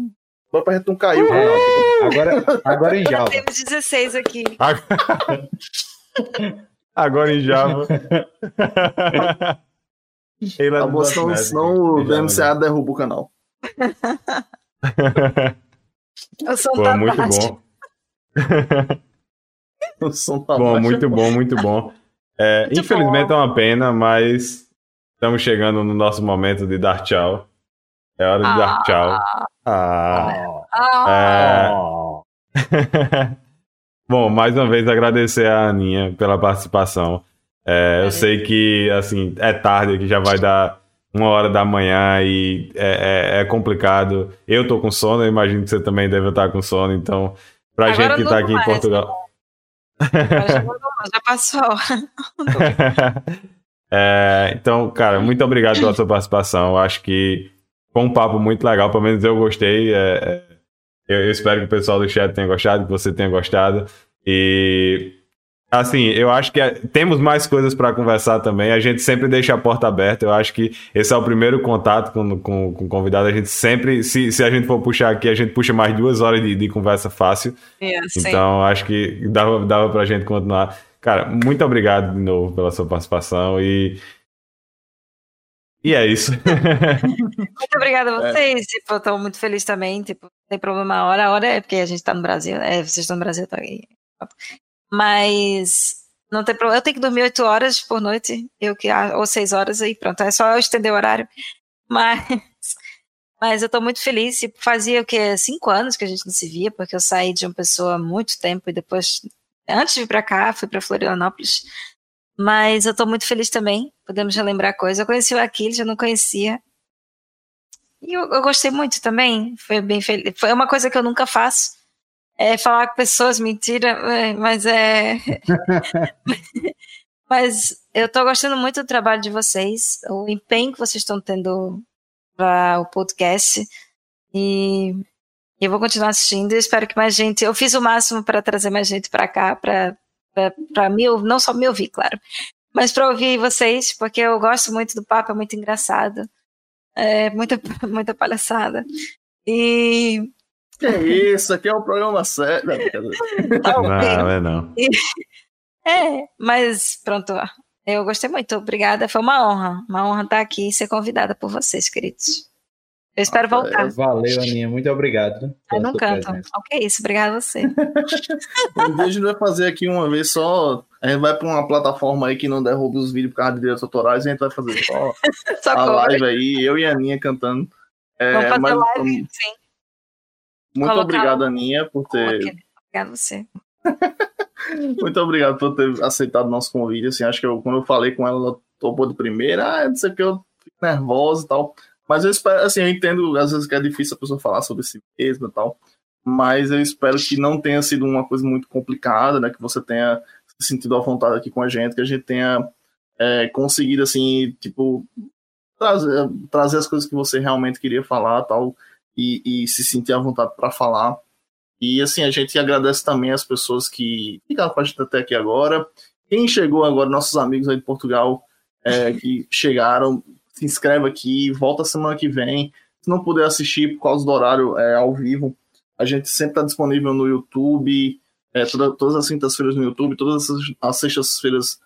Bora pra gente não caiu, É, agora, agora em Java. Temos 16 aqui. Agora em Java. Ele é do bom, senão, o Já, DMCA derruba o canal. O som Pô, tá muito baixo. bom. O som tá Bom, baixo. muito bom, muito bom. É, Muito infelizmente bom. é uma pena, mas estamos chegando no nosso momento de dar tchau. É hora de dar tchau. Ah. Ah, É, Oh. Bom, mais uma vez agradecer a Aninha pela participação. É, eu sei que assim é tarde, que já vai dar uma hora da manhã e é, é- é complicado. Eu tô com sono, eu imagino que você também deve estar com sono, então pra Agora gente que tá aqui em mais. Portugal. agora já, já passou. É, então, cara, muito obrigado pela sua participação. Eu acho que foi um papo muito legal, pelo menos eu gostei. é, é, eu, eu espero que o pessoal do chat tenha gostado, que você tenha gostado. E assim, eu acho que é- temos mais coisas para conversar também. A gente sempre deixa a porta aberta. Eu acho que esse é o primeiro contato com, com, com o convidado. A gente sempre, se, se a gente for puxar aqui, a gente puxa mais duas horas de, de conversa fácil. É, sim. Então, acho que dava, dava pra gente continuar. Cara, muito obrigado de novo pela sua participação e. E é isso. Muito obrigada a vocês. Tipo, eu tô muito feliz também. Tipo, não tem problema a hora. A hora é porque a gente tá no Brasil. É, vocês estão no Brasil, tá aí. Mas não tem problema. Eu tenho que dormir oito horas por noite, eu que ou seis horas aí, pronto. É só eu estender o horário. Mas, mas eu tô muito feliz. Fazia o que cinco anos que a gente não se via, porque eu saí de uma pessoa há muito tempo e depois, antes de vir para cá, fui para Florianópolis. Mas eu tô muito feliz também. Podemos relembrar coisas. Eu conheci o Aquiles, eu não conhecia. E eu, eu gostei muito também. Foi bem feliz. Foi uma coisa que eu nunca faço. É falar com pessoas, mentira, é, mas é. mas eu tô gostando muito do trabalho de vocês, o empenho que vocês estão tendo para o podcast. E eu vou continuar assistindo. Eu espero que mais gente. Eu fiz o máximo para trazer mais gente para cá, para para me ouvir, não só me ouvir, claro, mas para ouvir vocês, porque eu gosto muito do papo, é muito engraçado. É muita, muita palhaçada. E Que isso, aqui é o programa sério. Não, é não. É, mas pronto, eu gostei muito, obrigada. Foi uma honra, uma honra estar aqui e ser convidada por vocês, queridos. Eu espero Ah, voltar. Valeu, Aninha. Muito obrigado. Eu não canto. presença. Ok, isso, obrigada a você. Um a gente vai fazer aqui uma vez só. A gente vai pra uma plataforma aí que não derruba os vídeos por causa de direitos autorais e a gente vai fazer só Só a live aí, eu e a Aninha cantando. É, Vamos fazer mas, live, sim. Muito Colocar obrigado, Aninha, por ter. Ok, Obrigada a você. Muito obrigado por ter aceitado nosso convite. Assim, acho que eu, quando eu falei com ela, ela topou de primeira. Ah, não sei o que, eu fico nervosa e tal. Mas eu espero, assim, eu entendo às vezes que é difícil a pessoa falar sobre si mesma e tal, mas eu espero que não tenha sido uma coisa muito complicada, né? Que você tenha se sentido à vontade aqui com a gente, que a gente tenha é, conseguido, assim, tipo, trazer, trazer as coisas que você realmente queria falar tal, e, e se sentir à vontade para falar. E assim, a gente agradece também as pessoas que ficaram com a gente até aqui agora. Quem chegou agora, nossos amigos aí de Portugal, é, que chegaram, se inscreve aqui, volta semana que vem. Se não puder assistir por causa do horário é, ao vivo, a gente sempre está disponível no YouTube, é, toda, todas as quintas-feiras no YouTube, todas as, as sextas-feiras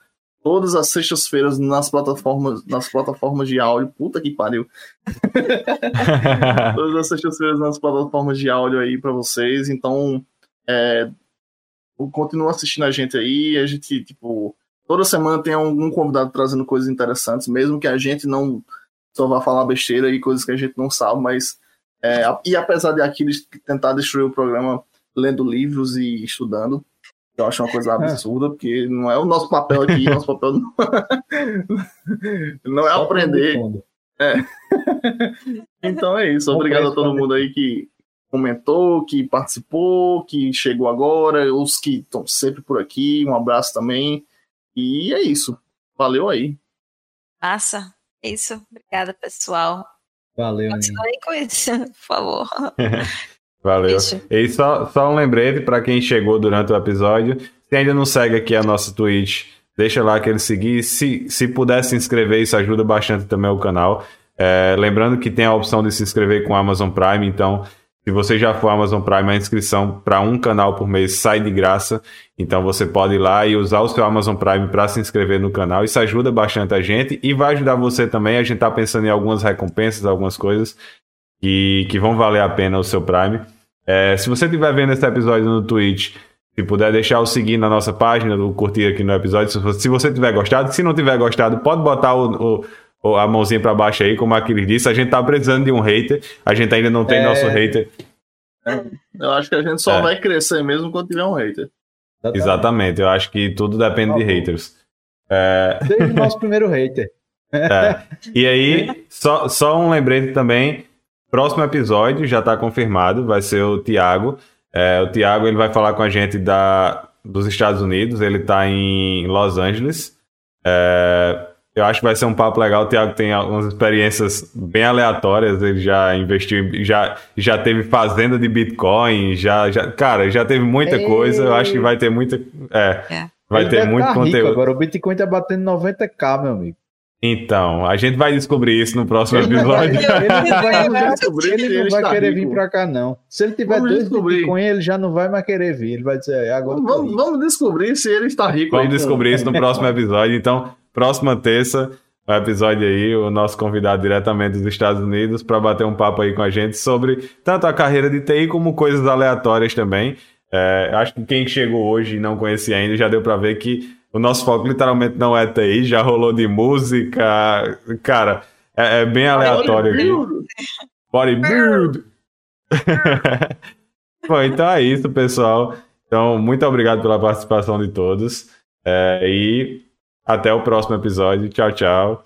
todas as sextas-feiras nas plataformas, nas plataformas de áudio. Puta que pariu. todas as sextas-feiras nas plataformas de áudio aí para vocês. Então, é, continua assistindo a gente aí. A gente, tipo, toda semana tem algum convidado trazendo coisas interessantes, mesmo que a gente não só vá falar besteira e coisas que a gente não sabe, mas. É, e apesar de Aquiles tentar destruir o programa lendo livros e estudando, eu acho uma coisa é. absurda, porque não é o nosso papel aqui, nosso papel não, não é aprender. É. Então é isso. Obrigado a todo mundo aí que comentou, que participou, que chegou agora, os que estão sempre por aqui. Um abraço também. E é isso. Valeu aí. Massa. É isso. Obrigada, pessoal. Valeu. Continue com isso, por favor. Valeu. Isso. E só, só um lembrete para quem chegou durante o episódio. Se ainda não segue aqui a nossa Twitch, deixa lá aquele seguir. Se, se puder se inscrever, isso ajuda bastante também o canal. É, lembrando que tem a opção de se inscrever com Amazon Prime, então se você já for Amazon Prime, a inscrição para um canal por mês sai de graça. Então você pode ir lá e usar o seu Amazon Prime para se inscrever no canal. Isso ajuda bastante a gente e vai ajudar você também. A gente está pensando em algumas recompensas, algumas coisas que, que vão valer a pena o seu Prime. É, se você estiver vendo esse episódio no Twitch, se puder deixar o seguir na nossa página, o curtir aqui no episódio, se você tiver gostado. Se não tiver gostado, pode botar o, o, a mãozinha para baixo aí, como aquele disse. A gente tá precisando de um hater. A gente ainda não tem é... nosso hater. Eu acho que a gente só é. vai crescer mesmo quando tiver um hater. Exatamente, eu acho que tudo depende de haters. É... Desde o nosso primeiro hater. É. E aí, só, só um lembrete também. Próximo episódio já está confirmado, vai ser o Tiago. É, o Tiago ele vai falar com a gente da, dos Estados Unidos, ele está em Los Angeles. É, eu acho que vai ser um papo legal. O Tiago tem algumas experiências bem aleatórias. Ele já investiu, já, já teve fazenda de Bitcoin, já, já cara, já teve muita Ei. coisa. Eu acho que vai ter muita. É, é. vai ele ter muito tá conteúdo. Agora o Bitcoin tá batendo 90k, meu amigo. Então, a gente vai descobrir isso no próximo episódio. Ele não vai, descobrir ele não vai querer vir para cá, não. Se ele tiver vamos dois descobrir. Bitcoin, ele já não vai mais querer vir. Ele vai dizer, é, agora. Vamos, vamos, descobrir se ele está rico. Vamos descobrir isso no próximo episódio. Então, próxima terça, o episódio aí, o nosso convidado diretamente dos Estados Unidos para bater um papo aí com a gente sobre tanto a carreira de TI como coisas aleatórias também. É, acho que quem chegou hoje e não conhecia ainda já deu para ver que o nosso foco literalmente não é TI, já rolou de música. Cara, é, é bem aleatório. Bodybuild! Bom, então é isso, pessoal. Então, muito obrigado pela participação de todos. É, e até o próximo episódio. Tchau, tchau.